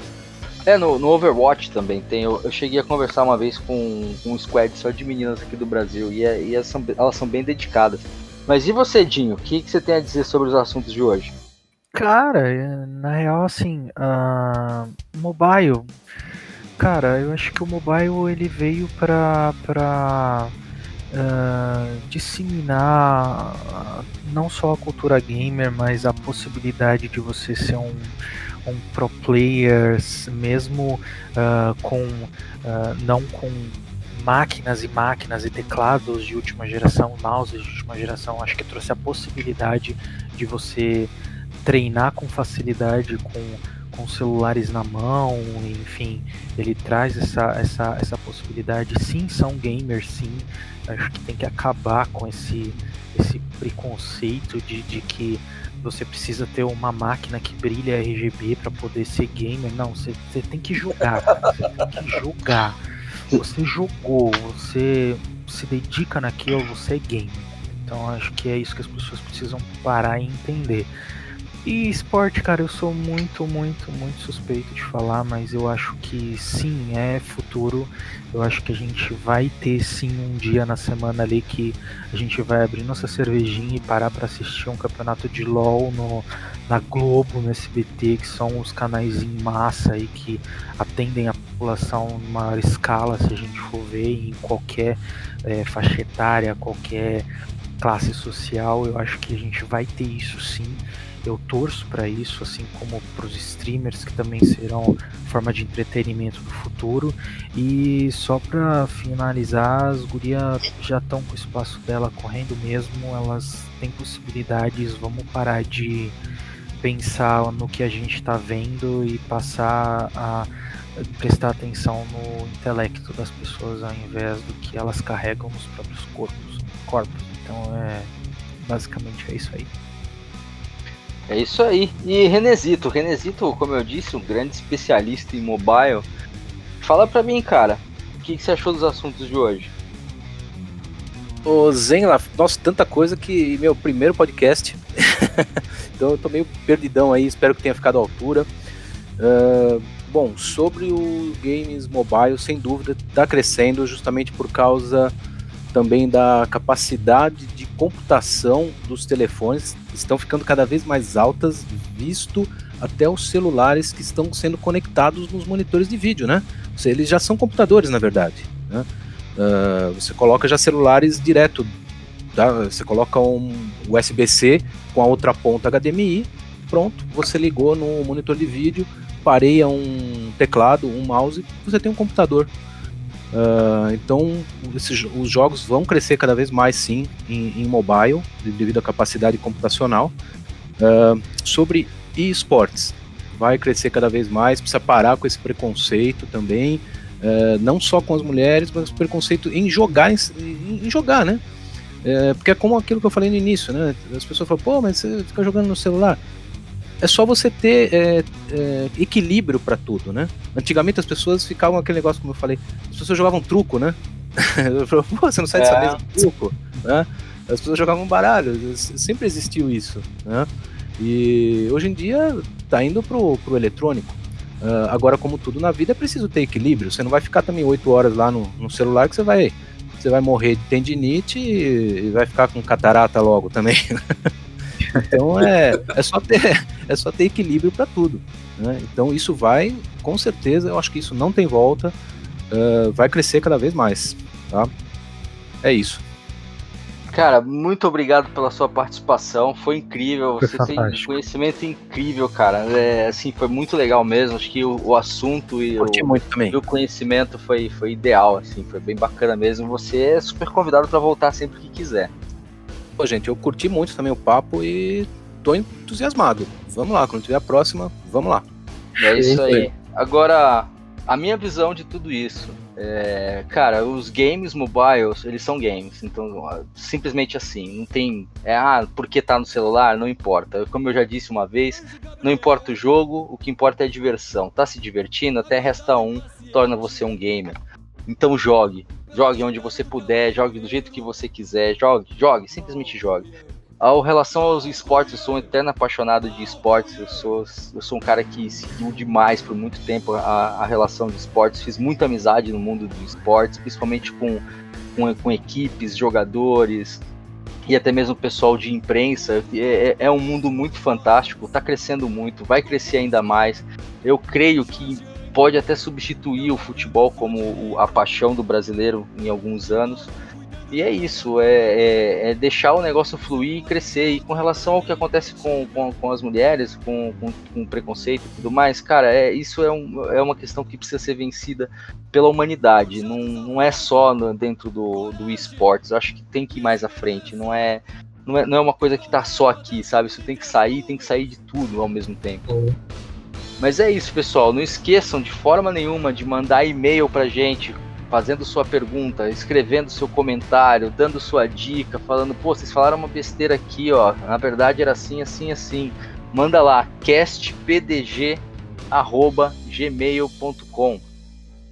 É, no, no, Overwatch também tem. Eu, eu, cheguei a conversar uma vez com, com um squad só de meninas aqui do Brasil e, é, e elas, são, elas, são, bem dedicadas. Mas e você, Dinho? O que, que, você tem a dizer sobre os assuntos de hoje? Cara, é, na real, assim, uh, mobile. Cara, eu acho que o mobile ele veio pra. pra uh, disseminar não só a cultura gamer, mas a possibilidade de você ser um, um pro player, mesmo uh, com uh, não com máquinas e máquinas e teclados de última geração, mouses de última geração, acho que trouxe a possibilidade de você treinar com facilidade com com celulares na mão, enfim, ele traz essa, essa, essa possibilidade. Sim, são gamers, sim. Acho que tem que acabar com esse, esse preconceito de, de que você precisa ter uma máquina que brilha RGB para poder ser gamer. Não, você, você tem que jogar. Você tem que jogar. Você jogou, você se dedica naquilo, você é gamer. Então acho que é isso que as pessoas precisam parar e entender. E esporte, cara, eu sou muito, muito, muito suspeito de falar, mas eu acho que sim, é futuro. Eu acho que a gente vai ter sim um dia na semana ali que a gente vai abrir nossa cervejinha e parar para assistir um campeonato de LoL no, na Globo, no SBT, que são os canais em massa aí que atendem a população em maior escala, se a gente for ver, em qualquer é, faixa etária, qualquer classe social. Eu acho que a gente vai ter isso sim eu torço para isso, assim como para os streamers que também serão forma de entretenimento do futuro. E só para finalizar, as gurias já estão com o espaço dela correndo mesmo, elas têm possibilidades, vamos parar de pensar no que a gente está vendo e passar a prestar atenção no intelecto das pessoas ao invés do que elas carregam nos próprios corpos. corpos. Então é basicamente é isso aí. É isso aí. E Renezito, Renezito, como eu disse, um grande especialista em mobile. Fala pra mim, cara, o que, que você achou dos assuntos de hoje? Ô Zen, lá, nossa, tanta coisa que meu primeiro podcast. então eu tô meio perdidão aí, espero que tenha ficado à altura. Uh, bom, sobre o games mobile, sem dúvida, está crescendo justamente por causa também da capacidade de computação dos telefones estão ficando cada vez mais altas, visto até os celulares que estão sendo conectados nos monitores de vídeo, né? Eles já são computadores, na verdade. Né? Uh, você coloca já celulares direto, tá? você coloca um USB-C com a outra ponta HDMI, pronto, você ligou no monitor de vídeo, pareia um teclado, um mouse, você tem um computador. Uh, então, esses, os jogos vão crescer cada vez mais, sim, em, em mobile, devido à capacidade computacional. Uh, sobre esportes, vai crescer cada vez mais, precisa parar com esse preconceito também, uh, não só com as mulheres, mas preconceito em jogar, em, em jogar, né? porque é como aquilo que eu falei no início, né? As pessoas falam, pô, mas você fica jogando no celular é só você ter é, é, equilíbrio para tudo, né? Antigamente as pessoas ficavam aquele negócio, como eu falei, as pessoas jogavam truco, né? Pô, você não sai dessa é. mesa truco, né? As pessoas jogavam baralho, sempre existiu isso, né? E hoje em dia tá indo pro, pro eletrônico. Uh, agora, como tudo na vida, é preciso ter equilíbrio. Você não vai ficar também oito horas lá no, no celular que você vai, você vai morrer de tendinite e vai ficar com catarata logo também. Então é, é, só, ter, é só ter equilíbrio para tudo. Né? Então isso vai, com certeza, eu acho que isso não tem volta, uh, vai crescer cada vez mais. Tá? É isso. Cara, muito obrigado pela sua participação. Foi incrível. Foi Você fantástico. tem conhecimento incrível, cara. É, assim, foi muito legal mesmo. Acho que o, o assunto e o, e o, conhecimento foi, foi ideal, assim, foi bem bacana mesmo. Você é super convidado para voltar sempre que quiser. Pô, gente, eu curti muito também o papo e tô entusiasmado. Vamos lá, quando tiver a próxima, vamos lá. É isso aí. Agora, a minha visão de tudo isso É, cara, os games mobiles, eles são games, então simplesmente assim, não tem, é, ah, porque tá no celular, não importa. Como eu já disse uma vez, não importa o jogo, o que importa é a diversão. Tá se divertindo, até resta um, torna você um gamer. Então jogue, jogue onde você puder, jogue do jeito que você quiser, jogue, jogue, simplesmente jogue. Ao relação aos esportes, eu sou um eterno apaixonado de esportes. Eu sou, eu sou um cara que seguiu demais por muito tempo a, a relação de esportes. Fiz muita amizade no mundo de esportes, principalmente com, com, com equipes, jogadores e até mesmo pessoal de imprensa. É, é, é um mundo muito fantástico, está crescendo muito, vai crescer ainda mais. Eu creio que pode até substituir o futebol como a paixão do brasileiro em alguns anos. E é isso, é, é, é, deixar o negócio fluir e crescer. E com relação ao que acontece com, com, com as mulheres, com, com, com, preconceito e tudo mais, cara, é, isso é, um, é uma questão que precisa ser vencida pela humanidade. Não, não é só no, dentro do, do esportes. Acho que tem que ir mais à frente. Não é, não é, não é uma coisa que tá só aqui, sabe? Isso tem que sair, tem que sair de tudo ao mesmo tempo. Mas é isso, pessoal. Não esqueçam de forma nenhuma de mandar e-mail pra gente fazendo sua pergunta, escrevendo seu comentário, dando sua dica, falando, pô, vocês falaram uma besteira aqui, ó. Na verdade era assim, assim, assim. Manda lá, castpdg@gmail.com.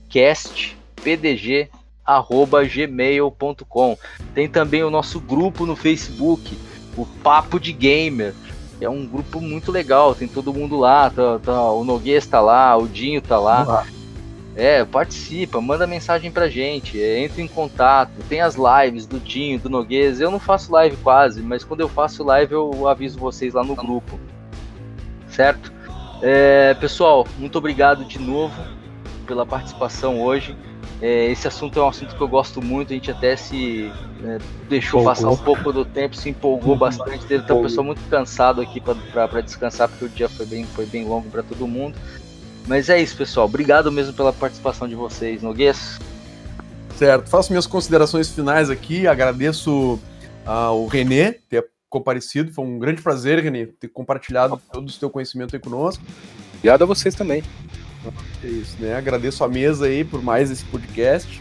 castpdg@gmail.com. Tem também o nosso grupo no Facebook, o Papo de Gamer. É um grupo muito legal, tem todo mundo lá, tá, tá, o Noguês tá lá, o Dinho tá lá. É, participa, manda mensagem pra gente, é, entra em contato, tem as lives do Dinho, do Noguês. Eu não faço live quase, mas quando eu faço live eu aviso vocês lá no grupo. Certo? É, pessoal, muito obrigado de novo pela participação hoje. É, esse assunto é um assunto que eu gosto muito, a gente até se é, deixou empolgou. passar um pouco do tempo, se empolgou bastante dele. Então, o pessoal muito cansado aqui para descansar, porque o dia foi bem, foi bem longo para todo mundo. Mas é isso, pessoal. Obrigado mesmo pela participação de vocês, Noguês. Certo. Faço minhas considerações finais aqui. Agradeço ao Renê ter comparecido. Foi um grande prazer, Renê, ter compartilhado todo o seu conhecimento aí conosco. Obrigado a vocês também. É isso, né? Agradeço a mesa aí por mais esse podcast.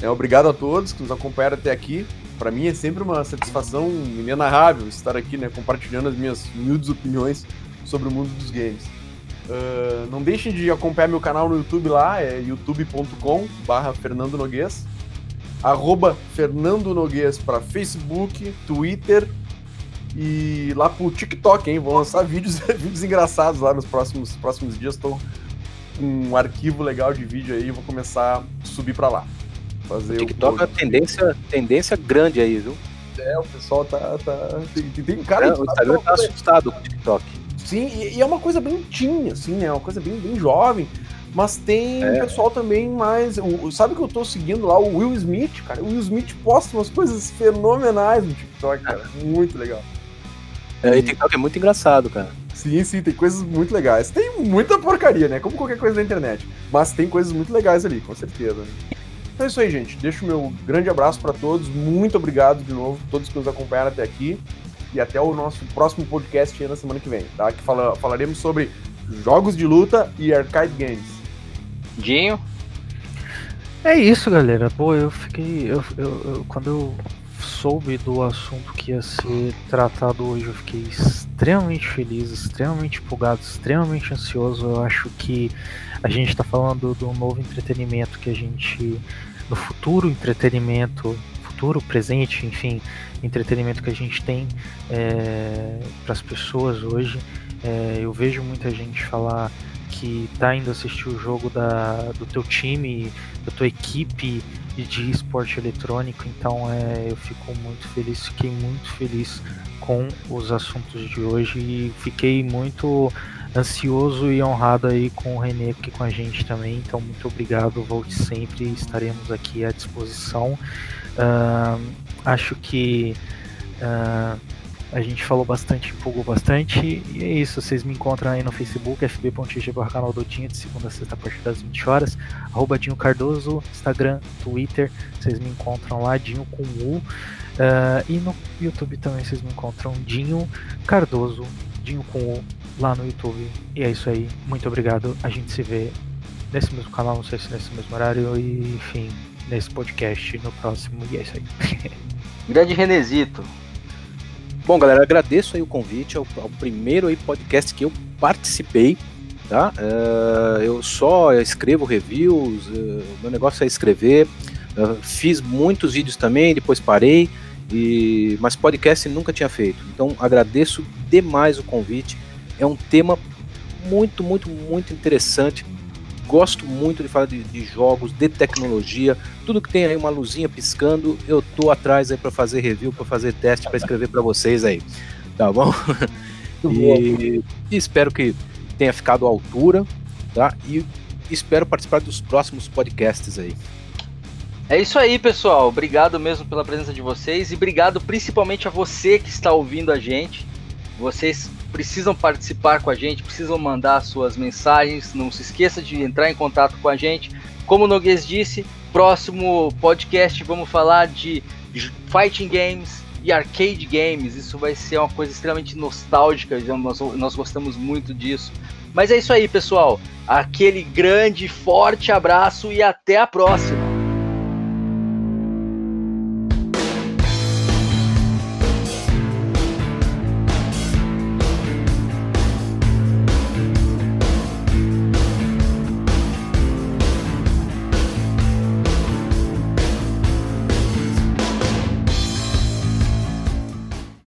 É, obrigado a todos que nos acompanharam até aqui. Para mim é sempre uma satisfação inenarrável estar aqui, né, compartilhando as minhas humildes opiniões sobre o mundo dos games. Uh, não deixem de acompanhar meu canal no YouTube lá, é youtube.com barra Fernando Noguês. Arroba Fernando Noguês para Facebook, Twitter e lá pro TikTok, hein? Vou lançar vídeos, vídeos engraçados lá nos próximos, próximos dias. Estou com um arquivo legal de vídeo aí, vou começar a subir para lá. Fazer o TikTok o... é uma tendência, tendência grande aí, viu? É, o pessoal tá. tá... Tem, tem cara. É, o Instagram tá, tá assustado com o TikTok. Sim, e, e, é uma coisa bem teen, assim, né? Uma coisa bem, bem jovem. Mas tem é. pessoal também mais. O, sabe que eu tô seguindo lá o Will Smith, cara? O Will Smith posta umas coisas fenomenais no TikTok, cara. Muito legal. É, e TikTok é muito engraçado, cara. Sim, sim, tem coisas muito legais. Tem muita porcaria, né? Como qualquer coisa da internet. Mas tem coisas muito legais ali, com certeza. Né? Então é isso aí, gente. Deixo o meu grande abraço para todos. Muito obrigado de novo, todos que nos acompanharam até aqui e até o nosso próximo podcast na semana que vem, tá? Que fala, falaremos sobre jogos de luta e arcade games. Dinho? É isso, galera. Pô, eu fiquei. Eu, eu, eu, quando eu soube do assunto que ia ser tratado hoje, eu fiquei extremamente feliz, extremamente empolgado, extremamente ansioso. Eu acho que a gente está falando do novo entretenimento que a gente. no futuro entretenimento futuro, presente, enfim, entretenimento que a gente tem é, para as pessoas hoje. É, eu vejo muita gente falar que tá indo assistir o jogo da, do teu time, da tua equipe de esporte eletrônico, então é, eu fico muito feliz, fiquei muito feliz com os assuntos de hoje e fiquei muito ansioso e honrado aí com o Renê aqui com a gente também, então muito obrigado, volte sempre, estaremos aqui à disposição. Uh, acho que uh, a gente falou bastante, empolgou bastante. E é isso, vocês me encontram aí no Facebook, fb.g canal do Dinho, de segunda a sexta a partir das 20 horas. Arroba Dinho Cardoso, Instagram, Twitter, vocês me encontram lá, Dinho com U. Uh, e no YouTube também vocês me encontram Dinho Cardoso, Dinho com U, lá no YouTube. E é isso aí, muito obrigado, a gente se vê nesse mesmo canal, não sei se nesse mesmo horário, e enfim, nesse podcast no próximo. E é isso aí. Grande Renezito. Bom, galera, agradeço aí o convite ao, ao primeiro aí podcast que eu participei, tá? Uh, eu só escrevo reviews, uh, meu negócio é escrever. Uh, fiz muitos vídeos também, depois parei, e mas podcast nunca tinha feito. Então agradeço demais o convite. É um tema muito, muito, muito interessante gosto muito de falar de, de, jogos, de tecnologia, tudo que tem aí uma luzinha piscando, eu tô atrás aí para fazer review, para fazer teste, para escrever para vocês aí, tá bom? E, e, espero que tenha ficado à altura, tá? E espero participar dos próximos podcasts aí. É isso aí, pessoal. Obrigado mesmo pela presença de vocês e obrigado principalmente a você que está ouvindo a gente. Vocês precisam participar com a gente, precisam mandar suas mensagens. Não se esqueça de entrar em contato com a gente. Como o Noguês disse, próximo podcast vamos falar de fighting games e arcade games. Isso vai ser uma coisa extremamente nostálgica, nós, nós gostamos muito disso. Mas é isso aí, pessoal. Aquele grande, forte abraço e até a próxima.